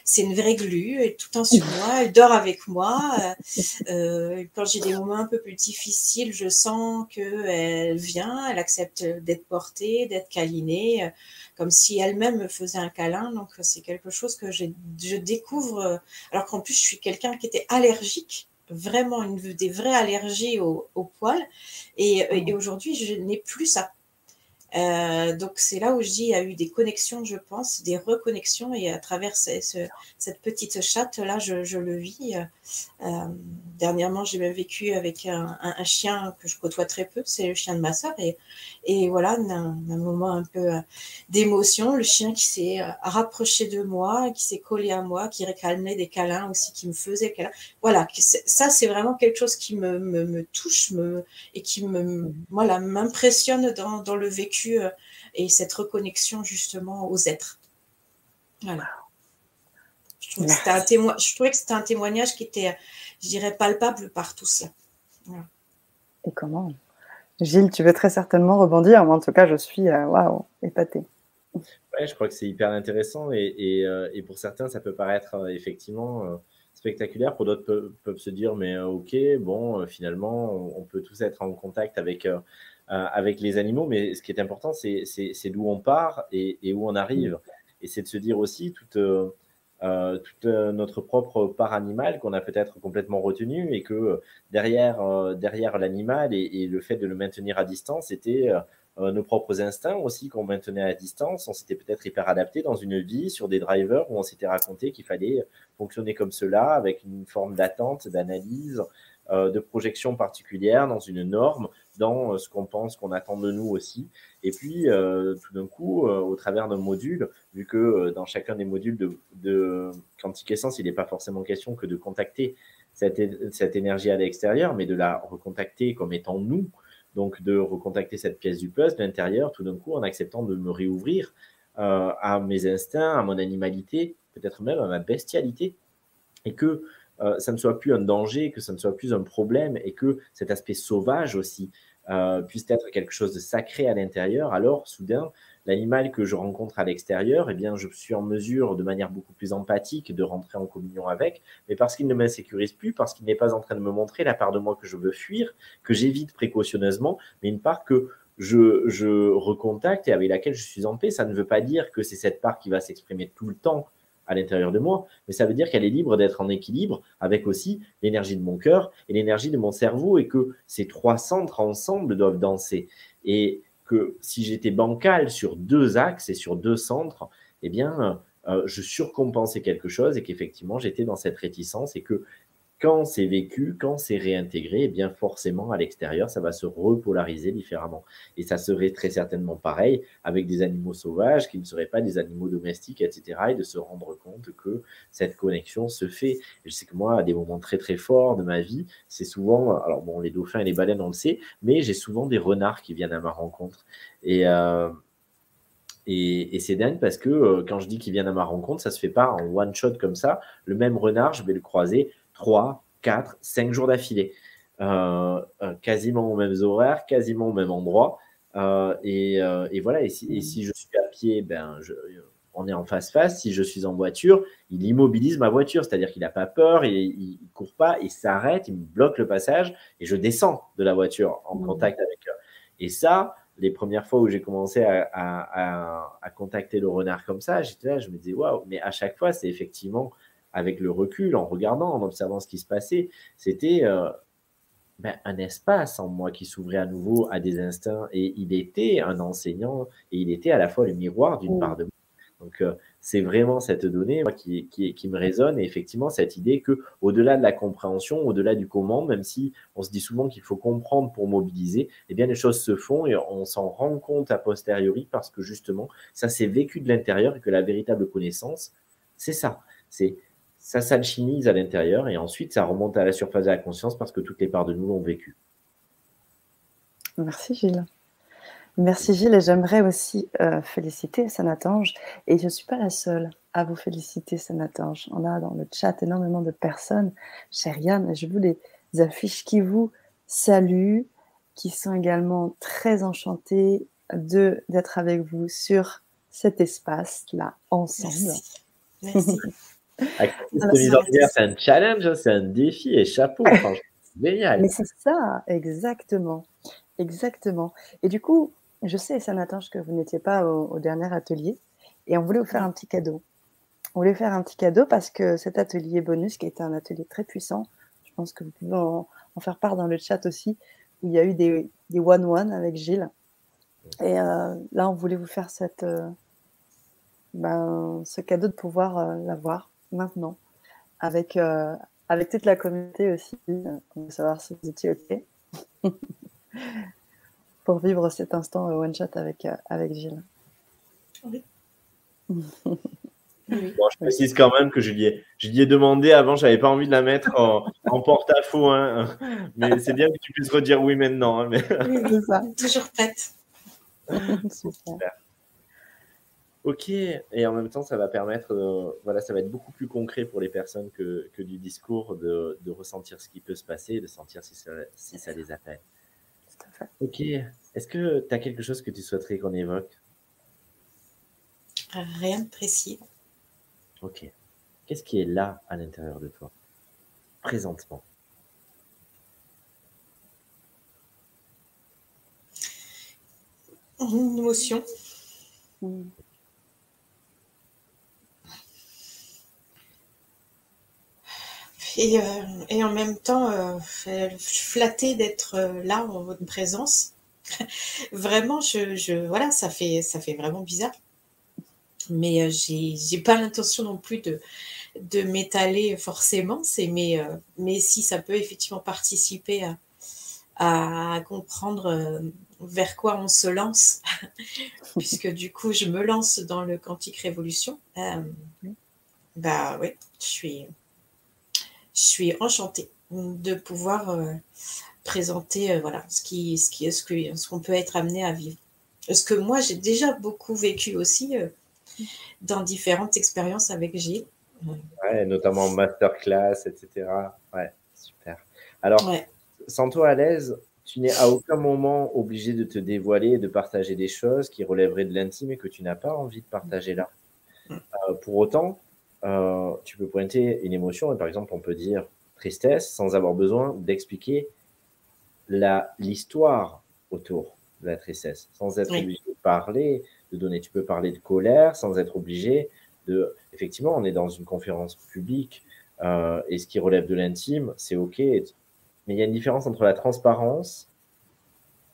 c'est une vraie glu, elle est tout le temps sur moi, elle dort avec moi. Euh, quand j'ai des moments un peu plus difficiles, je sens qu'elle vient, elle accepte d'être portée, d'être câlinée, comme si elle-même me faisait un câlin. Donc, c'est quelque chose que je, découvre, alors qu'en plus, je suis quelqu'un qui était allergique vraiment une, des vraies allergies aux au poils. Et, et aujourd'hui, je n'ai plus ça. Euh, donc c'est là où je dis il y a eu des connexions, je pense, des reconnexions et à travers cette petite chatte là, je, le vis. Euh, dernièrement, j'ai même vécu avec un, chien que je côtoie très peu, c'est le chien de ma soeur et, voilà un, moment un peu euh, d'émotion, le chien qui s'est rapproché de moi, qui s'est collé à moi, qui réclamait des câlins aussi, qui me faisait des câlins. Voilà, ça c'est vraiment quelque chose qui me, touche et qui me voilà m'impressionne dans le vécu euh, et cette reconnexion justement aux êtres. Voilà. Je trouvais, que c'était un témoignage qui était, je dirais, palpable par tous. Et comment? Gilles, tu veux très certainement rebondir. Moi, en tout cas, je suis euh, waouh, épatée. Ouais, je crois que c'est hyper intéressant et, et, euh, et, pour certains, ça peut paraître effectivement spectaculaire. Pour d'autres, peuvent, se dire, mais ok, bon, finalement, on, peut tous être en contact avec euh, avec les animaux, mais ce qui est important, c'est d'où on part et, où on arrive. Et c'est de se dire aussi, tout, euh, euh, toute notre propre part animale qu'on a peut-être complètement retenue et que derrière l'animal et, le fait de le maintenir à distance, c'était nos propres instincts aussi qu'on maintenait à distance. On s'était peut-être hyper adapté dans une vie sur des drivers où on s'était raconté qu'il fallait fonctionner comme cela avec une forme d'attente, d'analyse, de projection particulière dans une norme dans euh, ce qu'on pense, qu'on attend de nous aussi. Et puis, euh, tout d'un coup, euh, au travers d'un module, vu que dans chacun des modules de, de Quantique Essence, il n'est pas forcément question que de contacter cette, cette énergie à l'extérieur, mais de la recontacter comme étant nous. Donc, de recontacter cette pièce du puzzle de l'intérieur, tout d'un coup, en acceptant de me réouvrir à mes instincts, à mon animalité, peut-être même à ma bestialité. Et que euh, ça ne soit plus un danger, que ça ne soit plus un problème et que cet aspect sauvage aussi euh, puisse être quelque chose de sacré à l'intérieur, alors soudain, l'animal que je rencontre à l'extérieur, eh bien, je suis en mesure, de manière beaucoup plus empathique, de rentrer en communion avec, mais parce qu'il ne m'insécurise plus, parce qu'il n'est pas en train de me montrer la part de moi que je veux fuir, que j'évite précautionneusement, mais une part que je, je recontacte et avec laquelle je suis en paix. Ça ne veut pas dire que c'est cette part qui va s'exprimer tout le temps à l'intérieur de moi, mais ça veut dire qu'elle est libre d'être en équilibre avec aussi l'énergie de mon cœur et l'énergie de mon cerveau et que ces trois centres ensemble doivent danser. Et que si j'étais bancal sur deux axes et sur deux centres, eh bien, euh, je surcompensais quelque chose et qu'effectivement, j'étais dans cette réticence et que quand c'est vécu, quand c'est réintégré, eh bien forcément à l'extérieur, ça va se repolariser différemment. Et ça serait très certainement pareil avec des animaux sauvages qui ne seraient pas des animaux domestiques, etc. Et de se rendre compte que cette connexion se fait. je sais que moi, à des moments très très forts de ma vie, c'est souvent, alors bon, les dauphins et les baleines, on le sait, mais j'ai souvent des renards qui viennent à ma rencontre. Et euh, et, c'est dingue parce que euh, quand je dis qu'ils viennent à ma rencontre, ça se fait pas en one shot comme ça. Le même renard, je vais le croiser 3, 4, 5 jours d'affilée. Euh, euh, quasiment aux mêmes horaires, quasiment au même endroit. Euh, et, voilà, et si, je suis à pied, ben, on est en face-face. Si je suis en voiture, il immobilise ma voiture, c'est-à-dire qu'il n'a pas peur, il ne court pas, il s'arrête, il me bloque le passage et je descends de la voiture en mmh. contact avec eux. Et ça, les premières fois où j'ai commencé à, à, contacter le renard comme ça, j'étais là, je me disais, waouh, mais à chaque fois, c'est effectivement avec le recul, en regardant, en observant ce qui se passait, c'était euh, ben, un espace en moi qui s'ouvrait à nouveau à des instincts. Et il était un enseignant et il était à la fois le miroir d'une part de moi. Donc, euh, c'est vraiment cette donnée qui, qui, me résonne et effectivement cette idée que au-delà de la compréhension, au-delà du comment, même si on se dit souvent qu'il faut comprendre pour mobiliser, eh bien les choses se font et on s'en rend compte a posteriori parce que justement ça s'est vécu de l'intérieur et que la véritable connaissance, c'est ça. C'est ça s'alchimise à l'intérieur et ensuite ça remonte à la surface de la conscience parce que toutes les parts de nous l'ont vécu. Merci Gilles. Merci Gilles et j'aimerais aussi euh, féliciter Sanatange et je ne suis pas la seule à vous féliciter Sanatange. On a dans le chat énormément de personnes, chère Yann, et je vous les affiche qui vous saluent, qui sont également très enchantées de d'être avec vous sur cet espace-là ensemble. Merci. c'est un challenge, c'est un défi et chapeau. génial. Mais c'est ça, exactement. Exactement. Et du coup, je sais, Sanatange, que vous n'étiez pas au, dernier atelier et on voulait vous faire un petit cadeau. On voulait faire un petit cadeau parce que cet atelier bonus, qui était un atelier très puissant, je pense que vous pouvez en, faire part dans le chat aussi, où il y a eu des one-one avec Gilles. Et euh, là, on voulait vous faire cette, euh, ben, ce cadeau de pouvoir euh, l'avoir maintenant, avec, euh, avec toute la communauté aussi, euh, pour savoir si vous étiez OK, pour vivre cet instant euh, one shot avec, avec Gilles. Oui. je précise quand même que je lui ai, je lui ai demandé avant, j'avais pas envie de la mettre en, en porte-à-faux, hein, mais c'est bien que tu puisses redire oui maintenant. Hein, mais... oui, ça. Toujours prête. Super. Ok, et en même temps, ça va permettre, euh, voilà, ça va être beaucoup plus concret pour les personnes que, que du discours de, de, ressentir ce qui peut se passer, de sentir si ça, si ça les appelle. Ok, est-ce que tu as quelque chose que tu souhaiterais qu'on évoque? Rien de précis. Ok. Qu'est-ce qui est là à l'intérieur de toi, présentement Une émotion. Hmm. Et, et, en même temps, flattée d'être là en votre présence. vraiment, je, je, voilà, ça fait, ça fait vraiment bizarre. Mais j'ai, j'ai pas l'intention non plus de, de m'étaler forcément. C'est, mais, mais si ça peut effectivement participer à, à comprendre euh, vers quoi on se lance, puisque du coup, je me lance dans le Quantique Révolution. Euh, bah oui, je suis, je suis enchantée de pouvoir euh, présenter voilà, ce qui, ce qui, ce que, ce qu'on peut être amené à vivre. Ce que moi, j'ai déjà beaucoup vécu aussi dans différentes expériences avec Gilles. Ouais, notamment masterclass, etc. Ouais, super. Alors, sens-toi à l'aise. Tu n'es à aucun moment obligé de te dévoiler et de partager des choses qui relèveraient de l'intime et que tu n'as pas envie de partager là. Mm. Euh, pour autant, euh, tu peux pointer une émotion et par exemple, on peut dire tristesse sans avoir besoin d'expliquer l'histoire autour de la tristesse, sans être obligé de parler, de donner. Tu peux parler de colère sans être obligé de. Effectivement, on est dans une conférence publique euh, et ce qui relève de l'intime, c'est OK mais il y a une différence entre la transparence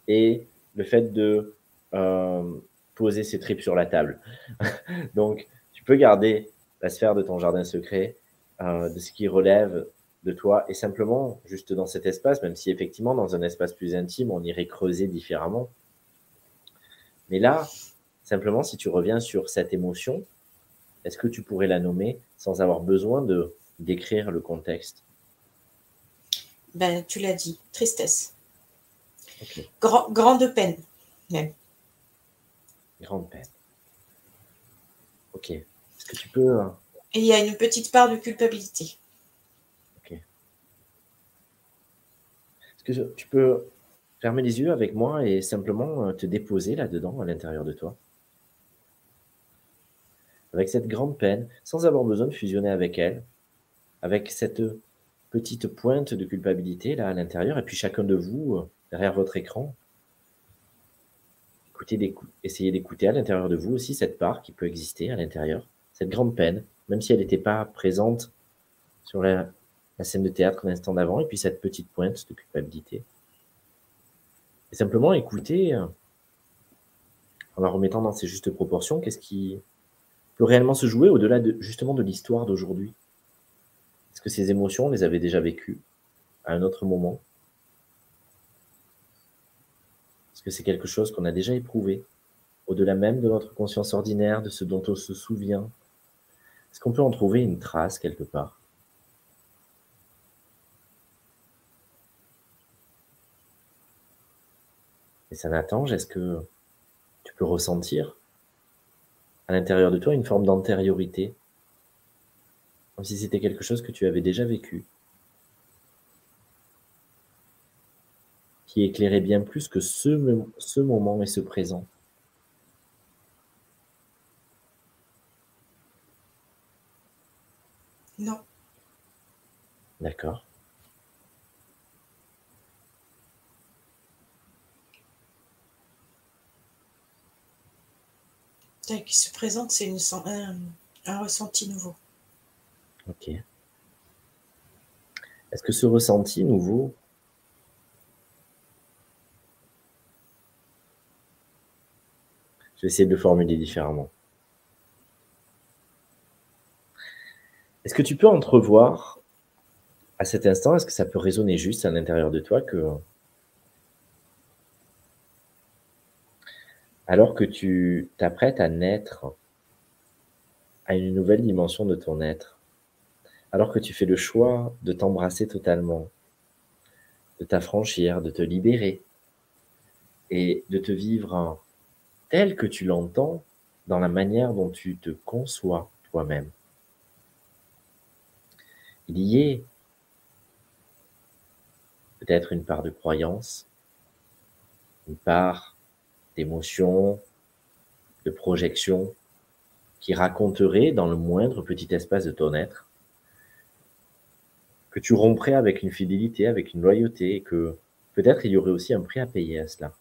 et le fait de euh, poser ses tripes sur la table. Donc, tu peux garder la sphère de ton jardin secret, euh, de ce qui relève de toi, et simplement, juste dans cet espace, même si effectivement, dans un espace plus intime, on irait creuser différemment. Mais là, simplement, si tu reviens sur cette émotion, est-ce que tu pourrais la nommer sans avoir besoin de décrire le contexte? Ben, tu l'as dit, tristesse. grande peine, même. Grande peine. Ok. Est-ce que tu peux. Euh, Et il y a une petite part de culpabilité. Ok. Est-ce que tu peux fermer les yeux avec moi et simplement euh, te déposer là-dedans, à l'intérieur de toi? Avec cette grande peine, sans avoir besoin de fusionner avec elle, avec cette petite pointe de culpabilité là à l'intérieur, et puis chacun de vous, euh, derrière votre écran, écoutez, essayez d'écouter à l'intérieur de vous aussi cette part qui peut exister à l'intérieur, cette grande peine, même si elle n'était pas présente sur la, scène de théâtre l'instant d'avant, et puis cette petite pointe de culpabilité. Et simplement écouter, euh, en la remettant dans ses justes proportions, qu'est-ce qui peut réellement se jouer au-delà de, justement de l'histoire d'aujourd'hui? Est-ce que ces émotions, on les avait déjà vécues à un autre moment? Est-ce que c'est quelque chose qu'on a déjà éprouvé, au-delà même de notre conscience ordinaire, de ce dont on se souvient? Est-ce qu'on peut en trouver une trace quelque part? Et ça Nathan, est-ce que tu peux ressentir à l'intérieur de toi une forme d'antériorité? Comme si c'était quelque chose que tu avais déjà vécu, qui éclairait bien plus que ce moment et ce présent. Non. D'accord. qui se présente, c'est un ressenti nouveau. Ok. Est-ce que ce ressenti nouveau Je vais essayer de le formuler différemment. Est-ce que tu peux entrevoir à cet instant, est-ce que ça peut résonner juste à l'intérieur de toi que alors que tu t'apprêtes à naître à une nouvelle dimension de ton être, alors que tu fais le choix de t'embrasser totalement, de t'affranchir, de te libérer et de te vivre tel que tu l'entends dans la manière dont tu te conçois toi-même? Il y est peut-être une part de croyance, une part d'émotion, de projection qui raconterait dans le moindre petit espace de ton être que tu romprais avec une fidélité, avec une loyauté, et que peut-être il y aurait aussi un prix à payer à cela.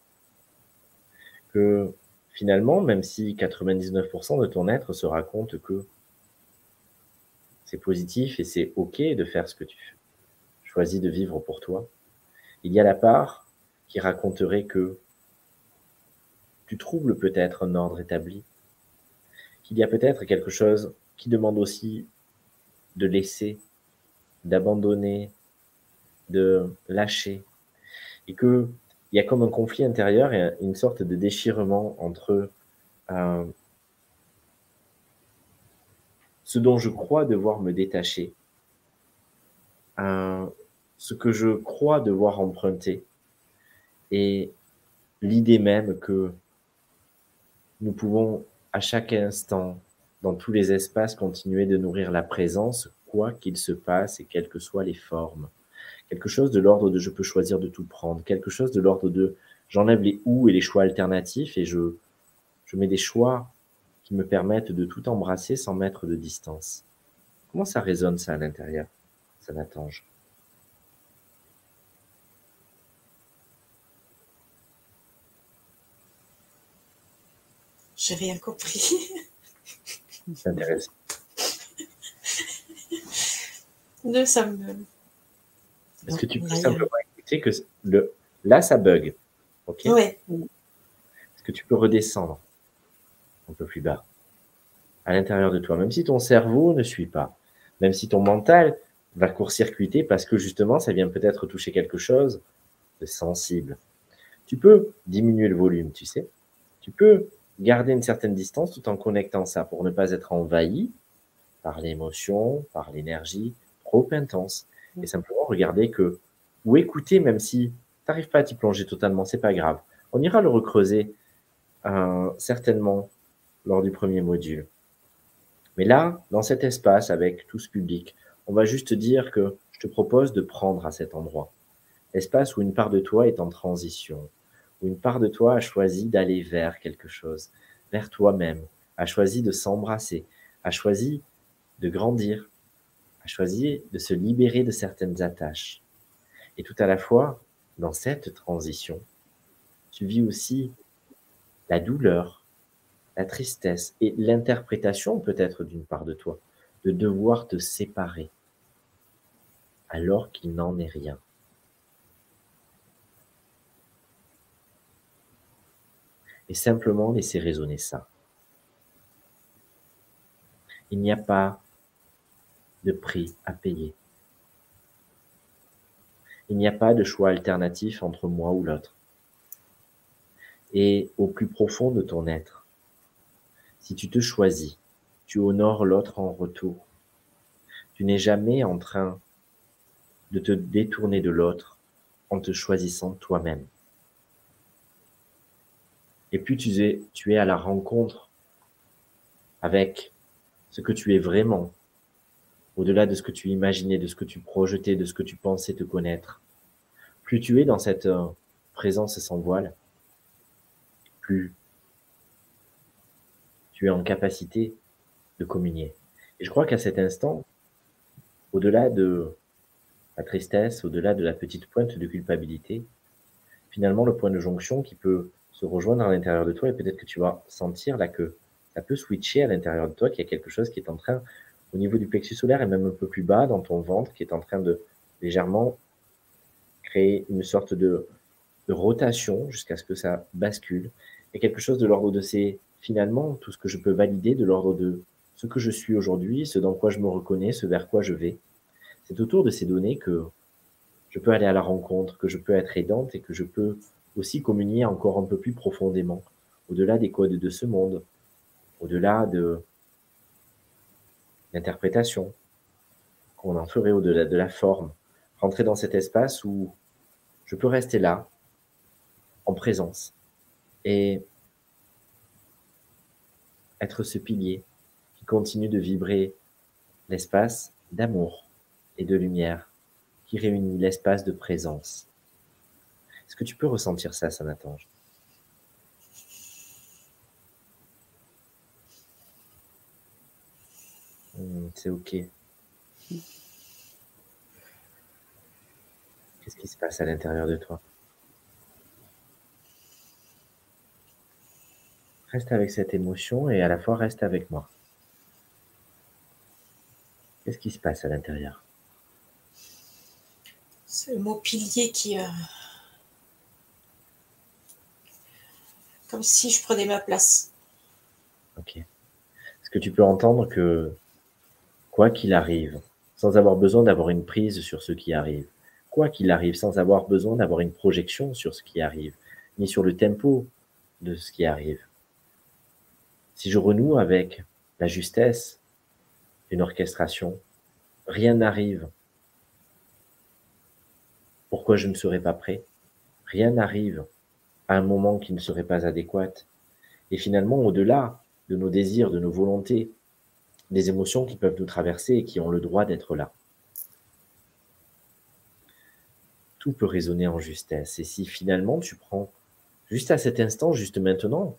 Que finalement, même si 99% de ton être se raconte que C'est positif et c'est OK de faire ce que tu choisis de vivre pour toi. Il y a la part qui raconterait que tu troubles peut-être un ordre établi, qu'il y a peut-être quelque chose qui demande aussi de laisser, d'abandonner, de lâcher, et que il y a comme un conflit intérieur et une sorte de déchirement entre euh, ce dont je crois devoir me détacher, ce que je crois devoir emprunter, et l'idée même que nous pouvons à chaque instant, dans tous les espaces, continuer de nourrir la présence, quoi qu'il se passe et quelles que soient les formes. Quelque chose de l'ordre de je peux choisir de tout prendre, quelque chose de l'ordre de j'enlève les ou et les choix alternatifs et je, je mets des choix qui me permettent de tout embrasser sans mettre de distance. Comment ça résonne ça à l'intérieur, ça Natange J'ai rien compris. C'est intéressant. De ça me. Est-ce que tu peux simplement écouter que le... là, ça bug Ok? Oui. Est-ce que tu peux redescendre un peu plus bas à l'intérieur de toi, même si ton cerveau ne suit pas, même si ton mental va court-circuiter parce que justement, ça vient peut-être toucher quelque chose de sensible? Tu peux diminuer le volume, tu sais. Tu peux garder une certaine distance tout en connectant ça pour ne pas être envahi par l'émotion, par l'énergie trop intense. Et simplement regarder que, ou écouter, même si tu n'arrives pas à t'y plonger totalement, c'est pas grave. On ira le recreuser euh, certainement lors du premier module. Mais là, dans cet espace avec tout ce public, on va juste dire que je te propose de prendre à cet endroit. Espace où une part de toi est en transition, une part de toi a choisi d'aller vers quelque chose, vers toi-même, a choisi de s'embrasser, a choisi de grandir, a choisi de se libérer de certaines attaches. Et tout à la fois, dans cette transition, tu vis aussi la douleur, la tristesse et l'interprétation peut-être d'une part de toi, de devoir te séparer, alors qu'il n'en est rien. Et simplement laisser résonner ça. Il n'y a pas de prix à payer. Il n'y a pas de choix alternatif entre moi ou l'autre. Et au plus profond de ton être, si tu te choisis, tu honores l'autre en retour. Tu n'es jamais en train de te détourner de l'autre en te choisissant toi-même. Et puis tu es, tu es à la rencontre avec ce que tu es vraiment, au-delà de ce que tu imaginais, de ce que tu projetais, de ce que tu pensais te connaître. Plus tu es dans cette euh, présence sans voile, plus tu es en capacité de communier. Et je crois qu'à cet instant, au-delà de la tristesse, au-delà de la petite pointe de culpabilité, finalement le point de jonction qui peut se rejoindre à l'intérieur de toi et peut-être que tu vas sentir là que ça peut switcher à l'intérieur de toi, qu'il y a quelque chose qui est en train, au niveau du plexus solaire et même un peu plus bas dans ton ventre, qui est en train de légèrement créer une sorte de, de rotation jusqu'à ce que ça bascule. Et quelque chose de l'ordre de ces, finalement, tout ce que je peux valider, de l'ordre de ce que je suis aujourd'hui, ce dans quoi je me reconnais, ce vers quoi je vais. C'est autour de ces données que je peux aller à la rencontre, que je peux être aidante et que je peux aussi communier encore un peu plus profondément, au-delà des codes de ce monde, au-delà de l'interprétation qu'on en ferait au-delà de la forme, rentrer dans cet espace où je peux rester là, en présence, et être ce pilier qui continue de vibrer l'espace d'amour et de lumière qui réunit l'espace de présence. Que tu peux ressentir ça, Sanatange? Hmm, C'est OK. Qu'est-ce qui se passe à l'intérieur de toi? Reste avec cette émotion et à la fois reste avec moi. Qu'est-ce qui se passe à l'intérieur? C'est le mot pilier qui... Euh, comme si je prenais ma place. Ok. Est-ce que tu peux entendre que, quoi qu'il arrive, sans avoir besoin d'avoir une prise sur ce qui arrive, quoi qu'il arrive, sans avoir besoin d'avoir une projection sur ce qui arrive, ni sur le tempo de ce qui arrive, si je renoue avec la justesse d'une orchestration, rien n'arrive. Pourquoi je ne serais pas prêt? Rien n'arrive à un moment qui ne serait pas adéquat. Et finalement, au-delà de nos désirs, de nos volontés, des émotions qui peuvent nous traverser et qui ont le droit d'être là. Tout peut résonner en justesse. Et si finalement tu prends juste à cet instant, juste maintenant,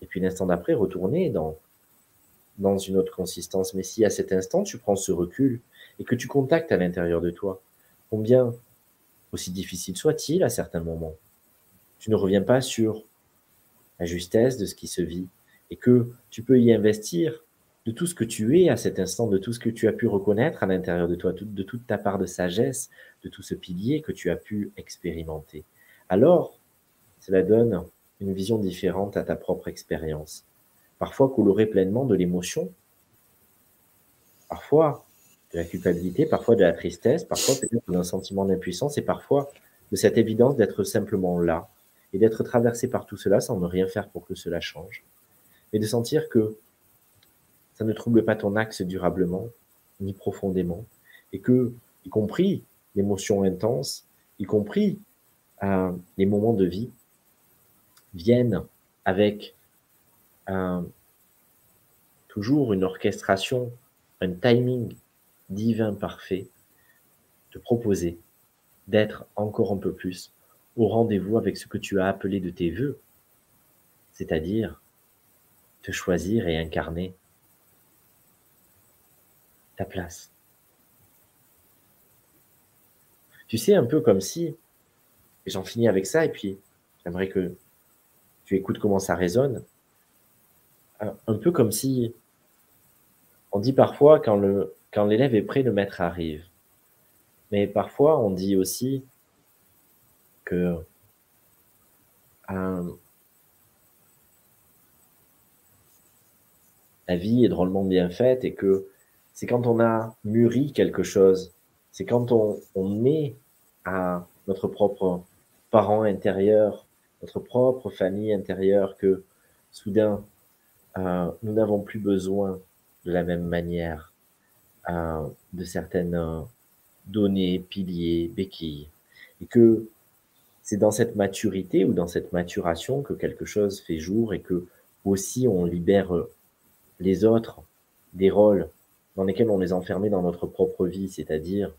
et puis l'instant d'après, retourner dans, dans une autre consistance. Mais si à cet instant, tu prends ce recul et que tu contactes à l'intérieur de toi, combien, aussi difficile soit-il à certains moments, tu ne reviens pas sur la justesse de ce qui se vit et que tu peux y investir de tout ce que tu es à cet instant, de tout ce que tu as pu reconnaître à l'intérieur de toi, de toute ta part de sagesse, de tout ce pilier que tu as pu expérimenter. Alors, cela donne une vision différente à ta propre expérience. Parfois colorée pleinement de l'émotion, parfois de la culpabilité, parfois de la tristesse, parfois peut-être d'un sentiment d'impuissance et parfois de cette évidence d'être simplement là et d'être traversé par tout cela sans ne rien faire pour que cela change. Mais de sentir que ça ne trouble pas ton axe durablement, ni profondément, et que, y compris l'émotion intense, y compris euh, les moments de vie, viennent avec toujours une orchestration, un timing divin parfait, te proposer d'être encore un peu plus au rendez-vous avec ce que tu as appelé de tes voeux, c'est-à-dire te choisir et incarner ta place. Tu sais, un peu comme si, et j'en finis avec ça, et puis j'aimerais que tu écoutes comment ça résonne. Un peu comme si on dit parfois quand le quand l'élève est prêt, le maître arrive. Mais parfois on dit aussi que la vie est drôlement bien faite et que c'est quand on a mûri quelque chose, c'est quand on, on à notre propre parent intérieur notre propre famille intérieure que soudain, euh, nous n'avons plus besoin de la même manière euh, de certaines euh, données, piliers, béquilles. Et que c'est dans cette maturité ou dans cette maturation que quelque chose fait jour et que aussi on libère les autres des rôles dans lesquels on les enfermait dans notre propre vie, c'est-à-dire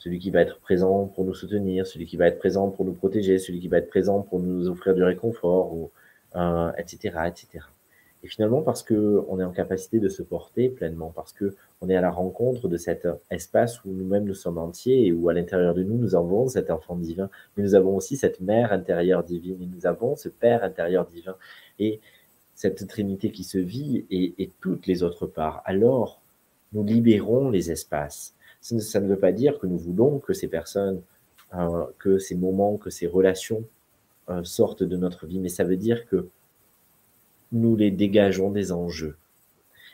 celui qui va être présent pour nous soutenir, celui qui va être présent pour nous protéger, celui qui va être présent pour nous offrir du réconfort, ou, euh, etc., etc. Et finalement, parce que on est en capacité de se porter pleinement, parce que on est à la rencontre de cet espace où nous-mêmes nous sommes entiers et où à l'intérieur de nous nous avons cet enfant divin, mais nous avons aussi cette mère intérieure divine et nous avons ce père intérieur divin. Et cette trinité qui se vit et, et toutes les autres parts. Alors, nous libérons les espaces. Ça ne veut pas dire que nous voulons que ces personnes, euh, que ces moments, que ces relations euh, sortent de notre vie, mais ça veut dire que nous les dégageons des enjeux.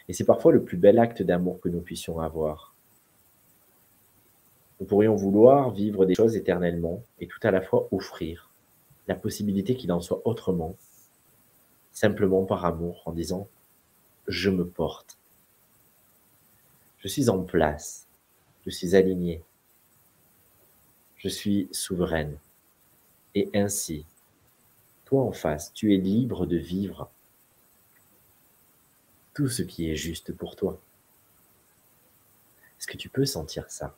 Et c'est parfois le plus bel acte d'amour que nous puissions avoir. Nous pourrions vouloir vivre des choses éternellement et tout à la fois offrir la possibilité qu'il en soit autrement, simplement par amour, en disant je me porte. Je suis en place je suis aligné, je suis souveraine. Et ainsi, toi en face, tu es libre de vivre tout ce qui est juste pour toi. Est-ce que tu peux sentir ça?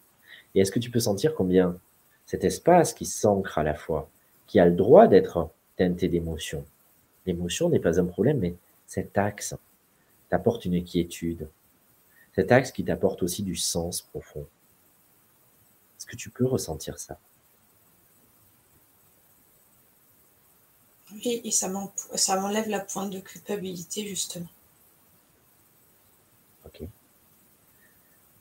Et est-ce que tu peux sentir combien cet espace qui s'ancre à la fois, qui a le droit d'être teinté d'émotion, l'émotion n'est pas un problème, mais cet axe t'apporte une quiétude, cet axe qui t'apporte aussi du sens profond. Est-ce que tu peux ressentir ça? Oui, et ça m'enlève la pointe de culpabilité, justement. Ok.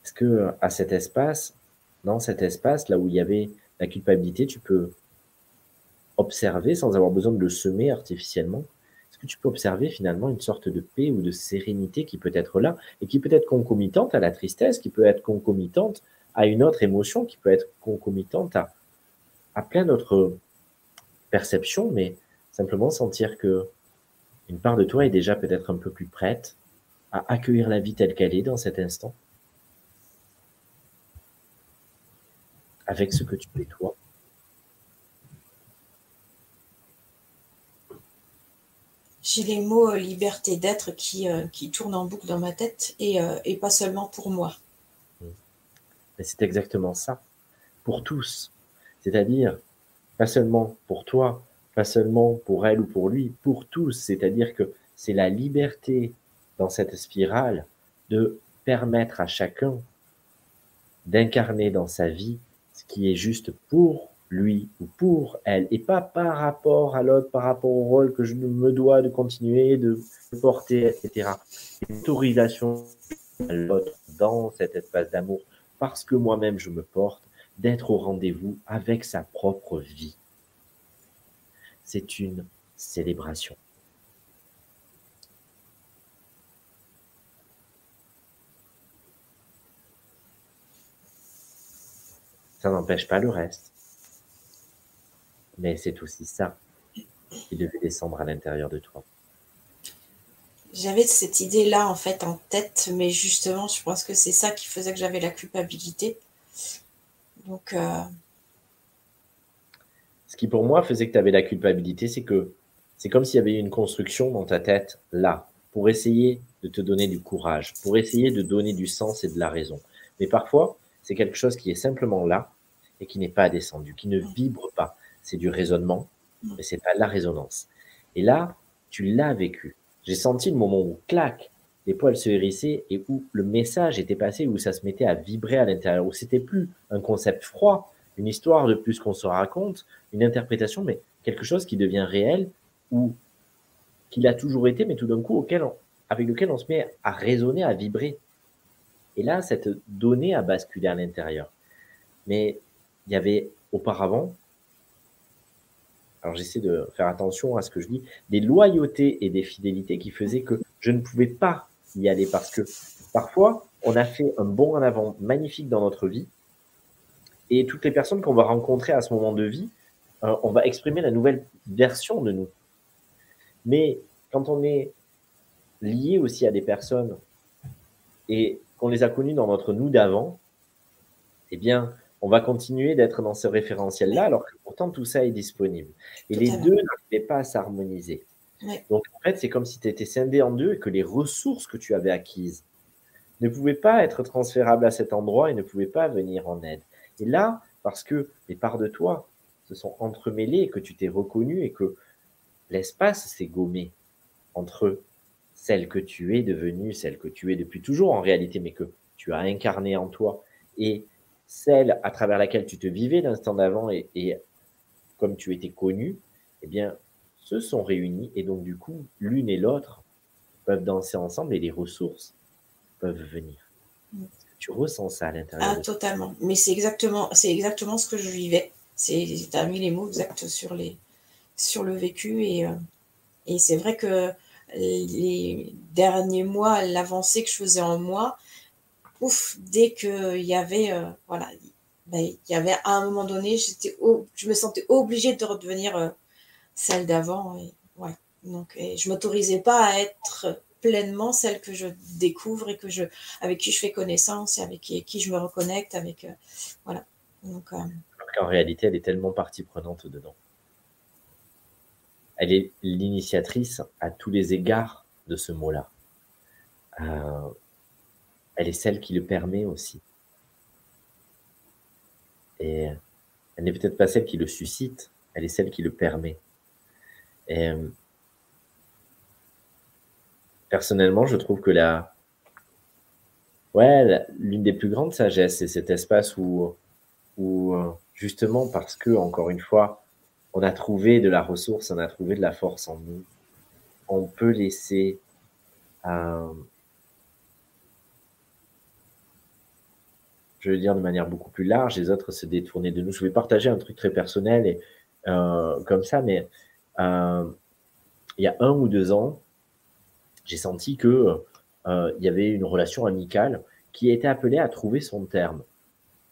Est-ce que à cet espace, dans cet espace, là où il y avait la culpabilité, tu peux observer sans avoir besoin de le semer artificiellement? Est-ce que tu peux observer finalement une sorte de paix ou de sérénité qui peut être là et qui peut être concomitante à la tristesse, qui peut être concomitante à une autre émotion, qui peut être concomitante à, à plein d'autres perceptions, mais simplement sentir que une part de toi est déjà peut-être un peu plus prête à accueillir la vie telle qu'elle est dans cet instant, avec ce que tu es toi. J'ai les mots euh, liberté d'être qui, euh, qui tournent en boucle dans ma tête et, euh, et pas seulement pour moi. c'est exactement ça, pour tous. C'est-à-dire, pas seulement pour toi, pas seulement pour elle ou pour lui, pour tous. C'est-à-dire que c'est la liberté dans cette spirale de permettre à chacun d'incarner dans sa vie qui est juste pour lui ou pour elle, et pas par rapport à l'autre, par rapport au rôle que je me dois de continuer, de porter, etc. L'autorisation à l'autre dans cet espace d'amour, parce que moi-même je me porte, d'être au rendez-vous avec sa propre vie. C'est une célébration. Ça n'empêche pas le reste. Mais c'est aussi ça qui devait descendre à l'intérieur de toi. J'avais cette idée-là en fait en tête, mais justement, je pense que c'est ça qui faisait que j'avais la culpabilité. Donc. Euh, Ce qui pour moi faisait que tu avais la culpabilité, c'est que c'est comme s'il y avait une construction dans ta tête là, pour essayer de te donner du courage, pour essayer de donner du sens et de la raison. Mais parfois, c'est quelque chose qui est simplement là et qui n'est pas descendu, qui ne vibre pas. C'est du raisonnement, mais c'est pas la résonance. Et là, tu l'as vécu. J'ai senti le moment où, clac, les poils se hérissaient et où le message était passé, où ça se mettait à vibrer à l'intérieur, où c'était plus un concept froid, une histoire de plus qu'on se raconte, une interprétation, mais quelque chose qui devient réel ou qu'il a toujours été, mais tout d'un coup auquel avec lequel on se met à raisonner, à vibrer. Et là, cette donnée a basculé à l'intérieur. Mais il y avait auparavant, alors j'essaie de faire attention à ce que je dis, des loyautés et des fidélités qui faisaient que je ne pouvais pas y aller parce que parfois, on a fait un bond en avant magnifique dans notre vie et toutes les personnes qu'on va rencontrer à ce moment de vie, euh, on va exprimer la nouvelle version de nous. Mais quand on est lié aussi à des personnes et qu'on les a connues dans notre nous d'avant, eh bien, on va continuer d'être dans ce référentiel-là, alors que pourtant tout ça est disponible. Et les deux n'arrivaient pas à s'harmoniser. Donc en fait, c'est comme si tu étais scindé en deux et que les ressources que tu avais acquises ne pouvaient pas être transférables à cet endroit et ne pouvaient pas venir en aide. Et là, parce que les parts de toi se sont entremêlées et que tu t'es reconnu et que l'espace s'est gommé entre celle que tu es devenue, celle que tu es depuis toujours en réalité, mais que tu as incarné en toi, et celle à travers laquelle tu te vivais l'instant d'avant et, comme tu étais connu, eh bien, se sont réunis et donc du coup, l'une et l'autre peuvent danser ensemble et les ressources peuvent venir. Tu ressens ça à l'intérieur. Ah, totalement. Mais c'est exactement, c'est exactement ce que je vivais. C'est, tu as mis les mots exacts sur, les, sur le vécu et, euh, et c'est vrai que les derniers mois, l'avancée que je faisais en moi, ouf, dès qu'il y avait, euh, voilà, ben, il y avait à un moment donné, je me sentais obligée de redevenir euh, celle d'avant. Et, ouais, donc, je m'autorisais pas à être pleinement celle que je découvre et que je, avec qui je fais connaissance et avec qui, je me reconnecte, avec, euh, voilà. Donc, en réalité, elle est tellement partie prenante dedans. Elle est l'initiatrice à tous les égards de ce mot-là. Euh, elle est celle qui le permet aussi. Et elle n'est peut-être pas celle qui le suscite, elle est celle qui le permet. Et personnellement, je trouve que la, ouais, l'une des plus grandes sagesses, c'est cet espace où, où, justement, parce que, encore une fois, on a trouvé de la ressource, on a trouvé de la force en nous, on peut laisser euh, je veux dire de manière beaucoup plus large, les autres se détournaient de nous. Je vais partager un truc très personnel et euh, comme ça, mais euh, il y a un ou deux ans, j'ai senti que il y avait une relation amicale qui était appelée à trouver son terme.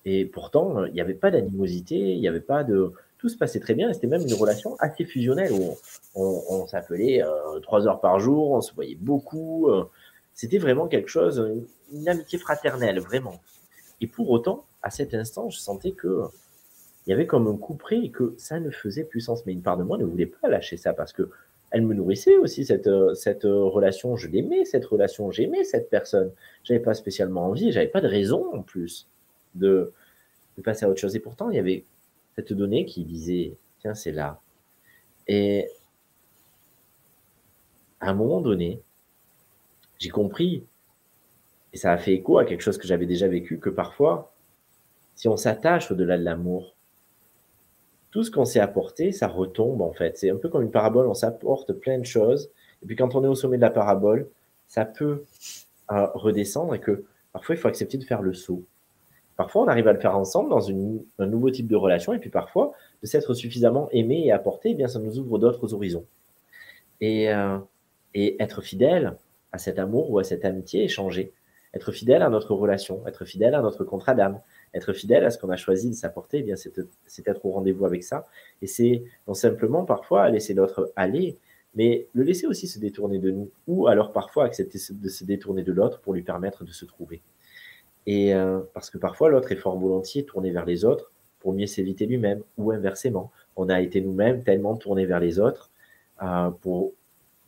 Et pourtant, il n'y avait pas d'animosité, il n'y avait pas de, tout se passait très bien. C'était même une relation assez fusionnelle où on, s'appelait trois heures par jour, on se voyait beaucoup. C'était vraiment quelque chose, une amitié fraternelle, vraiment. Et pour autant, à cet instant, je sentais que il y avait comme un coup près et que ça ne faisait plus sens. Mais une part de moi ne voulait pas lâcher ça parce que elle me nourrissait aussi cette, cette relation. Je l'aimais cette relation, j'aimais cette personne. J'avais pas spécialement envie, j'avais pas de raison en plus de passer à autre chose. Et pourtant, il y avait cette donnée qui disait tiens, c'est là. Et à un moment donné, j'ai compris et ça a fait écho à quelque chose que j'avais déjà vécu, que parfois, si on s'attache au-delà de l'amour, tout ce qu'on s'est apporté, ça retombe en fait. C'est un peu comme une parabole, on s'apporte plein de choses, et puis quand on est au sommet de la parabole, ça peut euh, redescendre et que parfois il faut accepter de faire le saut. Parfois on arrive à le faire ensemble dans un nouveau type de relation, et puis parfois de s'être suffisamment aimé et apporté, eh bien ça nous ouvre d'autres horizons. Et, euh, et être fidèle à cet amour ou à cette amitié et changer être fidèle à notre relation, être fidèle à notre contrat d'âme, être fidèle à ce qu'on a choisi de s'apporter, eh bien c'est être au rendez-vous avec ça. Et c'est non simplement parfois laisser l'autre aller, mais le laisser aussi se détourner de nous, ou alors parfois accepter de se détourner de l'autre pour lui permettre de se trouver. Et euh, parce que parfois l'autre est fort volontiers tourné vers les autres pour mieux s'éviter lui-même, ou inversement, on a été nous-mêmes tellement tournés vers les autres euh, pour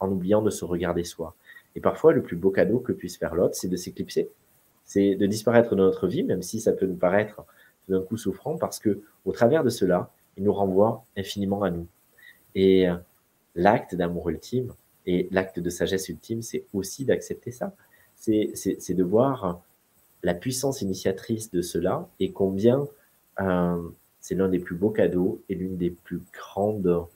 en oubliant de se regarder soi. Et parfois, le plus beau cadeau que puisse faire l'autre, c'est de s'éclipser. C'est de disparaître de notre vie, même si ça peut nous paraître d'un coup souffrant, parce que au travers de cela, il nous renvoie infiniment à nous. Et euh, l'acte d'amour ultime et l'acte de sagesse ultime, c'est aussi d'accepter ça. C'est de voir la puissance initiatrice de cela et combien euh, c'est l'un des plus beaux cadeaux et l'une des plus grandes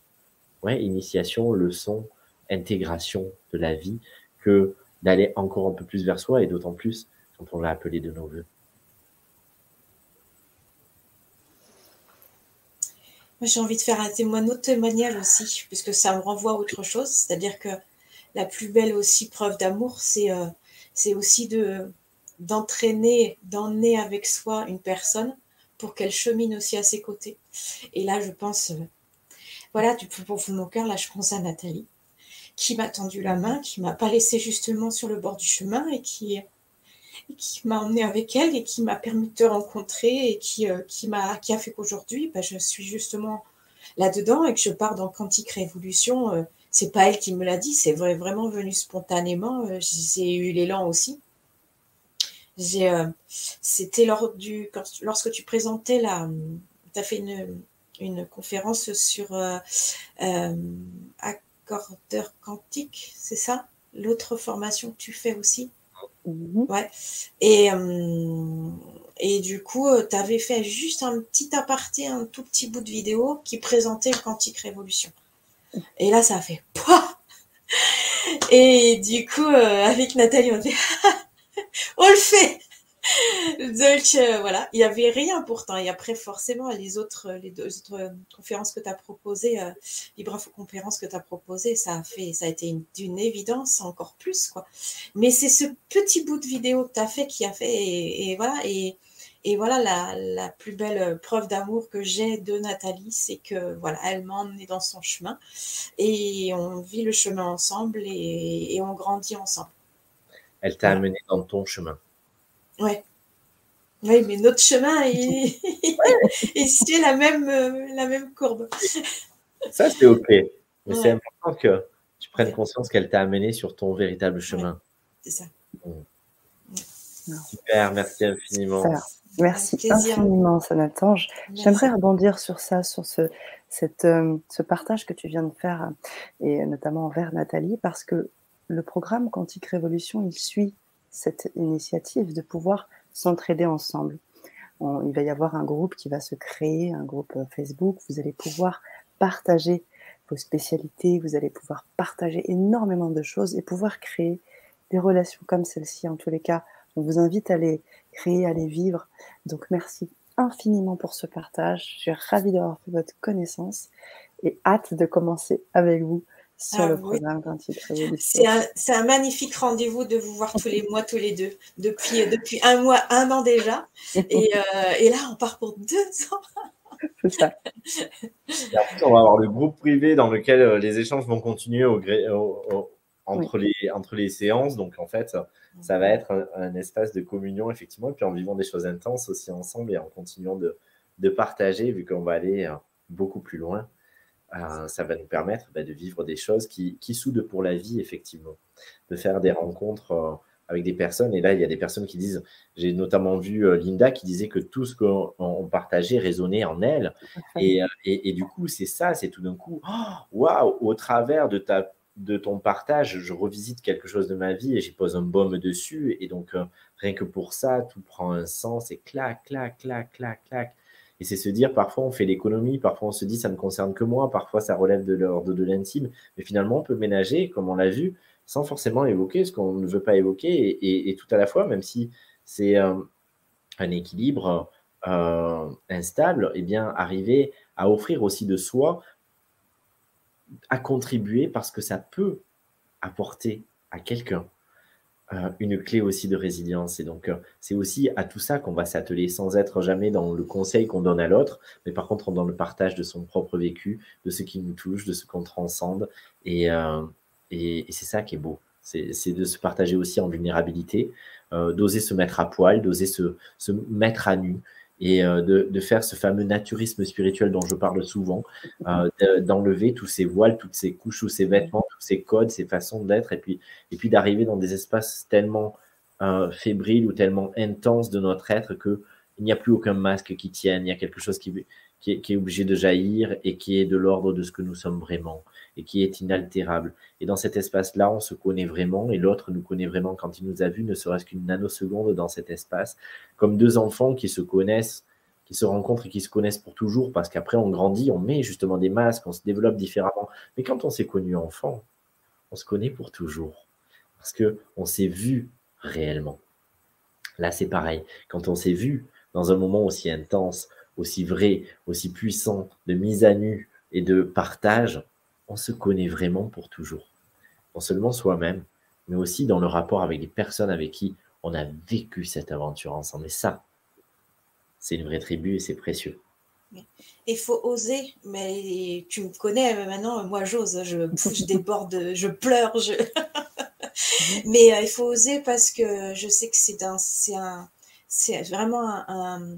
ouais, initiations, leçons, intégration de la vie que d'aller encore un peu plus vers soi et d'autant plus quand on l'a appelé de nos voeux. J'ai envie de faire un, témoignage, autre témoignage aussi, puisque ça me renvoie à autre chose. C'est-à-dire que la plus belle aussi preuve d'amour, c'est euh, c'est aussi de d'entraîner, d'emmener avec soi une personne pour qu'elle chemine aussi à ses côtés. Et là, je pense, euh, voilà, du fond de mon cœur, là, je pense à Nathalie qui m'a tendu la main, qui m'a pas laissé justement sur le bord du chemin et qui, m'a emmené avec elle et qui m'a permis de te rencontrer et qui, euh, a fait qu'aujourd'hui, bah, je suis justement là-dedans et que je pars dans Quantique Révolution. Euh, c'est pas elle qui me l'a dit, c'est vraiment venu spontanément. J'ai eu l'élan aussi. J'ai, c'était lors du, lorsque tu présentais la, tu as fait une, une conférence sur accordeur quantique, c'est ça? L'autre formation que tu fais aussi? Mhm. Ouais. Et, euh, et du coup, euh, tu avais fait juste un petit aparté, un tout petit bout de vidéo qui présentait le Quantique Révolution. Et là, ça a fait Pouah Et du coup, euh, avec Nathalie, on dit On le fait donc euh, voilà, il n'y avait rien pourtant. Et après, forcément, les autres, les deux autres euh, conférences que tu as proposées, euh, conférences que tu as proposées, ça a fait, ça a été d'une évidence encore plus, quoi. Mais c'est ce petit bout de vidéo que tu as fait qui a fait, et, voilà, et, voilà la, plus belle preuve d'amour que j'ai de Nathalie, c'est que voilà, elle m'a emmenée dans son chemin et on vit le chemin ensemble et on grandit ensemble. Elle t'a amené dans ton chemin. Ouais. Oui, mais notre chemin est, est la même, euh, la même courbe. Ça, c'est OK. Mais c'est important que tu prennes conscience qu'elle t'a amené sur ton véritable chemin. c'est ça. Super, merci infiniment. Merci infiniment, Sanatange. J'aimerais rebondir sur ça, sur ce, cette, euh, ce partage que tu viens de faire, et notamment envers Nathalie, parce que le programme Quantique Révolution, il suit cette initiative de pouvoir s'entraider ensemble. il va y avoir un groupe qui va se créer, un groupe euh, Facebook. Vous allez pouvoir partager vos spécialités, vous allez pouvoir partager énormément de choses et pouvoir créer des relations comme celle-ci. En tous les cas, On vous invite à les créer, à les vivre. Donc merci infiniment pour ce partage. Je suis ravie d'avoir fait votre connaissance et hâte de commencer avec vous sur ah le programme Gratuit C'est un, un, magnifique rendez-vous de vous voir tous les mois, tous les deux, depuis, depuis un mois, un an déjà. Et, euh, et là, on part pour deux ans. C'est ça. on va avoir le groupe privé dans lequel euh, les échanges vont continuer au, entre, les, entre les séances. Donc, en fait, ça va être un, espace de communion, effectivement, et puis en vivant des choses intenses aussi ensemble et en continuant de, de partager, vu qu'on va aller euh, beaucoup plus loin. Euh, ça va nous permettre bah, de vivre des choses qui, qui, soudent pour la vie, effectivement. De faire des rencontres avec des personnes. Et là, il y a des personnes qui disent, j'ai notamment vu euh, Linda qui disait que tout ce qu'on partageait résonnait en elle. Et, euh, et, et, du coup, c'est ça, c'est tout d'un coup, oh, waouh, au travers de, ta, de ton partage, je revisite quelque chose de ma vie et j'y pose un baume dessus. Et donc, euh, rien que pour ça, tout prend un sens et clac, clac, clac, clac, clac. Et c'est se dire, parfois on fait l'économie, parfois on se dit ça ne concerne que moi, parfois ça relève de l'ordre de l'intime, mais finalement on peut ménager, comme on l'a vu, sans forcément évoquer ce qu'on ne veut pas évoquer et, tout à la fois, même si c'est euh, un équilibre euh, instable, et eh bien arriver à offrir aussi de soi, à contribuer parce que ça peut apporter à quelqu'un une clé aussi de résilience. Et donc, c'est aussi à tout ça qu'on va s'atteler sans être jamais dans le conseil qu'on donne à l'autre, mais par contre dans le partage de son propre vécu, de ce qui nous touche, de ce qu'on transcende. Et, et, c'est ça qui est beau. C'est de se partager aussi en vulnérabilité, euh, d'oser se mettre à poil, d'oser se, se, mettre à nu et euh, de, de, faire ce fameux naturisme spirituel dont je parle souvent, euh, d'enlever tous ces voiles, toutes ces couches, tous ces vêtements, tous ces codes, ces façons d'être, et puis, et puis d'arriver dans des espaces tellement fébriles ou tellement intenses de notre être que il n'y a plus aucun masque qui tienne, il y a quelque chose qui, est obligé de jaillir et qui est de l'ordre de ce que nous sommes vraiment et qui est inaltérable. Et dans cet espace-là, on se connaît vraiment et l'autre nous connaît vraiment quand il nous a vus, ne serait-ce qu'une nanoseconde dans cet espace, comme deux enfants qui se connaissent, qui se rencontrent et qui se connaissent pour toujours, parce qu'après on grandit, on met justement des masques, on se développe différemment. Mais quand on s'est connu enfant, on se connaît pour toujours, parce que on s'est vu réellement. Là, c'est pareil. Quand on s'est vu dans un moment aussi intense, aussi vrai, aussi puissant de mise à nu et de partage, on se connaît vraiment pour toujours. Non seulement soi-même, mais aussi dans le rapport avec les personnes avec qui on a vécu cette aventure ensemble. Et ça, c'est une vraie tribu et c'est précieux. Il faut oser, mais tu me connais maintenant, moi j'ose, je, je déborde, je pleure, je... mais euh, il faut oser parce que je sais que c'est un, c'est vraiment un,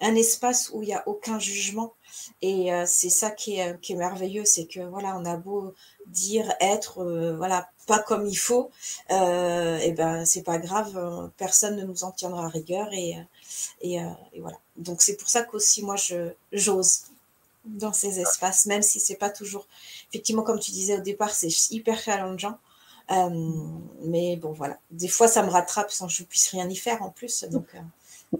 un espace où il n'y a aucun jugement. Et euh, c'est ça qui est, qui est merveilleux, c'est que voilà, on a beau dire être euh, voilà pas comme il faut, euh, et ben c'est pas grave, personne ne nous en tiendra rigueur et, et, et voilà. Donc c'est pour ça qu'aussi moi je j'ose dans ces espaces, même si c'est pas toujours effectivement comme tu disais au départ, c'est hyper challengeant. Mais bon voilà, des fois ça me rattrape sans que je puisse rien y faire en plus. Donc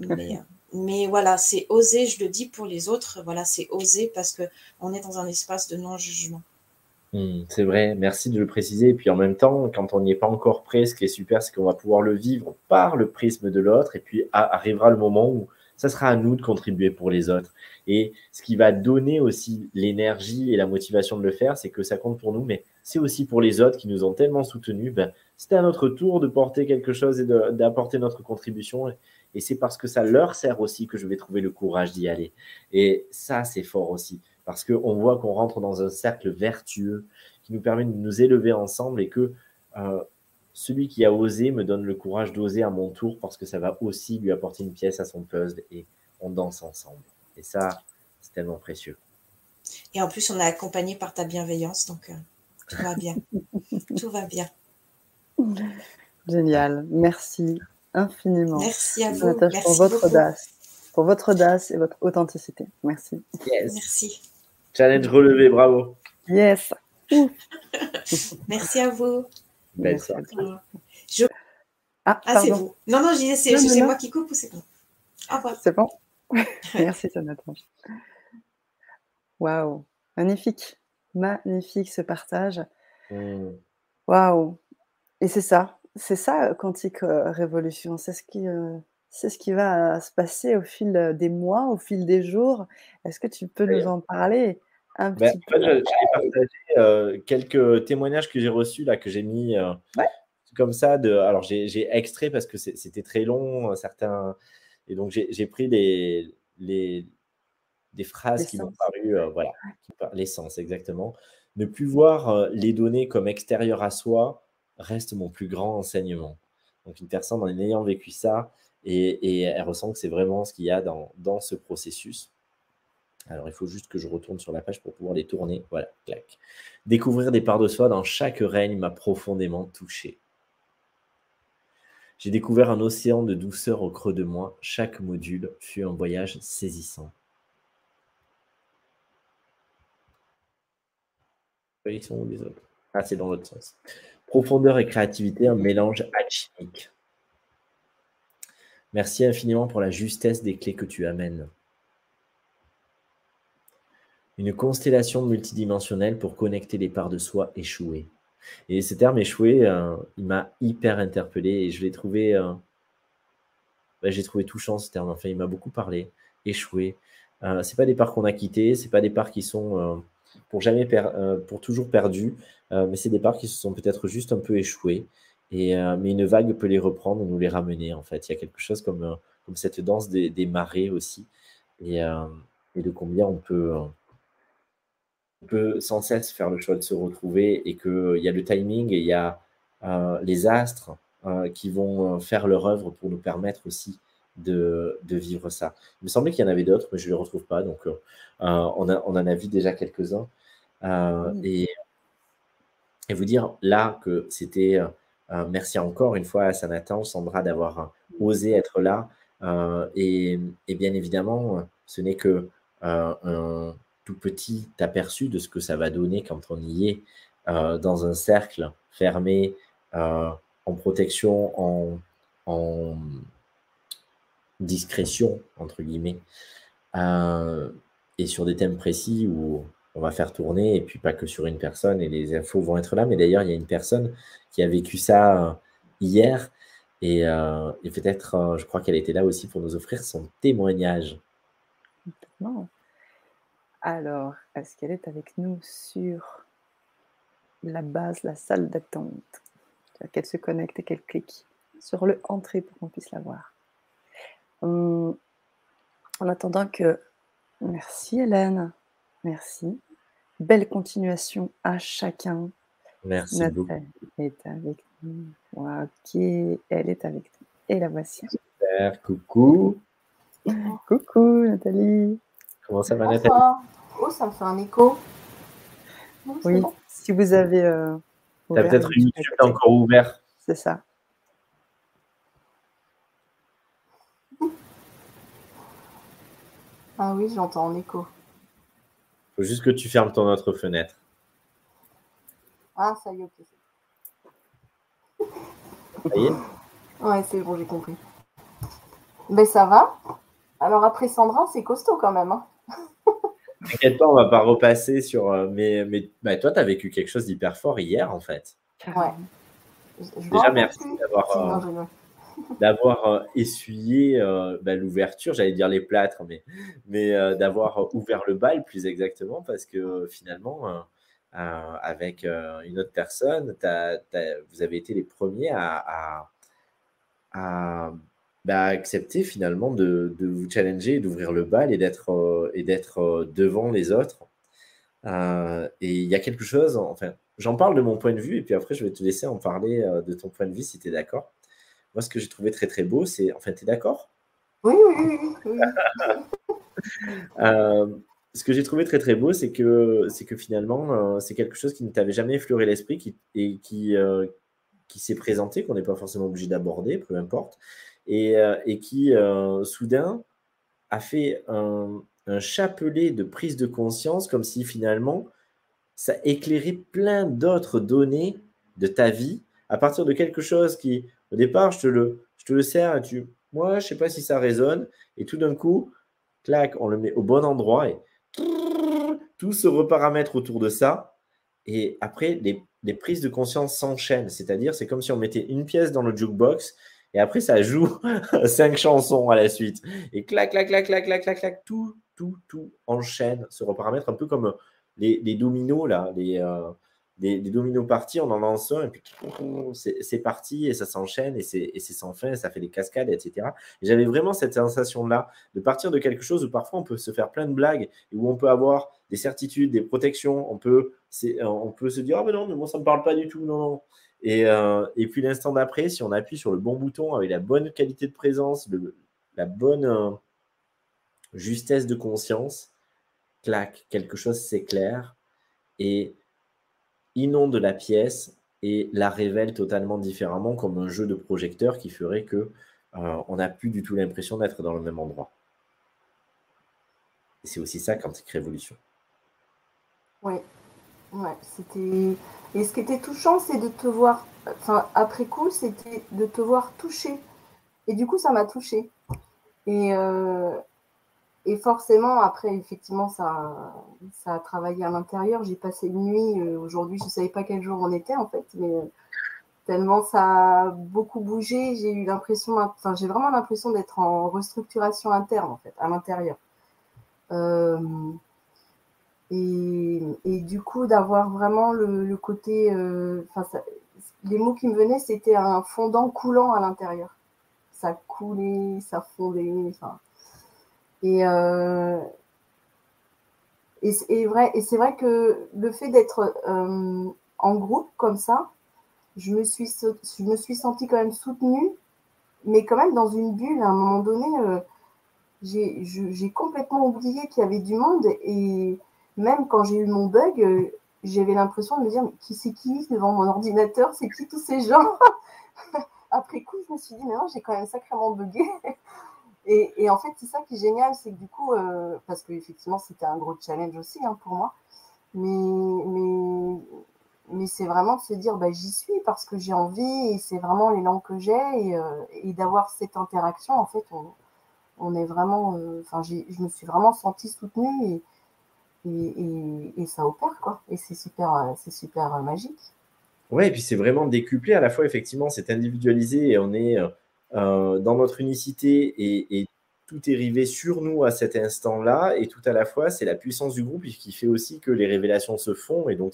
mais, mais voilà, c'est oser, je le dis pour les autres, voilà, c'est oser parce que on est dans un espace de non-jugement. Hmm, c'est vrai, merci de le préciser. Et puis en même temps, quand on n'y est pas encore prêt, ce qui est super, c'est qu'on va pouvoir le vivre par le prisme de l'autre. Et puis arrivera le moment où ça sera à nous de contribuer pour les autres. Et ce qui va donner aussi l'énergie et la motivation de le faire, c'est que ça compte pour nous, mais c'est aussi pour les autres qui nous ont tellement soutenus. Ben, c'était à notre tour de porter quelque chose et d'apporter notre contribution. Et c'est parce que ça leur sert aussi que je vais trouver le courage d'y aller. Et ça, c'est fort aussi. Parce qu'on voit qu'on rentre dans un cercle vertueux qui nous permet de nous élever ensemble et que euh, celui qui a osé me donne le courage d'oser à mon tour parce que ça va aussi lui apporter une pièce à son puzzle et on danse ensemble. Et ça, c'est tellement précieux. Et en plus, on est accompagné par ta bienveillance, donc euh, tout va bien. tout va bien. Génial. Merci infiniment. Merci à vous. pour votre audace, pour votre audace et votre authenticité. Merci. Merci. Challenge relevé, bravo. Yes. Merci à vous. Belle soirée. Ah, ah c'est vous. Non, non, c'est moi qui coupe ou c'est bon Au revoir. C'est bon? Merci, Jonathan. Waouh, magnifique. Magnifique ce partage. Hmm. Waouh. Et c'est ça, c'est ça, Quantique Révolution. C'est ce qui, c'est ce qui va se passer au fil des mois, au fil des jours. Est-ce que tu peux nous en parler un ben, petit peu? J'ai partagé quelques témoignages que j'ai reçus, là, que j'ai mis comme ça. De, alors, j'ai extrait parce que c'était très long, certains. Et donc, j'ai pris les, les, des phrases qui m'ont paru, voilà, l'essence, exactement. Ne plus voir les données comme extérieures à soi reste mon plus grand enseignement. Donc, une personne, en ayant vécu ça, et, elle ressent que c'est vraiment ce qu'il y a dans, dans, ce processus. Alors, il faut juste que je retourne sur la page pour pouvoir les tourner. Voilà, clac. Découvrir des parts de soi dans chaque règne m'a profondément touché. J'ai découvert un océan de douceur au creux de moi. Chaque module fut un voyage saisissant. Sont les autres Ah, c'est dans l'autre sens. Profondeur et créativité, un mélange alchimique. Merci infiniment pour la justesse des clés que tu amènes. Une constellation multidimensionnelle pour connecter les parts de soi échouées. Et ce terme échoué, euh, il m'a hyper interpellé et je l'ai trouvé, euh, bah, j'ai trouvé touchant ce terme. Enfin, il m'a beaucoup parlé. Échoué. Euh, c'est pas des parts qu'on a quittées, c'est pas des parts qui sont euh, pour jamais pour toujours perdues, mais c'est des parts qui se sont peut-être juste un peu échouées. Et, mais une vague peut les reprendre et nous les ramener. En fait, il y a quelque chose comme, comme cette danse des, des marées aussi, et, et, de combien on peut peut sans cesse faire le choix de se retrouver et qu'il y a le timing et il y a euh, les astres euh, qui vont euh, faire leur œuvre pour nous permettre aussi de, de vivre ça. Il me semblait qu'il y en avait d'autres, mais je ne les retrouve pas. Donc, on, a, on, en a vu déjà quelques-uns. Et, et, vous dire là que c'était merci encore une fois à Sanatan, Sandra, d'avoir osé être là. Et, et, bien évidemment, ce n'est que un tout petit aperçu de ce que ça va donner quand on y est euh, dans un cercle fermé, euh, en protection, en, discrétion, entre guillemets, euh, et sur des thèmes précis où on va faire tourner, et puis pas que sur une personne, et les infos vont être là. Mais d'ailleurs, il y a une personne qui a vécu ça hier, et, et peut-être, je crois qu'elle était là aussi pour nous offrir son témoignage. Alors, est-ce qu'elle est avec nous sur la base, la salle d'attente? Qu'elle se connecte et qu'elle clique sur le entrée pour qu'on puisse la voir. Hum, en attendant que... Merci Hélène, merci. Belle continuation à chacun. Merci beaucoup. est avec nous. Ok, elle est avec nous. Et la voici. Super, coucou. Coucou Nathalie. Comment ça va Nathalie? Oh, ça me fait un écho. oui, si vous avez. Euh, tu as peut-être une YouTube encore ouvert. C'est ça. Ah oui, j'entends un écho. Il faut juste que tu fermes ton autre fenêtre. Ah, ça y est, ok. Ça y est? Ouais, c'est bon, j'ai compris. Mais ben, ça va. Alors après Sandra, c'est costaud quand même. Hein. T'inquiète pas, on va pas repasser sur. Euh, mais, mais bah, toi, tu as vécu quelque chose d'hyper fort hier, en fait. Ouais. Déjà, merci d'avoir euh, essuyé euh, bah, l'ouverture, j'allais dire les plâtres, mais, mais d'avoir ouvert le bal plus exactement, parce que finalement, avec une autre personne, vous avez été les premiers à, bah, accepter finalement de, vous challenger, d'ouvrir le bal et d'être euh, euh, devant les autres. Euh, et il y a quelque chose, enfin, j'en parle de mon point de vue et puis après je vais te laisser en parler de ton point de vue si tu es d'accord. Moi, ce que j'ai trouvé très très beau, c'est, enfin, tu es d'accord? Oui, oui, oui. ce que j'ai trouvé très très beau, c'est que, c'est que finalement, c'est quelque chose qui ne t'avait jamais effleuré l'esprit qui, et qui, qui s'est présenté, qu'on n'est pas forcément obligé d'aborder, peu importe, euh, et, qui, euh, soudain, a fait un, chapelet de prise de conscience, comme si finalement, ça éclairait plein d'autres données de ta vie à partir de quelque chose qui, au départ, je te le, je sers et tu, moi, je sais pas si ça résonne, et tout d'un coup, clac, on le met au bon endroit et tout se reparamètre autour de ça. Et après, les, prises de conscience s'enchaînent. C'est-à-dire, c'est comme si on mettait une pièce dans le jukebox et après, ça joue cinq chansons à la suite. Et clac, clac, clac, clac, clac, clac, clac, tout, tout, tout enchaîne, se reparamètre un peu comme les, dominos, là, les, euh, des, dominos partis, on en lance un, et puis c'est parti, et ça s'enchaîne, et c'est sans fin, ça fait des cascades, etc. J'avais vraiment cette sensation-là de partir de quelque chose où parfois on peut se faire plein de blagues, et où on peut avoir des certitudes, des protections, on peut, on peut se dire, ah mais non, mais moi ça ne me parle pas du tout, non, non. Et, euh, et puis l'instant d'après, si on appuie sur le bon bouton avec la bonne qualité de présence, la bonne euh, justesse de conscience, clac, quelque chose s'éclaire, et inonde la pièce et la révèle totalement différemment comme un jeu de projecteur qui ferait que euh, on n'a plus du tout l'impression d'être dans le même endroit. C'est aussi ça Quantique Révolution. Oui, ouais, c'était. Et ce qui était touchant, c'est de te voir. Enfin, après coup, c'était de te voir toucher. Et du coup, ça m'a touché. Et, euh, et forcément, après, effectivement, ça, ça a travaillé à l'intérieur. J'ai passé une nuit, euh, aujourd'hui, je ne savais pas quel jour on était, en fait, mais euh, tellement ça a beaucoup bougé, j'ai eu l'impression, enfin, j'ai vraiment l'impression d'être en restructuration interne, en fait, à l'intérieur. Euh, et, du coup, d'avoir vraiment le, côté, enfin, les mots qui me venaient, c'était un fondant coulant à l'intérieur. Ça coulait, ça fondait, enfin euh, et, vrai, et c'est vrai que le fait d'être euh, en groupe comme ça, je me, suis, je me suis sentie quand même soutenue, mais quand même dans une bulle. À un moment donné, euh, j'ai complètement oublié qu'il y avait du monde. Et même quand j'ai eu mon bug, j'avais l'impression de me dire mais qui c'est qui devant mon ordinateur? C'est qui tous ces gens? Après coup, je me suis dit mais non, j'ai quand même sacrément bugué. Et, en fait, c'est ça qui est génial, c'est que du coup, euh, parce qu'effectivement, c'était un gros challenge aussi hein, pour moi, mais, mais, c'est vraiment de se dire, bah, j'y suis parce que j'ai envie et c'est vraiment l'élan que j'ai et, euh, et d'avoir cette interaction, en fait, on, est vraiment, euh, enfin, je me suis vraiment sentie soutenue et, et, ça opère, quoi. Et c'est super, c'est super magique. Ouais, et puis c'est vraiment décuplé à la fois, effectivement, c'est individualisé et on est euh, dans notre unicité et, tout est rivé sur nous à cet instant-là et tout à la fois c'est la puissance du groupe qui fait aussi que les révélations se font et donc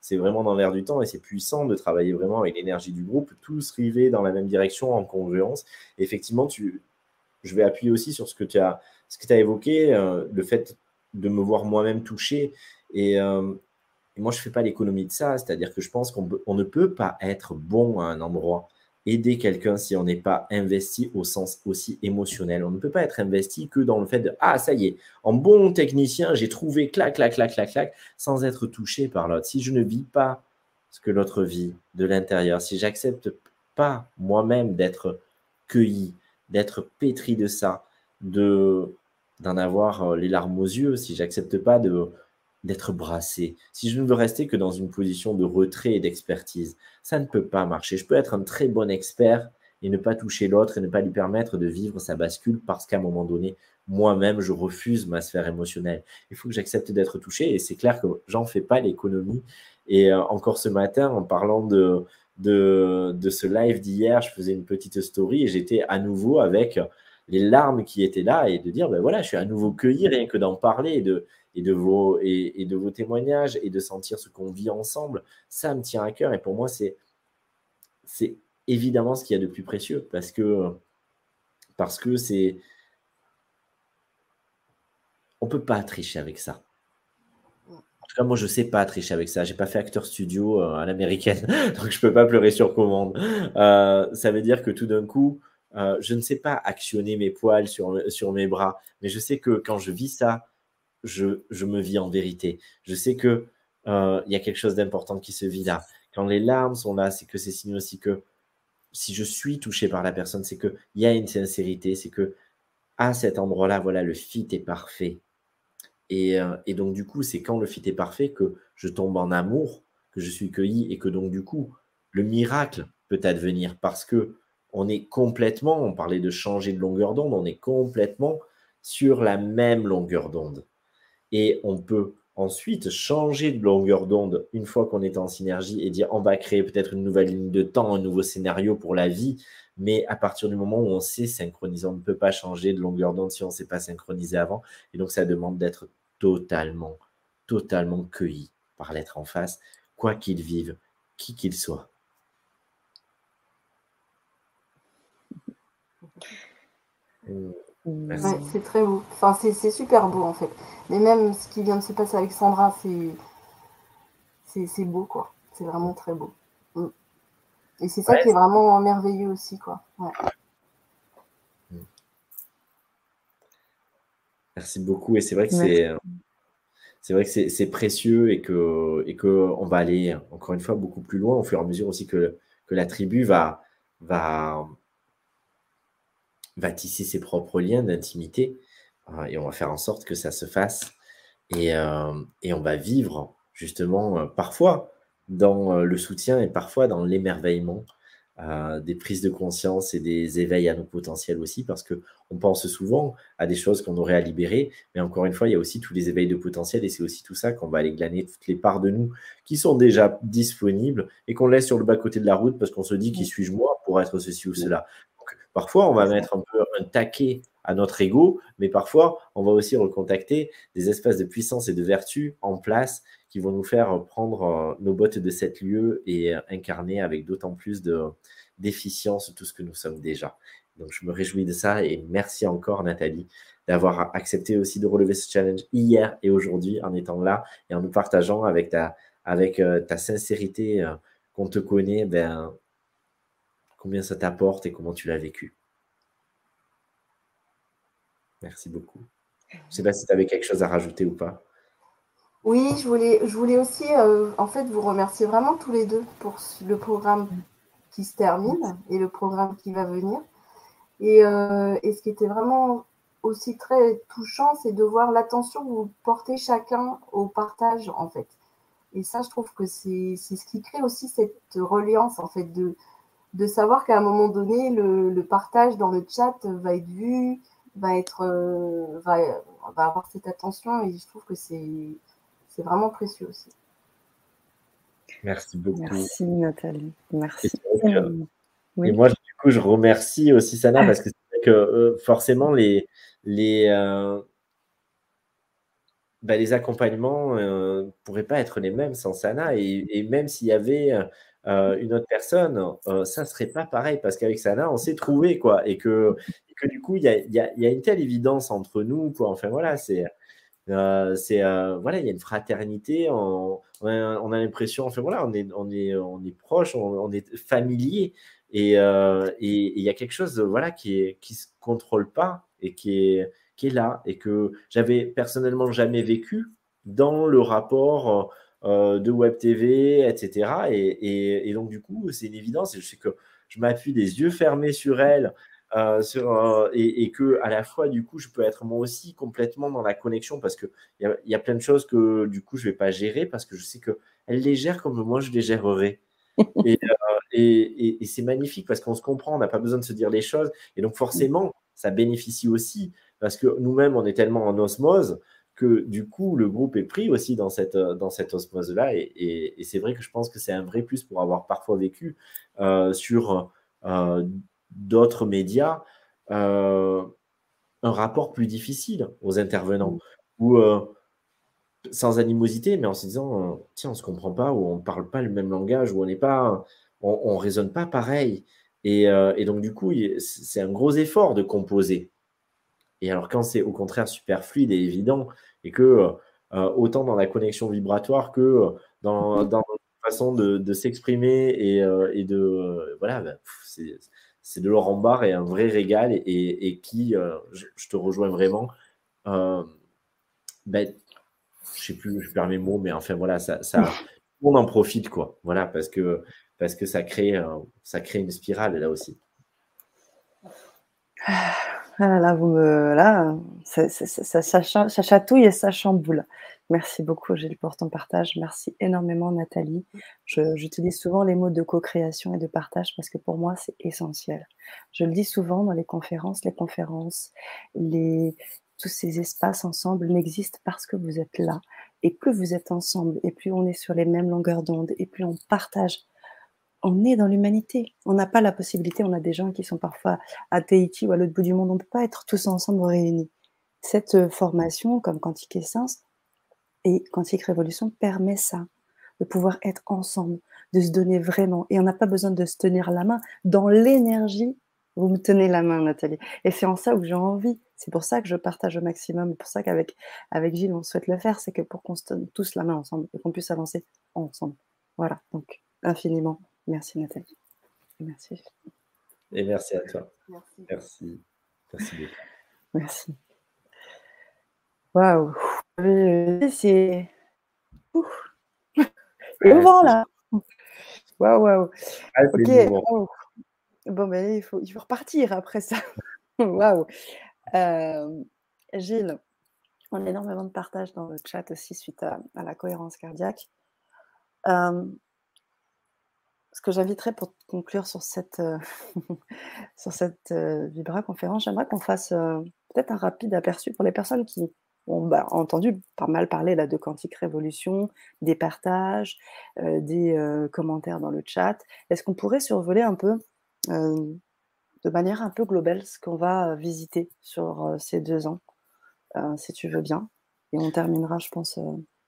c'est vraiment dans l'air du temps et c'est puissant de travailler vraiment avec l'énergie du groupe, tous rivés dans la même direction en congruence. effectivement, je vais appuyer aussi sur ce que tu as, évoqué, euh, le fait de me voir moi-même touché et, euh, et, moi je ne fais pas l'économie de ça, c'est-à-dire que je pense qu'on ne peut pas être bon à un endroit aider quelqu'un si on n'est pas investi au sens aussi émotionnel. On ne peut pas être investi que dans le fait de Ah, ça y est, en bon technicien, j'ai trouvé clac, clac, clac, clac, clac, sans être touché par l'autre. Si je ne vis pas ce que l'autre vit de l'intérieur, si j'accepte pas moi-même d'être cueilli, d'être pétri de ça, de d'en avoir euh, les larmes aux yeux, si j'accepte pas de d'être brassé, si je ne veux rester que dans une position de retrait et d'expertise, ça ne peut pas marcher. Je peux être un très bon expert et ne pas toucher l'autre et ne pas lui permettre de vivre sa bascule parce qu'à un moment donné, moi-même, je refuse ma sphère émotionnelle. Il faut que j'accepte d'être touché et c'est clair que j'en fais pas l'économie. Et euh, encore ce matin, en parlant de, de, de ce live d'hier, je faisais une petite story et j'étais à nouveau avec les larmes qui étaient là et de dire, ben voilà, je suis à nouveau cueilli rien que d'en parler et de, et de vos, et, de vos témoignages et de sentir ce qu'on vit ensemble, ça me tient à cœur. Et pour moi, c'est, c'est évidemment ce qu'il y a de plus précieux parce que, parce que c'est. On peut pas tricher avec ça. En tout cas, moi, je sais pas tricher avec ça. Je n'ai pas fait acteur studio euh, à l'américaine, donc je peux pas pleurer sur commande. Euh, ça veut dire que tout d'un coup, euh, je ne sais pas actionner mes poils sur, sur mes bras, mais je sais que quand je vis ça, je, me vis en vérité. Je sais que euh, il y a quelque chose d'important qui se vit là. Quand les larmes sont là, c'est que c'est signe aussi que si je suis touché par la personne, c'est qu'il y a une sincérité, c'est que à cet endroit-là, voilà, le fit est parfait. Et, euh, et donc, du coup, c'est quand le fit est parfait que je tombe en amour, que je suis cueilli et que donc, du coup, le miracle peut advenir parce que on est complètement, on parlait de changer de longueur d'onde, on est complètement sur la même longueur d'onde et on peut ensuite changer de longueur d'onde une fois qu'on est en synergie et dire on va créer peut-être une nouvelle ligne de temps, un nouveau scénario pour la vie, mais à partir du moment où on sait synchroniser, on ne peut pas changer de longueur d'onde si on ne s'est pas synchronisé avant. Et donc, ça demande d'être totalement, totalement cueilli par l'être en face, quoi qu'il vive, qui qu'il soit. c'est très beau. Enfin, c'est super beau en fait. Mais même ce qui vient de se passer avec Sandra, c'est beau quoi. C'est vraiment très beau. Mm. Et c'est ça qui est vraiment merveilleux aussi quoi. Merci beaucoup. Et c'est vrai que c'est c'est vrai que c'est précieux et que et que on va aller encore une fois beaucoup plus loin au fur et à mesure aussi que, que la tribu va va va tisser ses propres liens d'intimité euh, et on va faire en sorte que ça se fasse. Et, euh, et on va vivre justement euh, parfois dans le soutien et parfois dans l'émerveillement des prises de conscience et des éveils à nos potentiels aussi, parce que on pense souvent à des choses qu'on aurait à libérer, mais encore une fois, il y a aussi tous les éveils de potentiel et c'est aussi tout ça qu'on va aller glaner toutes les parts de nous qui sont déjà disponibles et qu'on laisse sur le bas-côté de la route parce qu'on se dit qui suis-je moi pour être ceci ou cela? Parfois, on va mettre un peu un taquet à notre ego, mais parfois, on va aussi recontacter des espaces de puissance et de vertu en place qui vont nous faire prendre euh, nos bottes de cet lieu et incarner avec d'autant plus d'efficience tout ce que nous sommes déjà. Donc, je me réjouis de ça et merci encore, Nathalie, d'avoir accepté aussi de relever ce challenge hier et aujourd'hui en étant là et en nous partageant avec ta, avec, euh, ta sincérité euh, qu'on te connaît, ben, combien ça t'apporte et comment tu l'as vécu. Merci beaucoup. Je ne sais pas si tu avais quelque chose à rajouter ou pas. Oui, je voulais, je voulais aussi euh, en fait vous remercier vraiment tous les deux pour le programme qui se termine et le programme qui va venir. Et, euh, et ce qui était vraiment aussi très touchant, c'est de voir l'attention que vous portez chacun au partage en fait. Et ça, je trouve que c'est ce qui crée aussi cette reliance en fait de, de savoir qu'à un moment donné, le, partage dans le chat va être vu, va être, euh, va, avoir cette attention et je trouve que c'est, c'est vraiment précieux aussi. Merci beaucoup. Merci Nathalie. Merci. Et moi, du coup, je remercie aussi Sana parce que c'est que euh, forcément les les euh, bah, les accompagnements ne pourraient pas être les mêmes sans Sana et, et même s'il y avait euh, une autre personne, euh, ça serait pas pareil parce qu'avec Sana, on s'est trouvé quoi, et que, que du coup, il y a, y, a, y a, une telle évidence entre nous, quoi. Enfin voilà, c'est, euh, c'est, euh, voilà, il y a une fraternité, on, on a, l'impression, enfin voilà, on est, on est, on est proche, on, est familier, et il y a quelque chose, voilà, qui est, qui se contrôle pas et qui est, qui est là, et que j'avais personnellement jamais vécu dans le rapport euh, de Web TV, etc. Et, donc, du coup, c'est une évidence. je sais que je m'appuie des yeux fermés sur elle. Euh, sur, euh, et, que à la fois du coup je peux être moi aussi complètement dans la connexion parce que il y, a plein de choses que du coup je vais pas gérer parce que je sais que elle les gère comme moi je les gérerai et, et c'est magnifique parce qu'on se comprend on n'a pas besoin de se dire les choses et donc forcément ça bénéficie aussi parce que nous-mêmes on est tellement en osmose que du coup, le groupe est pris aussi dans cette, euh, dans cette osmose-là. Et, c'est vrai que je pense que c'est un vrai plus pour avoir parfois vécu euh, sur euh, d'autres médias un rapport plus difficile aux intervenants. Ou sans animosité, mais en se disant, tiens, on ne se comprend pas, ou on ne parle pas le même langage, ou on n'est pas, on, raisonne pas pareil. Et, et donc, du coup, c'est un gros effort de composer. Et alors quand c'est au contraire super fluide et évident, et que euh, euh, autant dans la connexion vibratoire que euh, dans, dans la façon de, s'exprimer et, et, de voilà, ben, c'est de l'or en barre et un vrai régal et, qui, je, te rejoins vraiment, ben, je sais plus, je perds mes mots, mais enfin voilà, ça, ça on en profite quoi, voilà, parce que parce que ça crée, ça crée une spirale là aussi. Ah. Là, vous me, là ça, ça, chatouille et ça chamboule. Merci beaucoup, Gilles, pour ton partage. Merci énormément, Nathalie. J'utilise souvent les mots de co-création et de partage parce que pour moi, c'est essentiel. Je le dis souvent dans les conférences, les conférences, les, tous ces espaces ensemble n'existent parce que vous êtes là Et plus vous êtes ensemble, et plus on est sur les mêmes longueurs d'onde, et plus on partage, on est dans l'humanité. On n'a pas la possibilité, on a des gens qui sont parfois à Tahiti ou à l'autre bout du monde, on ne peut pas être tous ensemble réunis. Cette formation, comme Quantique Essence et Quantique Révolution, permet ça, de pouvoir être ensemble, de se donner vraiment. Et on n'a pas besoin de se tenir la main. Dans l'énergie, vous me tenez la main, Nathalie. Et c'est en ça où j'ai envie. C'est pour ça que je partage au maximum. Pour ça qu'avec avec Gilles, on souhaite le faire. C'est que pour qu'on se tenir tous la main ensemble et qu'on puisse avancer ensemble. Voilà. Donc, infiniment. Merci, Nathalie. merci. Et merci à toi. Merci. Merci. Merci beaucoup. Merci. Waouh. C'est. Et vent là. Waouh, waouh. Ah, ok. Bon, ben, il faut, il faut repartir après ça. Waouh. Euh, Gilles, on a énormément de partage dans le chat aussi suite à, la cohérence cardiaque. Euh, ce que j'inviterais pour conclure sur cette, euh, sur cette Vibra conférence, j'aimerais qu'on fasse peut-être un rapide aperçu pour les personnes qui ont bah, entendu pas mal parler là, de Quantique Révolution, des partages, des commentaires dans le chat. Est-ce qu'on pourrait survoler un peu de manière un peu globale ce qu'on va visiter sur ces deux ans, si tu veux bien? Et on terminera, je pense,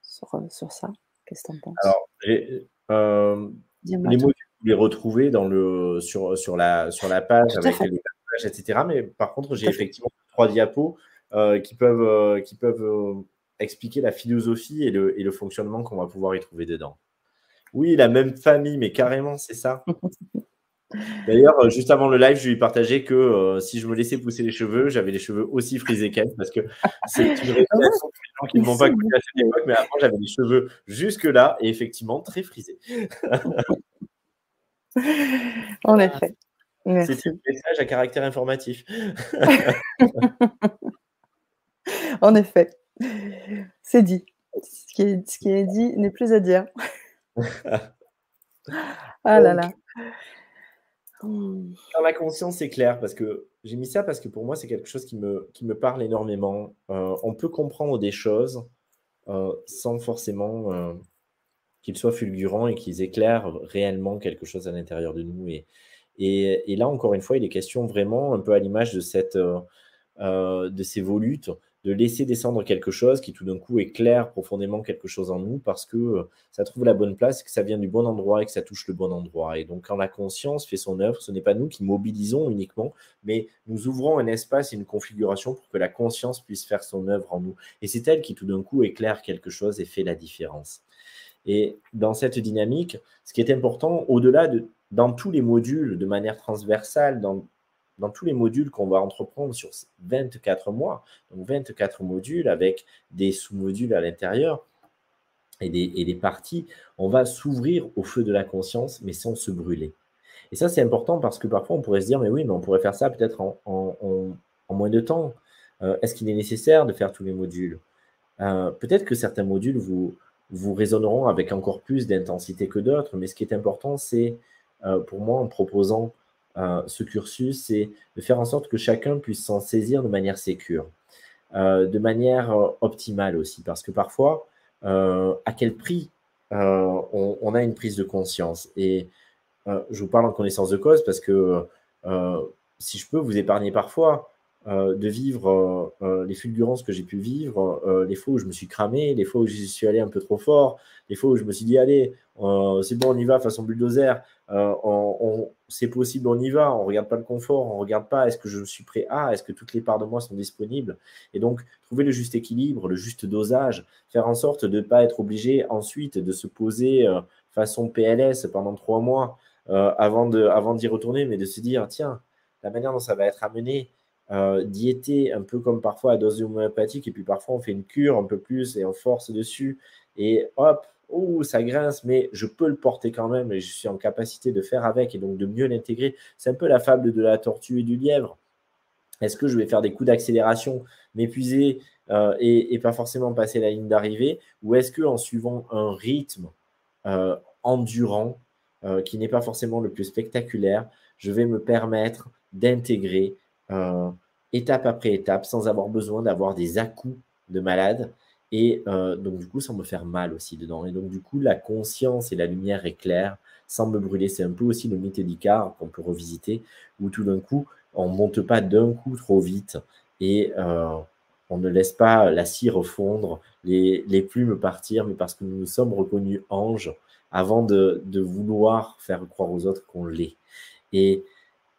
sur, sur ça. Qu'est-ce que tu en penses? Alors, les mots, vous les retrouvez dans le, sur, sur, la, sur la page avec les pages, etc. Mais par contre, j'ai effectivement trois diapos qui peuvent, qui peuvent expliquer la philosophie et le, et le fonctionnement qu'on va pouvoir y trouver dedans. Oui, la même famille, mais carrément, c'est ça. D'ailleurs, euh, juste avant le live, je lui ai partagé que euh, si je me laissais pousser les cheveux, j'avais les cheveux aussi frisés qu'elle, parce que c'est une révélation que les gens qui ne m'ont pas connu à cette époque, mais avant, j'avais les cheveux jusque-là et effectivement très frisés. en effet. C'est un message à caractère informatif. en effet. C'est dit. Ce qui est, ce qui est dit n'est plus à dire. ah là là. Dans la conscience, c'est clair, parce que j'ai mis ça parce que pour moi, c'est quelque chose qui me, qui me parle énormément. Euh, on peut comprendre des choses euh, sans forcément euh, qu'ils soient fulgurants et qu'ils éclairent réellement quelque chose à l'intérieur de nous. Et, et, et, là, encore une fois, il est question vraiment, un peu à l'image de, de ces volutes, de laisser descendre quelque chose qui tout d'un coup éclaire profondément quelque chose en nous parce que euh, ça trouve la bonne place, que ça vient du bon endroit et que ça touche le bon endroit. Et donc quand la conscience fait son œuvre, ce n'est pas nous qui mobilisons uniquement, mais nous ouvrons un espace et une configuration pour que la conscience puisse faire son œuvre en nous. Et c'est elle qui tout d'un coup éclaire quelque chose et fait la différence. Et dans cette dynamique, ce qui est important, au-delà de, dans tous les modules, de manière transversale, dans dans tous les modules qu'on va entreprendre sur 24 mois, donc 24 modules avec des sous-modules à l'intérieur et des, parties, on va s'ouvrir au feu de la conscience, mais sans se brûler. Et ça, c'est important parce que parfois, on pourrait se dire, mais oui, mais on pourrait faire ça peut-être en, moins de temps. Euh, est-ce qu'il est nécessaire de faire tous les modules? Euh, Peut-être que certains modules vous, vous résonneront avec encore plus d'intensité que d'autres, mais ce qui est important, c'est, euh, pour moi, en proposant ce cursus, c'est de faire en sorte que chacun puisse s'en saisir de manière sécure, euh, de manière euh, optimale aussi, parce que parfois, euh, à quel prix on, a une prise de conscience? Et je vous parle en connaissance de cause parce que si je peux vous épargner parfois, de vivre les fulgurances que j'ai pu vivre, les fois où je me suis cramé, les fois où j'y suis allé un peu trop fort, les fois où je me suis dit, allez, c'est bon, on y va, façon bulldozer, c'est possible, on y va, on ne regarde pas le confort, on regarde pas est-ce que je suis prêt à, est-ce que toutes les parts de moi sont disponibles? Et donc, trouver le juste équilibre, le juste dosage, faire en sorte de ne pas être obligé ensuite de se poser euh, façon PLS pendant trois mois euh, avant, de, avant d'y retourner, mais de se dire, tiens, la manière dont ça va être amené, euh, diéter un peu comme parfois à dose homéopathique, et puis parfois on fait une cure un peu plus et on force dessus, et hop, oh, ça grince, mais je peux le porter quand même et je suis en capacité de faire avec et donc de mieux l'intégrer. C'est un peu la fable de la tortue et du lièvre. Est-ce que je vais faire des coups d'accélération, m'épuiser euh, et, pas forcément passer la ligne d'arrivée Ou est-ce que en suivant un rythme euh, endurant, euh, qui n'est pas forcément le plus spectaculaire, je vais me permettre d'intégrer étape après étape sans avoir besoin d'avoir des à-coups de malade Et euh, donc, du coup, sans me faire mal aussi dedans. Et donc, du coup, la conscience et la lumière éclairent sans me brûler. C'est un peu aussi le mythe d'Icare qu'on peut revisiter, où tout d'un coup, on ne monte pas d'un coup trop vite et euh, on ne laisse pas la cire fondre, les, les, plumes partir, mais parce que nous nous sommes reconnus anges avant de, de vouloir faire croire aux autres qu'on l'est. Et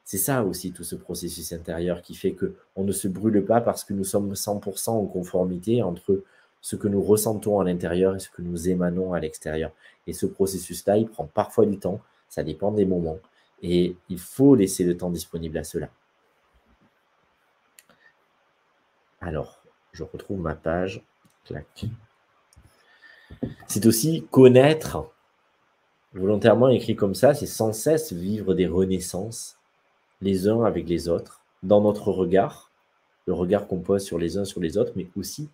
c'est ça aussi tout ce processus intérieur qui fait que on ne se brûle pas parce que nous sommes 100% en conformité entre ce que nous ressentons à l'intérieur et ce que nous émanons à l'extérieur. Et ce processus-là, il prend parfois du temps, ça dépend des moments, et il faut laisser le temps disponible à cela. Alors, je retrouve ma page. C'est aussi connaître, volontairement écrit comme ça, c'est sans cesse vivre des renaissances les uns avec les autres, dans notre regard, le regard qu'on pose sur les uns sur les autres, mais aussi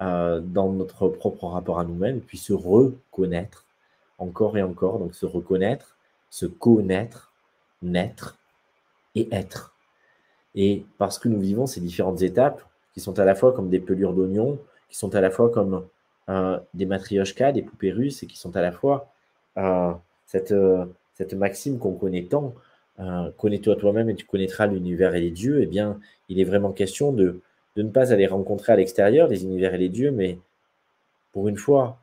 euh, dans notre propre rapport à nous-mêmes, puis se reconnaître encore et encore, donc se reconnaître, se connaître, naître et être. Et parce que nous vivons ces différentes étapes, qui sont à la fois comme des pelures d'oignons, qui sont à la fois comme euh, des matrioshkas, des poupées russes, et qui sont à la fois euh, cette, cette maxime qu'on connaît tant, connais-toi toi-même et tu connaîtras l'univers et les dieux, eh bien, il est vraiment question de, de ne pas aller rencontrer à l'extérieur les univers et les dieux, mais pour une fois,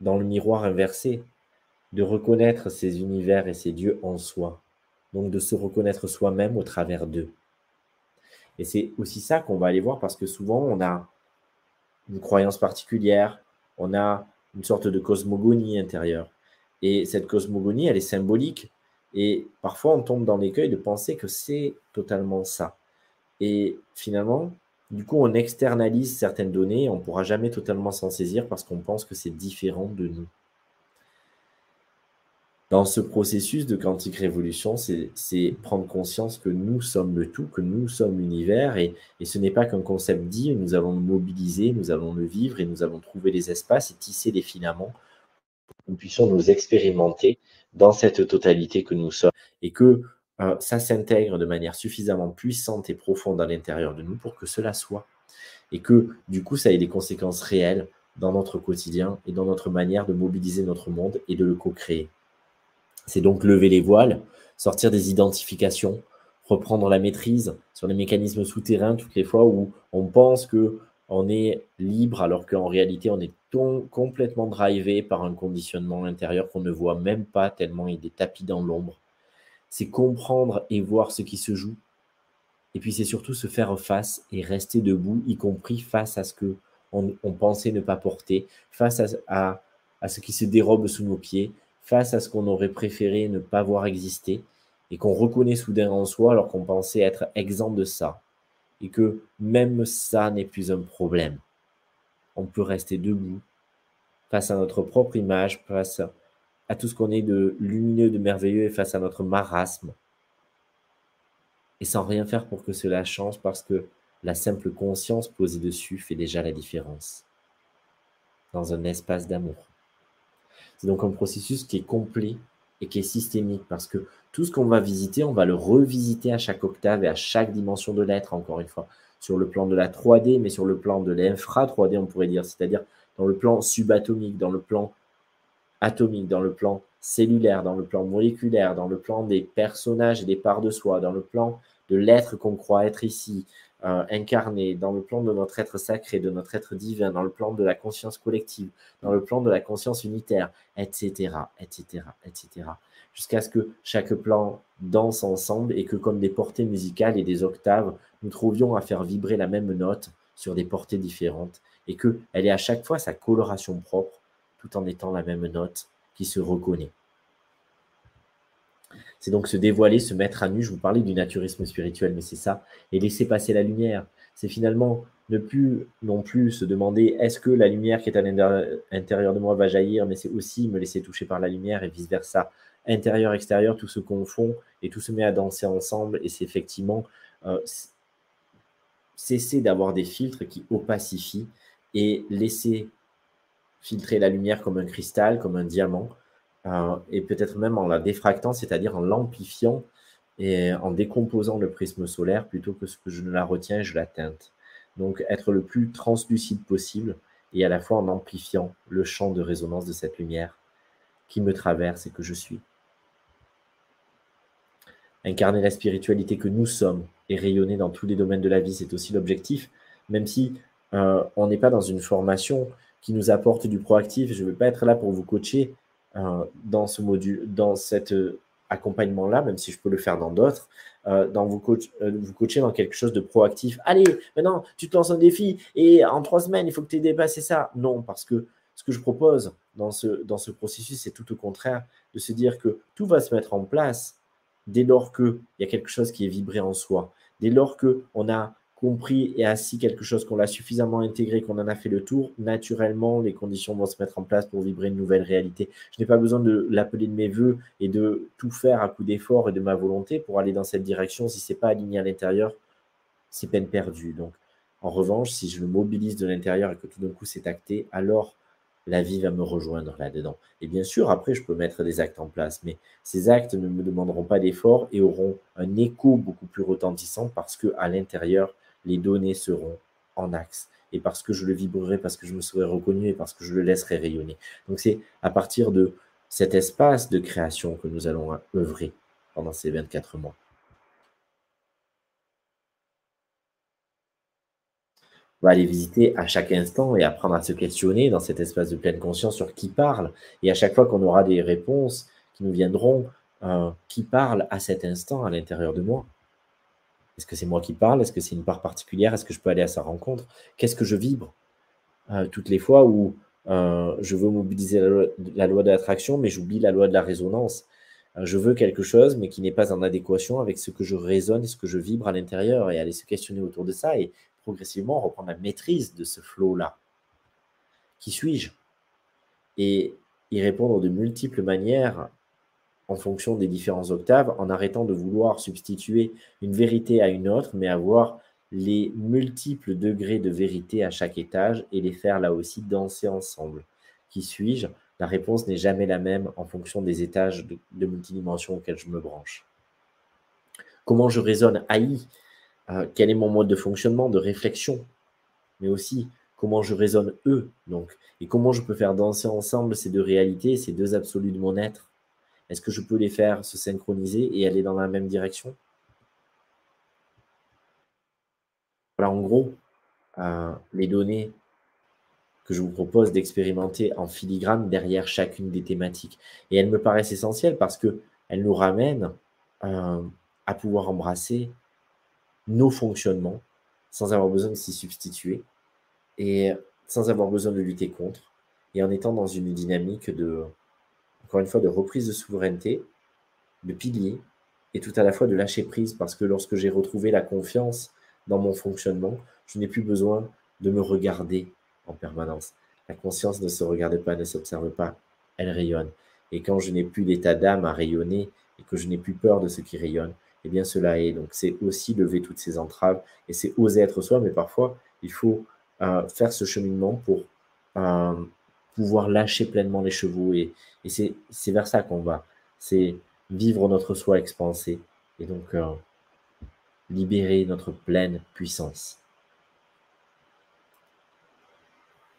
dans le miroir inversé, de reconnaître ces univers et ces dieux en soi, donc de se reconnaître soi-même au travers d'eux. Et c'est aussi ça qu'on va aller voir parce que souvent on a une croyance particulière, on a une sorte de cosmogonie intérieure. Et cette cosmogonie, elle est symbolique. Et parfois on tombe dans l'écueil de penser que c'est totalement ça. Et finalement, du coup, on externalise certaines données, on ne pourra jamais totalement s'en saisir parce qu'on pense que c'est différent de nous. Dans ce processus de quantique révolution, c'est prendre conscience que nous sommes le tout, que nous sommes l'univers, et, et, ce n'est pas qu'un concept dit, nous allons le mobiliser, nous allons le vivre, et nous allons trouver les espaces et tisser les filaments pour que nous puissions nous expérimenter dans cette totalité que nous sommes, et que euh, ça s'intègre de manière suffisamment puissante et profonde à l'intérieur de nous pour que cela soit. Et que du coup, ça ait des conséquences réelles dans notre quotidien et dans notre manière de mobiliser notre monde et de le co-créer. C'est donc lever les voiles, sortir des identifications, reprendre la maîtrise sur les mécanismes souterrains toutes les fois où on pense que on est libre alors qu'en réalité on est complètement drivé par un conditionnement intérieur qu'on ne voit même pas tellement il est tapis dans l'ombre c'est comprendre et voir ce qui se joue. Et puis c'est surtout se faire face et rester debout, y compris face à ce que on, pensait ne pas porter, face à, à, ce qui se dérobe sous nos pieds, face à ce qu'on aurait préféré ne pas voir exister, et qu'on reconnaît soudain en soi alors qu'on pensait être exempt de ça, et que même ça n'est plus un problème. On peut rester debout face à notre propre image, face à tout ce qu'on est de lumineux, de merveilleux et face à notre marasme. Et sans rien faire pour que cela change parce que la simple conscience posée dessus fait déjà la différence dans un espace d'amour. C'est donc un processus qui est complet et qui est systémique parce que tout ce qu'on va visiter, on va le revisiter à chaque octave et à chaque dimension de l'être, encore une fois, sur le plan de la 3D, mais sur le plan de l'infra 3D, on pourrait dire, c'est-à-dire dans le plan subatomique, dans le plan atomique, dans le plan cellulaire, dans le plan moléculaire, dans le plan des personnages et des parts de soi, dans le plan de l'être qu'on croit être ici, euh, incarné, dans le plan de notre être sacré, de notre être divin, dans le plan de la conscience collective, dans le plan de la conscience unitaire, etc., etc., etc. Jusqu'à ce que chaque plan danse ensemble et que comme des portées musicales et des octaves, nous trouvions à faire vibrer la même note sur des portées différentes et qu'elle ait à chaque fois sa coloration propre tout en étant la même note qui se reconnaît. C'est donc se dévoiler, se mettre à nu. Je vous parlais du naturisme spirituel, mais c'est ça. Et laisser passer la lumière. C'est finalement ne plus non plus se demander est-ce que la lumière qui est à l'intérieur de moi va jaillir, mais c'est aussi me laisser toucher par la lumière et vice-versa. Intérieur, extérieur, tout se confond et tout se met à danser ensemble. Et c'est effectivement euh, cesser d'avoir des filtres qui opacifient et laisser filtrer la lumière comme un cristal, comme un diamant, euh, et peut-être même en la défractant, c'est-à-dire en l'amplifiant et en décomposant le prisme solaire plutôt que ce que je ne la retiens, je la teinte. Donc être le plus translucide possible et à la fois en amplifiant le champ de résonance de cette lumière qui me traverse et que je suis. Incarner la spiritualité que nous sommes et rayonner dans tous les domaines de la vie, c'est aussi l'objectif, même si euh, on n'est pas dans une formation qui nous apporte du proactif. Je ne vais pas être là pour vous coacher euh, dans ce module, dans cet euh, accompagnement-là, même si je peux le faire dans d'autres, dans vous, vous coacher dans quelque chose de proactif. Allez, maintenant, tu te lances un défi et en trois semaines, il faut que tu aies dépassé ça. Non, parce que ce que je propose dans ce, dans ce processus, c'est tout au contraire de se dire que tout va se mettre en place dès lors qu'il y a quelque chose qui est vibré en soi, dès lors qu'on a compris et assis quelque chose, qu'on l'a suffisamment intégré, qu'on en a fait le tour, naturellement, les conditions vont se mettre en place pour vibrer une nouvelle réalité. Je n'ai pas besoin de l'appeler de mes voeux et de tout faire à coup d'effort et de ma volonté pour aller dans cette direction. Si ce n'est pas aligné à l'intérieur, c'est peine perdue. Donc, en revanche, si je le mobilise de l'intérieur et que tout d'un coup c'est acté, alors la vie va me rejoindre là-dedans. Et bien sûr, après, je peux mettre des actes en place, mais ces actes ne me demanderont pas d'effort et auront un écho beaucoup plus retentissant parce que à l'intérieur, les données seront en axe et parce que je le vibrerai, parce que je me serai reconnu et parce que je le laisserai rayonner. Donc c'est à partir de cet espace de création que nous allons œuvrer pendant ces 24 mois. va aller visiter à chaque instant et apprendre à se questionner dans cet espace de pleine conscience sur qui parle. Et à chaque fois qu'on aura des réponses qui nous viendront, euh, qui parle à cet instant à l'intérieur de moi Est-ce que c'est moi qui parle? Est-ce que c'est une part particulière? Est-ce que je peux aller à sa rencontre? Qu'est-ce que je vibre? Euh, Toutes les fois où euh, je veux mobiliser la loi, de l'attraction, mais j'oublie la loi de la résonance. je veux quelque chose, mais qui n'est pas en adéquation avec ce que je résonne ce que je vibre à l'intérieur, et aller se questionner autour de ça et progressivement reprendre la maîtrise de ce flot-là. Qui suis-je? Et y répondre de multiples manières en fonction des différents octaves, en arrêtant de vouloir substituer une vérité à une autre, mais avoir les multiples degrés de vérité à chaque étage et les faire là aussi danser ensemble. Qui suis-je? La réponse n'est jamais la même en fonction des étages de, multidimension auxquels je me branche. Comment je résonne AI euh, quel est mon mode de fonctionnement, de réflexion, mais aussi comment je raisonne eux, donc, et comment je peux faire danser ensemble ces deux réalités, ces deux absolus de mon être? Est-ce que je peux les faire se synchroniser et aller dans la même direction? Voilà, en gros, euh, les données que je vous propose d'expérimenter en filigrane derrière chacune des thématiques. Et elles me paraissent essentielles parce qu'elles nous ramènent euh, à pouvoir embrasser nos fonctionnements sans avoir besoin de s'y substituer et sans avoir besoin de lutter contre et en étant dans une dynamique de, encore une fois, de reprise de souveraineté, de pilier et tout à la fois de lâcher prise parce que lorsque j'ai retrouvé la confiance dans mon fonctionnement, je n'ai plus besoin de me regarder en permanence. La conscience ne se regarde pas, ne s'observe pas, elle rayonne. Et quand je n'ai plus d'état d'âme à rayonner et que je n'ai plus peur de ce qui rayonne, eh bien cela est. Donc c'est aussi lever toutes ces entraves et c'est oser être soi, mais parfois il faut euh, faire ce cheminement pour euh, pouvoir lâcher pleinement les chevaux et, c'est vers ça qu'on va. C'est vivre notre soi expansé et donc euh, libérer notre pleine puissance.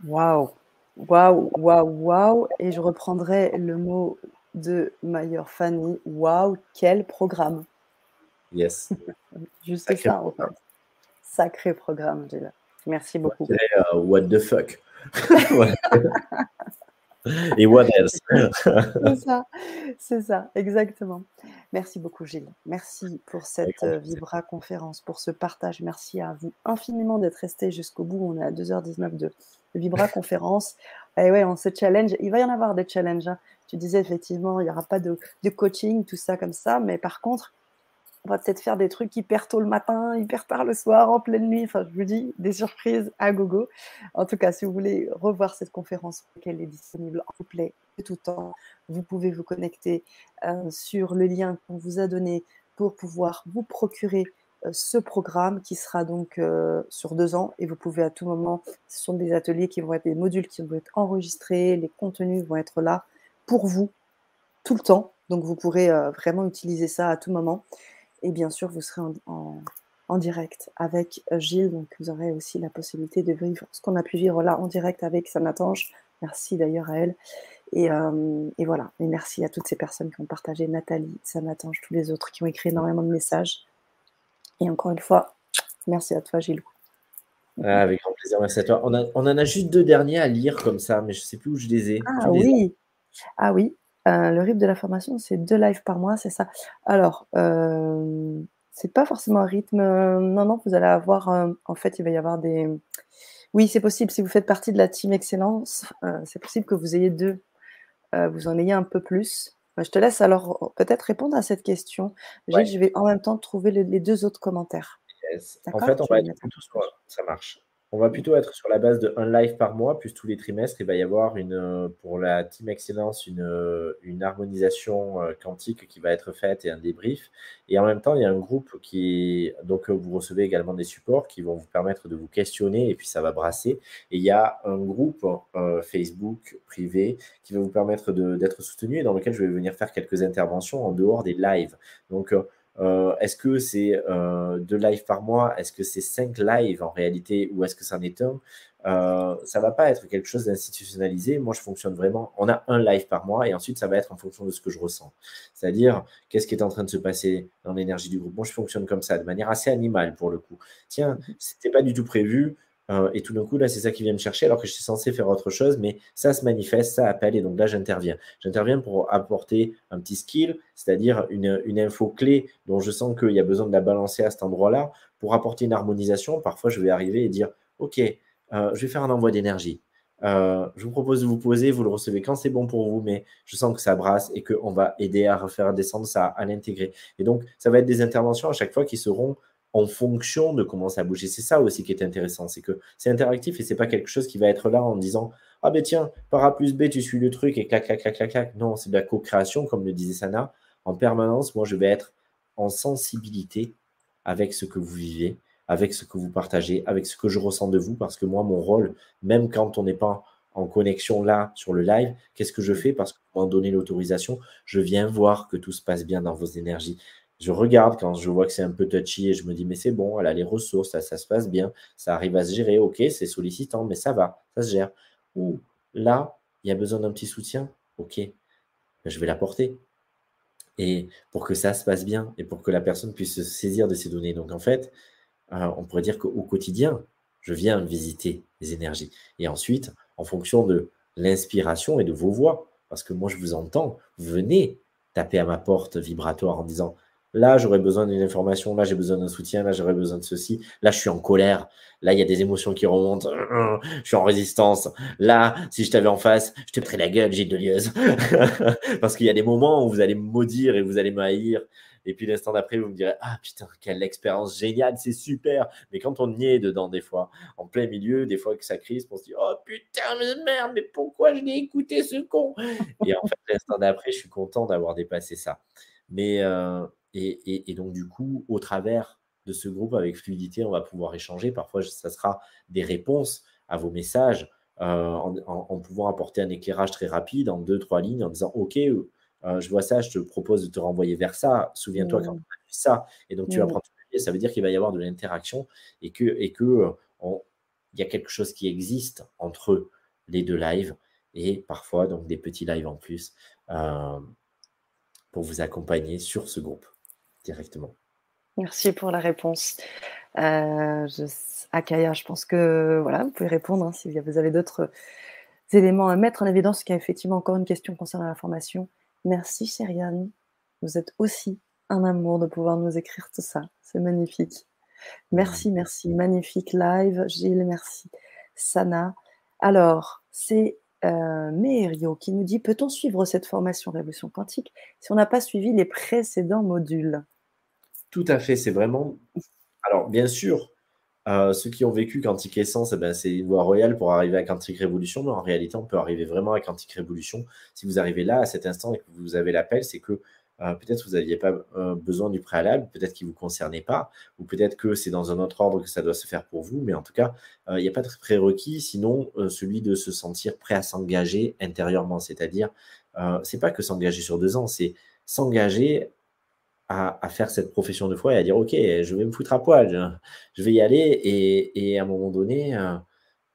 Waouh, waouh, waouh, waouh. Et je reprendrai le mot de Mayer Fanny. Waouh, quel programme. Yes. Juste Sacré ça, en fait. Sacré programme, Gilles. Merci beaucoup. Uh, what the fuck Et what else? C'est ça, c'est ça, exactement. Merci beaucoup, Gilles. Merci pour cette euh, Vibra conférence, pour ce partage. Merci à vous infiniment d'être resté jusqu'au bout. On est à 2h19 de Vibra conférence. Et ouais, on se challenge. Il va y en avoir des challenges. Hein. Tu disais effectivement, il n'y aura pas de, de coaching, tout ça comme ça. Mais par contre, on va peut-être faire des trucs hyper tôt le matin, hyper tard le soir, en pleine nuit. Enfin, je vous dis, des surprises à gogo. En tout cas, si vous voulez revoir cette conférence, elle est disponible en replay de tout temps, vous pouvez vous connecter euh, sur le lien qu'on vous a donné pour pouvoir vous procurer euh, ce programme qui sera donc euh, sur deux ans et vous pouvez à tout moment, ce sont des ateliers qui vont être des modules qui vont être enregistrés, les contenus vont être là pour vous tout le temps. Donc vous pourrez vraiment utiliser ça à tout moment. Et bien sûr, vous serez en, en direct avec Gilles. Donc, vous aurez aussi la possibilité de vivre ce qu'on a pu vivre là en direct avec Sanatange. Merci d'ailleurs à elle. Et, et, voilà. Et merci à toutes ces personnes qui ont partagé, Nathalie, Sanatange, tous les autres qui ont écrit énormément de messages. Et encore une fois, merci à toi, Gilles. Ah, avec grand plaisir, merci à toi. On, on, en a juste deux derniers à lire comme ça, mais je ne sais plus où je les ai. Ah oui, ah oui. Euh, le rythme de la formation, c'est deux lives par mois, c'est ça. Alors, euh, c'est pas forcément un rythme. Euh, non, non, vous allez avoir. Euh, en fait, il va y avoir des. Oui, c'est possible. Si vous faites partie de la team Excellence, c'est possible que vous ayez deux. vous en ayez un peu plus. Je te laisse alors peut-être répondre à cette question. Je vais en même temps trouver les deux autres commentaires. En fait, on va être plutôt sur, ça marche. On va plutôt être sur la base de un live par mois, plus tous les trimestres, il va y avoir une, euh, pour la Team Excellence une, euh, harmonisation euh, quantique qui va être faite et un débrief. Et en même temps, il y a un groupe qui donc vous recevez également des supports qui vont vous permettre de vous questionner et puis ça va brasser. Et il y a un groupe Facebook privé qui va vous permettre d'être soutenu et dans lequel je vais venir faire quelques interventions en dehors des lives. Donc, est-ce que c'est euh, deux lives par mois? Est-ce que c'est cinq lives en réalité Ou est-ce que c'en est un? Euh, Ça va pas être quelque chose d'institutionnalisé. Moi, je fonctionne vraiment. On a un live par mois et ensuite, ça va être en fonction de ce que je ressens. C'est-à-dire, qu'est-ce qui est en train de se passer dans l'énergie du groupe? Moi, je fonctionne comme ça, de manière assez animale pour le coup. Tiens, c'était pas du tout prévu. Euh, et tout d'un coup, là, c'est ça qui vient me chercher alors que je suis censé faire autre chose, mais ça se manifeste, ça appelle, et donc là, j'interviens. J'interviens pour apporter un petit skill, c'est-à-dire une, info clé dont je sens qu'il y a besoin de la balancer à cet endroit-là, pour apporter une harmonisation. Parfois, je vais arriver et dire, OK, euh, je vais faire un envoi d'énergie. Euh, je vous propose de vous poser, vous le recevez quand c'est bon pour vous, mais je sens que ça brasse et qu'on va aider à refaire descendre ça, à l'intégrer. Et donc, ça va être des interventions à chaque fois qui seront en fonction de comment ça bouge. Et c'est ça aussi qui est intéressant, c'est que c'est interactif et c'est pas quelque chose qui va être là en disant ah ben tiens, par A plus B, tu suis le truc et clac, clac, clac, clac, clac. Non, c'est de la co-création, comme le disait Sana. En permanence, moi, je vais être en sensibilité avec ce que vous vivez, avec ce que vous partagez, avec ce que je ressens de vous, parce que moi, mon rôle, même quand on n'est pas en connexion là sur le live, qu'est-ce que je fais? Parce qu'on m'a donné l'autorisation, je viens voir que tout se passe bien dans vos énergies je regarde quand je vois que c'est un peu touchy et je me dis, mais c'est bon, elle a les ressources, ça, ça se passe bien, ça arrive à se gérer, ok, c'est sollicitant, mais ça va, ça se gère. Ou là, il y a besoin d'un petit soutien, ok, ben, je vais l'apporter. Et pour que ça se passe bien et pour que la personne puisse se saisir de ces données. Donc en fait, euh, on pourrait dire qu'au quotidien, je viens visiter les énergies. Et ensuite, en fonction de l'inspiration et de vos voix, parce que moi je vous entends, venez taper à ma porte vibratoire en disant Là, j'aurais besoin d'une information. Là, j'ai besoin d'un soutien. Là, j'aurais besoin de ceci. Là, je suis en colère. Là, il y a des émotions qui remontent. Je suis en résistance. Là, si je t'avais en face, je te mettrais la gueule, Gilles Delieuse. Parce qu'il y a des moments où vous allez me maudire et vous allez m'haïr. Et puis l'instant d'après, vous me direz Ah putain, quelle expérience géniale, c'est super. Mais quand on y est dedans, des fois, en plein milieu, des fois que ça crise, on se dit Oh putain, mais merde, mais pourquoi je l'ai écouté ce con? Et en fait, l'instant d'après, je suis content d'avoir dépassé ça. Mais, euh, et, donc, du coup, au travers de ce groupe avec fluidité, on va pouvoir échanger. Parfois, ça sera des réponses à vos messages euh, en, pouvant apporter un éclairage très rapide en deux, trois lignes en disant OK, euh, je vois ça, je te propose de te renvoyer vers ça. Souviens-toi quand mmh. tu as vu ça. Et donc, tu vas mmh. prendre ça veut dire qu'il va y avoir de l'interaction et que, et que il y a quelque chose qui existe entre les deux lives et parfois donc des petits lives en plus euh, pour vous accompagner sur ce groupe directement. Merci pour la réponse. Euh, je, Akaya, je pense que voilà, vous pouvez répondre hein, si vous avez d'autres éléments à mettre en évidence, qu'il y a effectivement encore une question concernant la formation. Merci, Chériane. Vous êtes aussi un amour de pouvoir nous écrire tout ça. C'est magnifique. Merci, merci. Magnifique live. Gilles, merci. Sana. Alors, c'est euh, qui nous dit Peut-on suivre cette formation Révolution quantique si on n'a pas suivi les précédents modules? Tout à fait, c'est vraiment. Alors, bien sûr, euh, ceux qui ont vécu Quantique Essence, eh ben, c'est une voie royale pour arriver à Quantique Révolution, mais en réalité, on peut arriver vraiment à Quantique Révolution. Si vous arrivez là, à cet instant, et que vous avez l'appel, c'est que euh, peut-être vous n'aviez pas euh, besoin du préalable, peut-être qu'il ne vous concernait pas, ou peut-être que c'est dans un autre ordre que ça doit se faire pour vous, mais en tout cas, il n'y a pas de prérequis, sinon celui de se sentir prêt à s'engager intérieurement, c'est-à-dire, c'est pas que s'engager sur deux ans, c'est s'engager à, faire cette profession de foi et à dire, OK, je vais me foutre à poil, je, vais y aller et, à un moment donné, euh,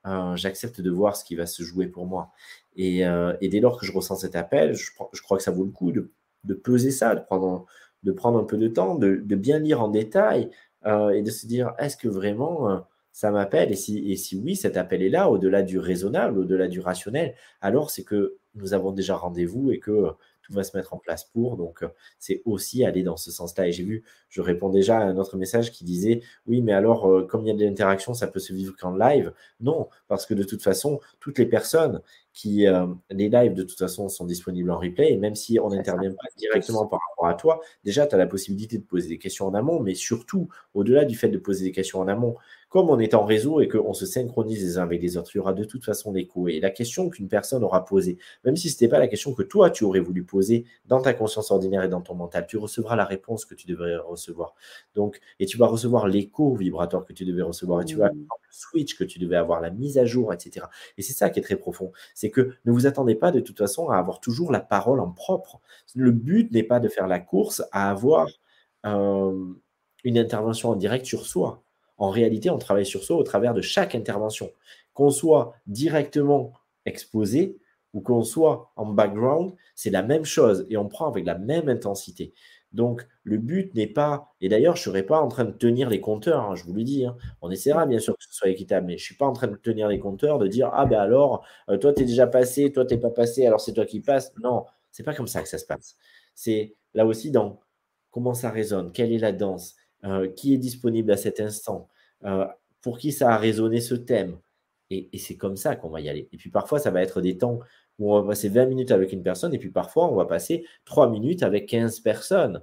euh, j'accepte de voir ce qui va se jouer pour moi. Et, dès lors que je ressens cet appel, je, crois que ça vaut le coup de, peser ça, de prendre, de prendre un peu de temps, de, bien lire en détail et de se dire, est-ce que vraiment ça m'appelle? Et si, et si oui, cet appel est là, au-delà du raisonnable, au-delà du rationnel, alors c'est que nous avons déjà rendez-vous et que va se mettre en place pour. Donc, euh, c'est aussi aller dans ce sens-là. Et j'ai vu, je réponds déjà à un autre message qui disait Oui, mais alors, euh, comme il y a de l'interaction, ça peut se vivre qu'en live? Non, parce que de toute façon, toutes les personnes qui, euh, les lives, de toute façon, sont disponibles en replay. Et même si on n'intervient pas directement par rapport à toi, déjà, tu as la possibilité de poser des questions en amont, mais surtout, au-delà du fait de poser des questions en amont, comme on est en réseau et qu'on se synchronise les uns avec les autres, il y aura de toute façon l'écho. Et la question qu'une personne aura posée, même si ce n'était pas la question que toi, tu aurais voulu poser dans ta conscience ordinaire et dans ton mental, tu recevras la réponse que tu devrais recevoir. Donc, et tu vas recevoir l'écho vibratoire que tu devais recevoir, et tu vas mmh. avoir le switch que tu devais avoir, la mise à jour, etc. Et c'est ça qui est très profond. C'est que ne vous attendez pas de toute façon à avoir toujours la parole en propre. Le but n'est pas de faire la course à avoir euh, une intervention en direct sur soi. En réalité, on travaille sur soi au travers de chaque intervention. Qu'on soit directement exposé ou qu'on soit en background, c'est la même chose et on prend avec la même intensité. Donc, le but n'est pas, et d'ailleurs, je ne serai pas en train de tenir les compteurs, hein, je vous le dis. Hein. On essaiera bien sûr que ce soit équitable, mais je ne suis pas en train de tenir les compteurs, de dire Ah ben alors, euh, toi, tu es déjà passé, toi, tu n'es pas passé, alors c'est toi qui passes. Non, c'est pas comme ça que ça se passe. C'est là aussi dans comment ça résonne, quelle est la danse, euh, qui est disponible à cet instant, euh, pour qui ça a résonné ce thème. Et, c'est comme ça qu'on va y aller. Et puis parfois, ça va être des temps où on va passer 20 minutes avec une personne, et puis parfois, on va passer 3 minutes avec 15 personnes.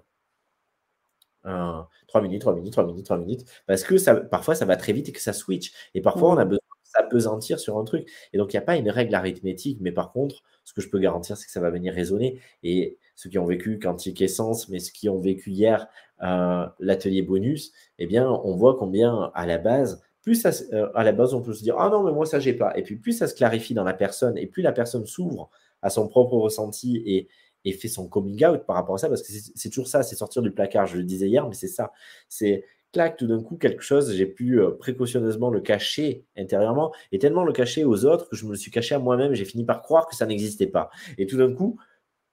3 minutes, 3 minutes, 3 minutes, 3 minutes. Parce que ça, parfois, ça va très vite et que ça switch. Et parfois, on a besoin de s'apesantir sur un truc. Et donc, il n'y a pas une règle arithmétique, mais par contre, ce que je peux garantir, c'est que ça va venir résonner. Et ceux qui ont vécu Quantique Essence, mais ceux qui ont vécu hier euh, l'atelier bonus, eh bien, on voit combien à la base, plus euh, à la base, on peut se dire Ah non, mais moi, ça, j'ai pas. Et puis, plus ça se clarifie dans la personne, et plus la personne s'ouvre à son propre ressenti et, fait son coming out par rapport à ça, parce que c'est toujours ça, c'est sortir du placard. Je le disais hier, mais c'est ça. C'est clac, tout d'un coup, quelque chose, j'ai pu euh, précautionneusement le cacher intérieurement, et tellement le cacher aux autres que je me le suis caché à moi-même, j'ai fini par croire que ça n'existait pas. Et tout d'un coup,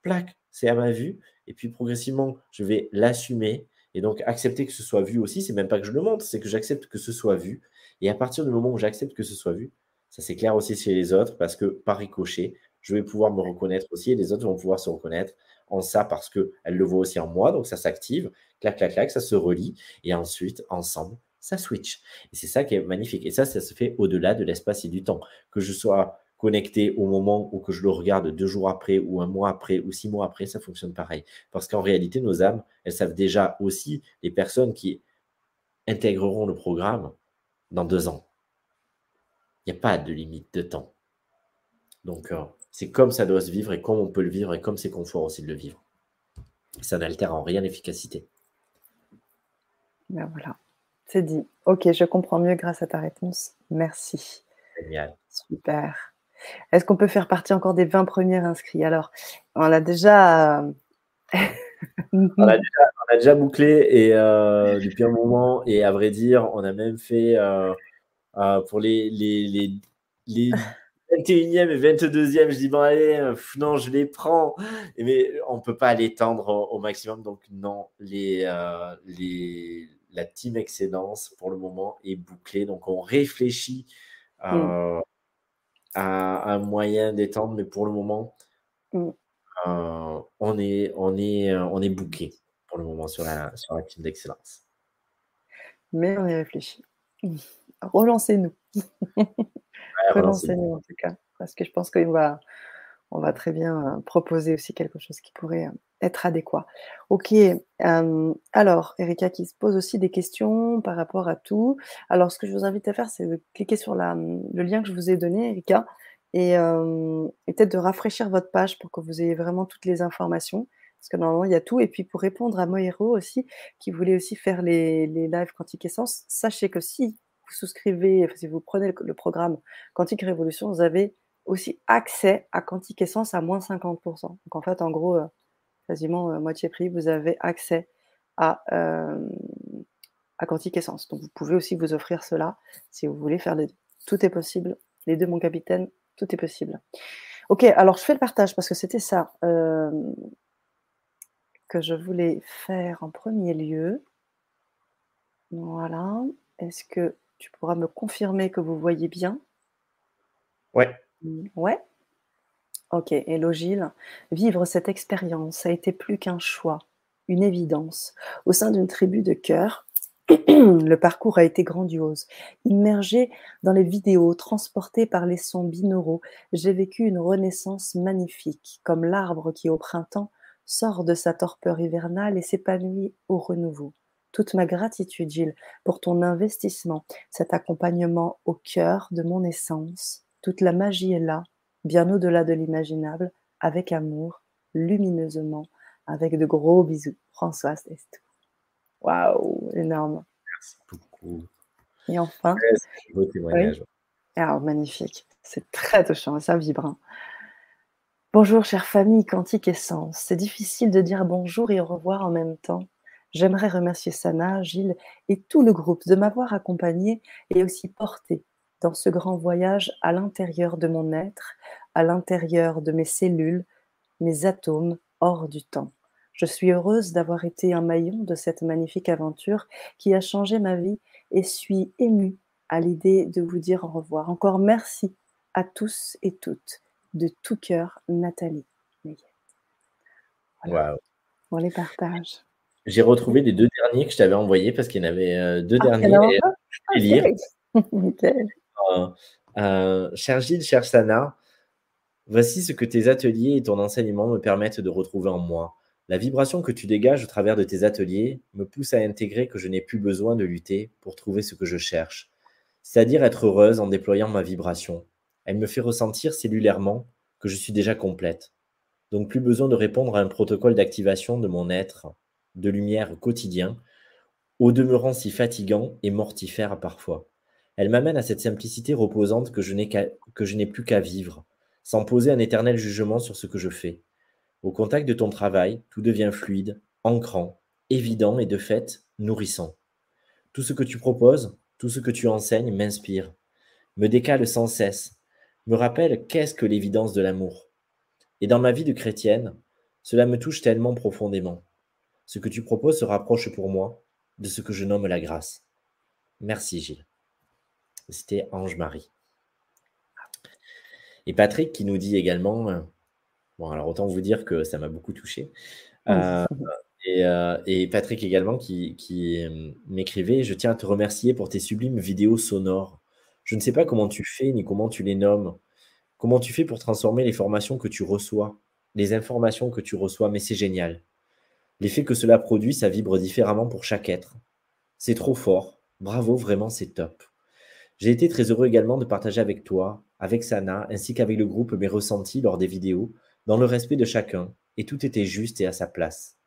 plaque, c'est à ma vue. Et puis progressivement, je vais l'assumer et donc accepter que ce soit vu aussi. C'est même pas que je le montre, c'est que j'accepte que ce soit vu. Et à partir du moment où j'accepte que ce soit vu, ça c'est clair aussi chez les autres parce que par ricochet, je vais pouvoir me reconnaître aussi et les autres vont pouvoir se reconnaître en ça parce qu'elles le voient aussi en moi. Donc ça s'active, clac, clac, clac, ça se relie et ensuite, ensemble, ça switch. Et c'est ça qui est magnifique. Et ça, ça se fait au-delà de l'espace et du temps. Que je sois connecté au moment où que je le regarde deux jours après ou un mois après ou six mois après, ça fonctionne pareil. Parce qu'en réalité, nos âmes, elles savent déjà aussi les personnes qui intégreront le programme dans deux ans. Il n'y a pas de limite de temps. Donc, euh, c'est comme ça doit se vivre et comme on peut le vivre et comme c'est confort aussi de le vivre. Ça n'altère en rien l'efficacité. Ben voilà, c'est dit. Ok, je comprends mieux grâce à ta réponse. Merci. Génial. Super. Est-ce qu'on peut faire partie encore des 20 premiers inscrits? Alors, on a déjà. on, a déjà bouclé et, euh, depuis un moment, et à vrai dire, on a même fait euh, euh, pour les, les, les, 21e et 22e, je dis bon allez, non, je les prends. Mais on ne peut pas l'étendre au, maximum. Donc non, les, les, la team excellence pour le moment est bouclée. Donc on réfléchit mm à un moyen d'étendre, mais pour le moment, mm. Euh, on est, on est, euh, on est bouqué pour le moment sur la, sur la team d'excellence. Mais on y réfléchit. Relancez-nous. Relancez-nous en tout cas, parce que je pense qu'on va, on va très bien euh, proposer aussi quelque chose qui pourrait être adéquat. Ok, alors Erika qui se pose aussi des questions par rapport à tout. Alors ce que je vous invite à faire, c'est de cliquer sur le lien que je vous ai donné, Erika, et, peut-être de rafraîchir votre page pour que vous ayez vraiment toutes les informations. Parce que normalement, il y a tout. Et puis pour répondre à Moero aussi, qui voulait aussi faire les, les lives Quantique Essence, sachez que si vous souscrivez, si vous prenez le, programme Quantique Révolution, vous avez aussi accès à Quantique Essence à moins 50%. Donc en fait, en gros, quasiment moitié prix, vous avez accès à, euh, à Quantique Essence. Donc vous pouvez aussi vous offrir cela si vous voulez faire les deux. Tout est possible. Les deux, mon capitaine, tout est possible. Ok, alors je fais le partage parce que c'était ça euh, que je voulais faire en premier lieu. Voilà. Est-ce que tu pourras me confirmer que vous voyez bien? Ouais. Ouais. Ok, Hello Gilles. Vivre cette expérience a été plus qu'un choix, une évidence. Au sein d'une tribu de cœur, le parcours a été grandiose. Immergé dans les vidéos, transporté par les sons binauraux, j'ai vécu une renaissance magnifique, comme l'arbre qui au printemps sort de sa torpeur hivernale et s'épanouit au renouveau. Toute ma gratitude, Gilles, pour ton investissement, cet accompagnement au cœur de mon essence. Toute la magie est là, bien au-delà de l'imaginable, avec amour, lumineusement, avec de gros bisous. Françoise Testou. Waouh, énorme. Merci beaucoup. Et enfin. Beau témoignage. Oui. Alors, magnifique. C'est très touchant, ça vibre. hein. Bonjour, chère famille Quantique Essence. C'est difficile de dire bonjour et au revoir en même temps. J'aimerais remercier Sana, Gilles et tout le groupe de m'avoir accompagné et aussi porté dans ce grand voyage à l'intérieur de mon être, à l'intérieur de mes cellules, mes atomes hors du temps. Je suis heureuse d'avoir été un maillon de cette magnifique aventure qui a changé ma vie et suis émue à l'idée de vous dire au revoir. Encore merci à tous et toutes. De tout cœur, Nathalie. Voilà. Waouh. On les partage. J'ai retrouvé les deux derniers que je t'avais envoyés parce qu'il y en avait euh, deux Ah, derniers. et, vais lire. Euh, euh, cher Gilles, cher Sana, voici ce que tes ateliers et ton enseignement me permettent de retrouver en moi. La vibration que tu dégages au travers de tes ateliers me pousse à intégrer que je n'ai plus besoin de lutter pour trouver ce que je cherche, c'est-à-dire être heureuse en déployant ma vibration. Elle me fait ressentir cellulairement que je suis déjà complète. Donc plus besoin de répondre à un protocole d'activation de mon être, de lumière quotidien, au demeurant si fatigant et mortifère parfois. Elle m'amène à cette simplicité reposante que je n'ai plus qu'à vivre, sans poser un éternel jugement sur ce que je fais. Au contact de ton travail, tout devient fluide, ancrant, évident et de fait nourrissant. Tout ce que tu proposes, tout ce que tu enseignes m'inspire, me décale sans cesse, me rappelle qu'est-ce que l'évidence de l'amour. Et dans ma vie de chrétienne, cela me touche tellement profondément. Ce que tu proposes se rapproche pour moi de ce que je nomme la grâce. Merci Gilles. C'était Ange-Marie. Et Patrick qui nous dit également, euh, bon alors autant vous dire que ça m'a beaucoup touché, Euh, et, euh, et Patrick également qui, qui, euh, m'écrivait, je tiens à te remercier pour tes sublimes vidéos sonores. Je ne sais pas comment tu fais ni comment tu les nommes, comment tu fais pour transformer les formations que tu reçois, les informations que tu reçois, mais c'est génial. L'effet que cela produit, ça vibre différemment pour chaque être. C'est trop fort. Bravo, vraiment, c'est top. J'ai été très heureux également de partager avec toi, avec Sana, ainsi qu'avec le groupe mes ressentis lors des vidéos, dans le respect de chacun, et tout était juste et à sa place.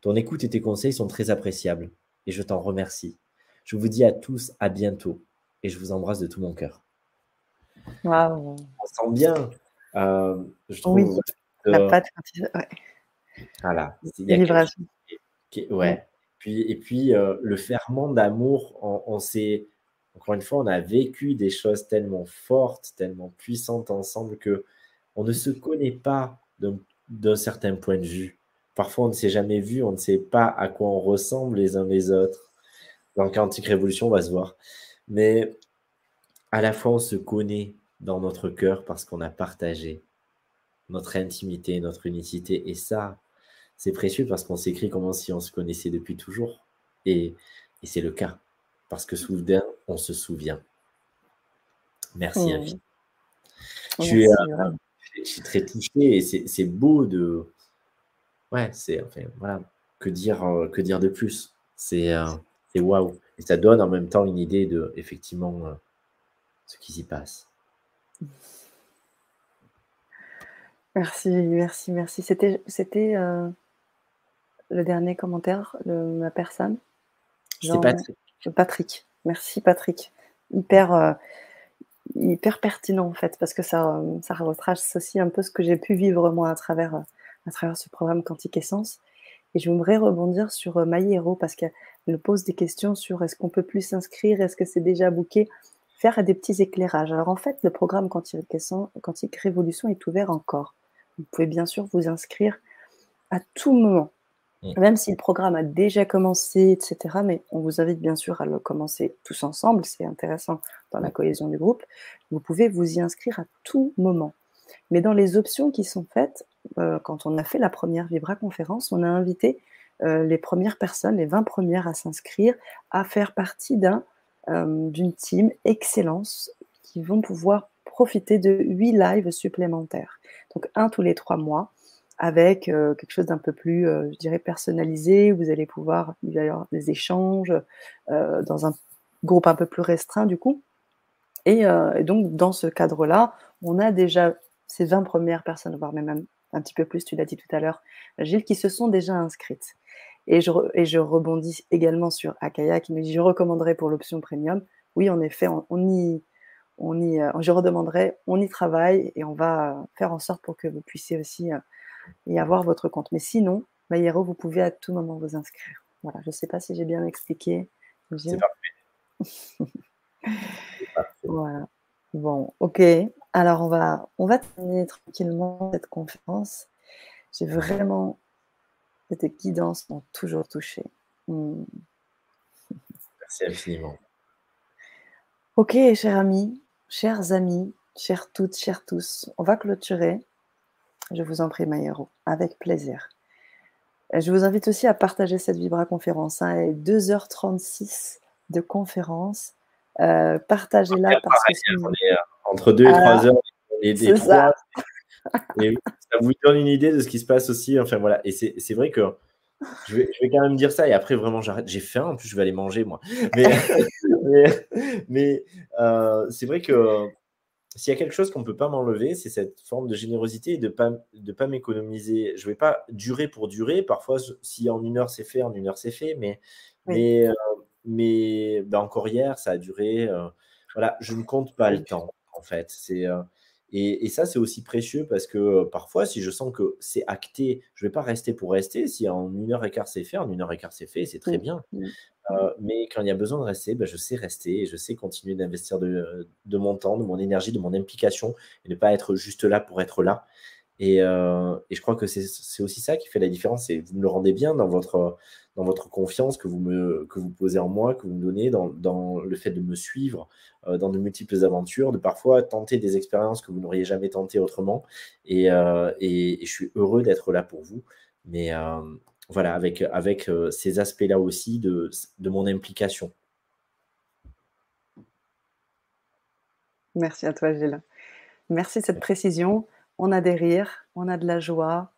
Ton écoute et tes conseils sont très appréciables, et je t'en remercie. Je vous dis à tous à bientôt, et je vous embrasse de tout mon cœur. Waouh. On sent bien, euh, je trouve, Oui, La patte ouais. voilà, il y a ouais. Puis, et puis, euh, le ferment d'amour, on, on s'est, encore une fois, on a vécu des choses tellement fortes, tellement puissantes ensemble que on ne se connaît pas d'un certain point de vue. Parfois, on ne s'est jamais vu, on ne sait pas à quoi on ressemble les uns les autres. Dans Quantique Révolution, on va se voir. Mais à la fois, on se connaît dans notre cœur parce qu'on a partagé notre intimité, notre unicité. Et ça, c'est précieux parce qu'on s'écrit comme si on se connaissait depuis toujours. Et, et c'est le cas. Parce que soudain, on se souvient. Merci Mmh. infiniment. Je suis, Merci, euh. Je suis très touché et c'est beau de. Ouais, c'est. Enfin, voilà. Que dire, euh, que dire de plus? C'est euh, c'est waouh. Et ça donne en même temps une idée de, effectivement, euh, ce qui s'y passe. Merci, merci, merci. C'était, euh, le dernier commentaire de ma personne. C'est Patrick. Patrick. Merci Patrick. Hyper, hyper pertinent en fait, parce que ça, ça retrace aussi un peu ce que j'ai pu vivre moi à travers, à travers ce programme Quantique Essence. Et je voudrais rebondir sur euh, Maïero parce qu'elle me pose des questions sur est-ce qu'on peut plus s'inscrire, est-ce que c'est déjà booké, faire des petits éclairages. Alors en fait, le programme Quantique Révolution est ouvert encore. Vous pouvez bien sûr vous inscrire à tout moment. Même si le programme a déjà commencé, etc. Mais on vous invite bien sûr à le commencer tous ensemble, c'est intéressant dans la cohésion du groupe. Vous pouvez vous y inscrire à tout moment. Mais dans les options qui sont faites, euh, quand on a fait la première Vibra conférence, on a invité euh, les premières personnes, les 20 premières à s'inscrire, à faire partie d'un, euh, d'une team excellence qui vont pouvoir profiter de 8 lives supplémentaires. Donc un tous les trois mois avec quelque chose d'un peu plus, je dirais, personnalisé. Vous allez pouvoir, il va y avoir des échanges dans un groupe un peu plus restreint du coup. Et, et donc dans ce cadre-là, on a déjà ces 20 premières personnes, voire même un petit peu plus, tu l'as dit tout à l'heure, Gilles, qui se sont déjà inscrites. Et je, rebondis également sur Akaya qui me dit je recommanderais pour l'option premium. Oui, en effet, on, y, on y, euh, je redemanderai, on y travaille et on va faire en sorte pour que vous puissiez aussi y avoir votre compte. Mais sinon, Mayero, vous pouvez à tout moment vous inscrire. Voilà, je ne sais pas si j'ai bien expliqué. C'est parfait. voilà. Bon, ok. Alors, on va, on va terminer tranquillement cette conférence. J'ai vraiment. Cette guidance m'ont toujours touché. Hmm. Merci infiniment. Ok, chers amis, chers amis, chères toutes, chers tous, on va clôturer. Je vous en prie, Maïro, avec plaisir. Je vous invite aussi à partager cette Vibra conférence. Hein, 2h36 de conférence. Euh, partagez-la parce que euh, entre 2 et 3 heures et des ça. Et ça vous donne une idée de ce qui se passe aussi. Enfin voilà, et c'est vrai que je vais, je vais, quand même dire ça et après vraiment j'arrête. J'ai faim, en plus je vais aller manger moi. Mais, mais, euh, c'est vrai que s'il y a quelque chose qu'on ne peut pas m'enlever, c'est cette forme de générosité et de ne pas, de pas m'économiser. Je ne vais pas durer pour durer. Parfois, si en une heure c'est fait, en une heure c'est fait, mais, mais, mais ben, encore hier, ça a duré. Euh, voilà, je ne compte pas le temps, en fait. C'est. Euh, et, et, ça, c'est aussi précieux parce que euh, parfois, si je sens que c'est acté, je ne vais pas rester pour rester. Si en une heure et quart c'est fait, en une heure et quart c'est fait, c'est très bien. Mais quand il y a besoin de rester, ben, je sais rester et je sais continuer d'investir de, de, mon temps, de mon énergie, de mon implication et ne pas être juste là pour être là. Et, euh, je crois que c'est aussi ça qui fait la différence. Et vous me le rendez bien dans votre, confiance que vous, posez en moi, que vous me donnez, dans, le fait de me suivre euh, dans de multiples aventures, de parfois tenter des expériences que vous n'auriez jamais tentées autrement. Et, euh, et, je suis heureux d'être là pour vous. Mais euh, voilà, avec, avec ces aspects-là aussi de, de mon implication. Merci à toi, Gilles. Merci de cette précision. On a des rires, on a de la joie,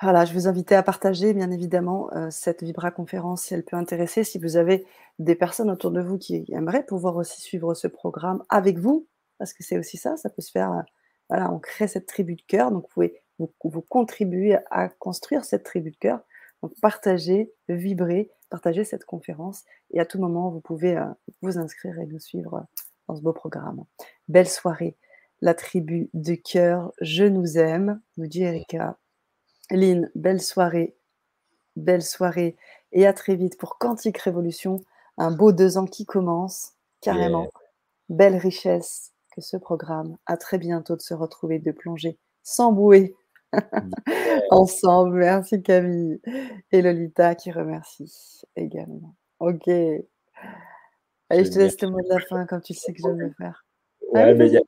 voilà, je vous invite à partager, bien évidemment, euh, cette Vibra conférence si elle peut intéresser. Si vous avez des personnes autour de vous qui aimeraient pouvoir aussi suivre ce programme avec vous, parce que c'est aussi ça, ça peut se faire. Euh, voilà, on crée cette tribu de cœur, donc vous pouvez vous, contribuer à construire cette tribu de cœur. Donc partagez, vibrez, partagez cette conférence et à tout moment, vous pouvez euh, vous inscrire et nous suivre dans ce beau programme. Belle soirée, la tribu de cœur, je nous aime, nous dit Erika. Lynn, belle soirée. Belle soirée. Et à très vite pour Quantique Révolution. Un beau deux ans qui commence, carrément. Belle richesse que ce programme. À très bientôt de se retrouver, de plonger sans bouée. Ensemble. Merci Camille. Et Lolita qui remercie également. Ok. Allez, je te laisse le mot de la fin comme tu sais que j'aime le faire. Ouais, mais il y, a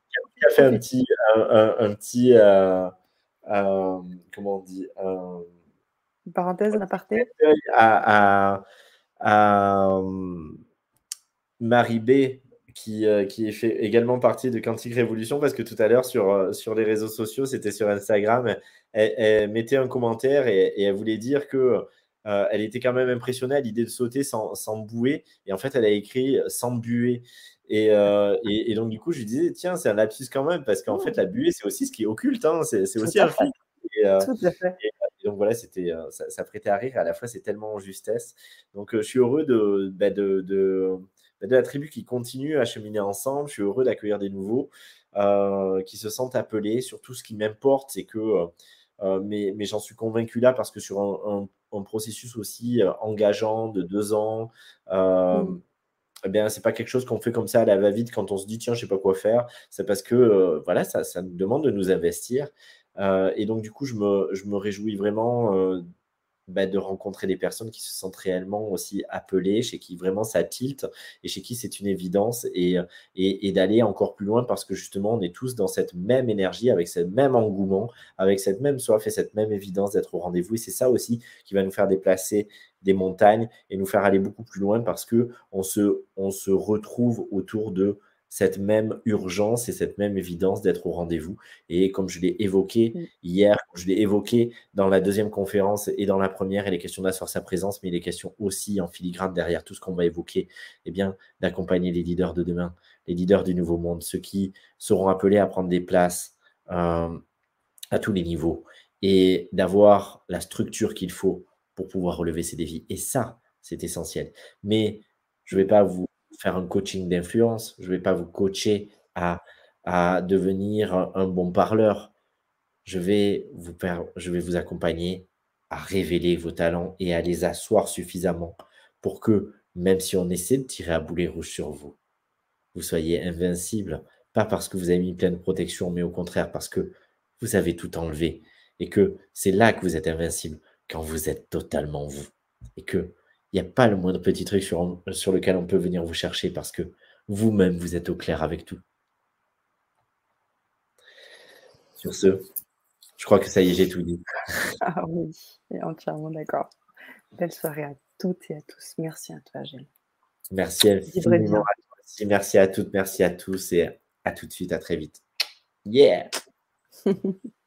fait un petit, un, petit euh, euh, comment on dit Une parenthèse, un aparté? à, à, euh, Marie B qui, euh, qui fait également partie de Quantique Révolution parce que tout à l'heure sur, sur les réseaux sociaux, c'était sur Instagram, elle, mettait un commentaire et, elle voulait dire que elle était quand même impressionnée à l'idée de sauter sans, sans, bouer et en fait elle a écrit sans buer euh, et, et, donc, du coup, je lui disais, tiens, c'est un lapsus quand même, parce qu'en fait, la buée, c'est aussi ce qui est occulte, hein, c'est aussi un. Euh, Tout à fait. Et, donc, voilà, c'était, euh, ça, ça, prêtait à rire, à la fois, c'est tellement en justesse. Donc, je suis heureux de, bah, de, de, bah, de, la tribu qui continue à cheminer ensemble. Je suis heureux d'accueillir des nouveaux qui se sentent appelés. Surtout, ce qui m'importe, c'est que mais, mais j'en suis convaincu là parce que sur un, processus aussi engageant de deux ans, mmh. eh bien, c'est pas quelque chose qu'on fait comme ça à la va-vite quand on se dit tiens, je sais pas quoi faire. C'est parce que voilà, ça, ça nous demande de nous investir. et donc, du coup, je me, je me réjouis vraiment bah, de rencontrer des personnes qui se sentent réellement aussi appelées, chez qui vraiment ça tilte et chez qui c'est une évidence et, d'aller encore plus loin parce que justement on est tous dans cette même énergie, avec ce même engouement, avec cette même soif et cette même évidence d'être au rendez-vous. Et c'est ça aussi qui va nous faire déplacer des montagnes et nous faire aller beaucoup plus loin parce que on se, se retrouve autour de cette même urgence et cette même évidence d'être au rendez-vous. Et comme je l'ai évoqué mm. hier, je l'ai évoqué dans la deuxième conférence et dans la première, et les questions d'asseoir sa présence, mais les questions aussi en filigrane derrière tout ce qu'on va évoquer, eh bien, d'accompagner les leaders de demain, les leaders du nouveau monde, ceux qui seront appelés à prendre des places euh, à tous les niveaux et d'avoir la structure qu'il faut pour pouvoir relever ces défis. Et ça, c'est essentiel. Mais je ne vais pas vous faire un coaching d'influence. Je ne vais pas vous coacher à, à devenir un, bon parleur. Je vais, vous je vais vous accompagner à révéler vos talents et à les asseoir suffisamment pour que, même si on essaie de tirer à boulet rouge sur vous, vous soyez invincible. Pas parce que vous avez mis plein de protection, mais au contraire parce que vous avez tout enlevé et que c'est là que vous êtes invincible quand vous êtes totalement vous et que il n'y a pas le moindre petit truc sur, sur lequel on peut venir vous chercher parce que vous-même, vous êtes au clair avec tout. Sur ce, je crois que ça y est, j'ai tout dit. Ah oui, entièrement d'accord. Belle soirée à toutes et à tous. Merci à toi, Gilles. Merci infiniment Merci à toutes, merci à tous et à tout de suite, à très vite. Yeah!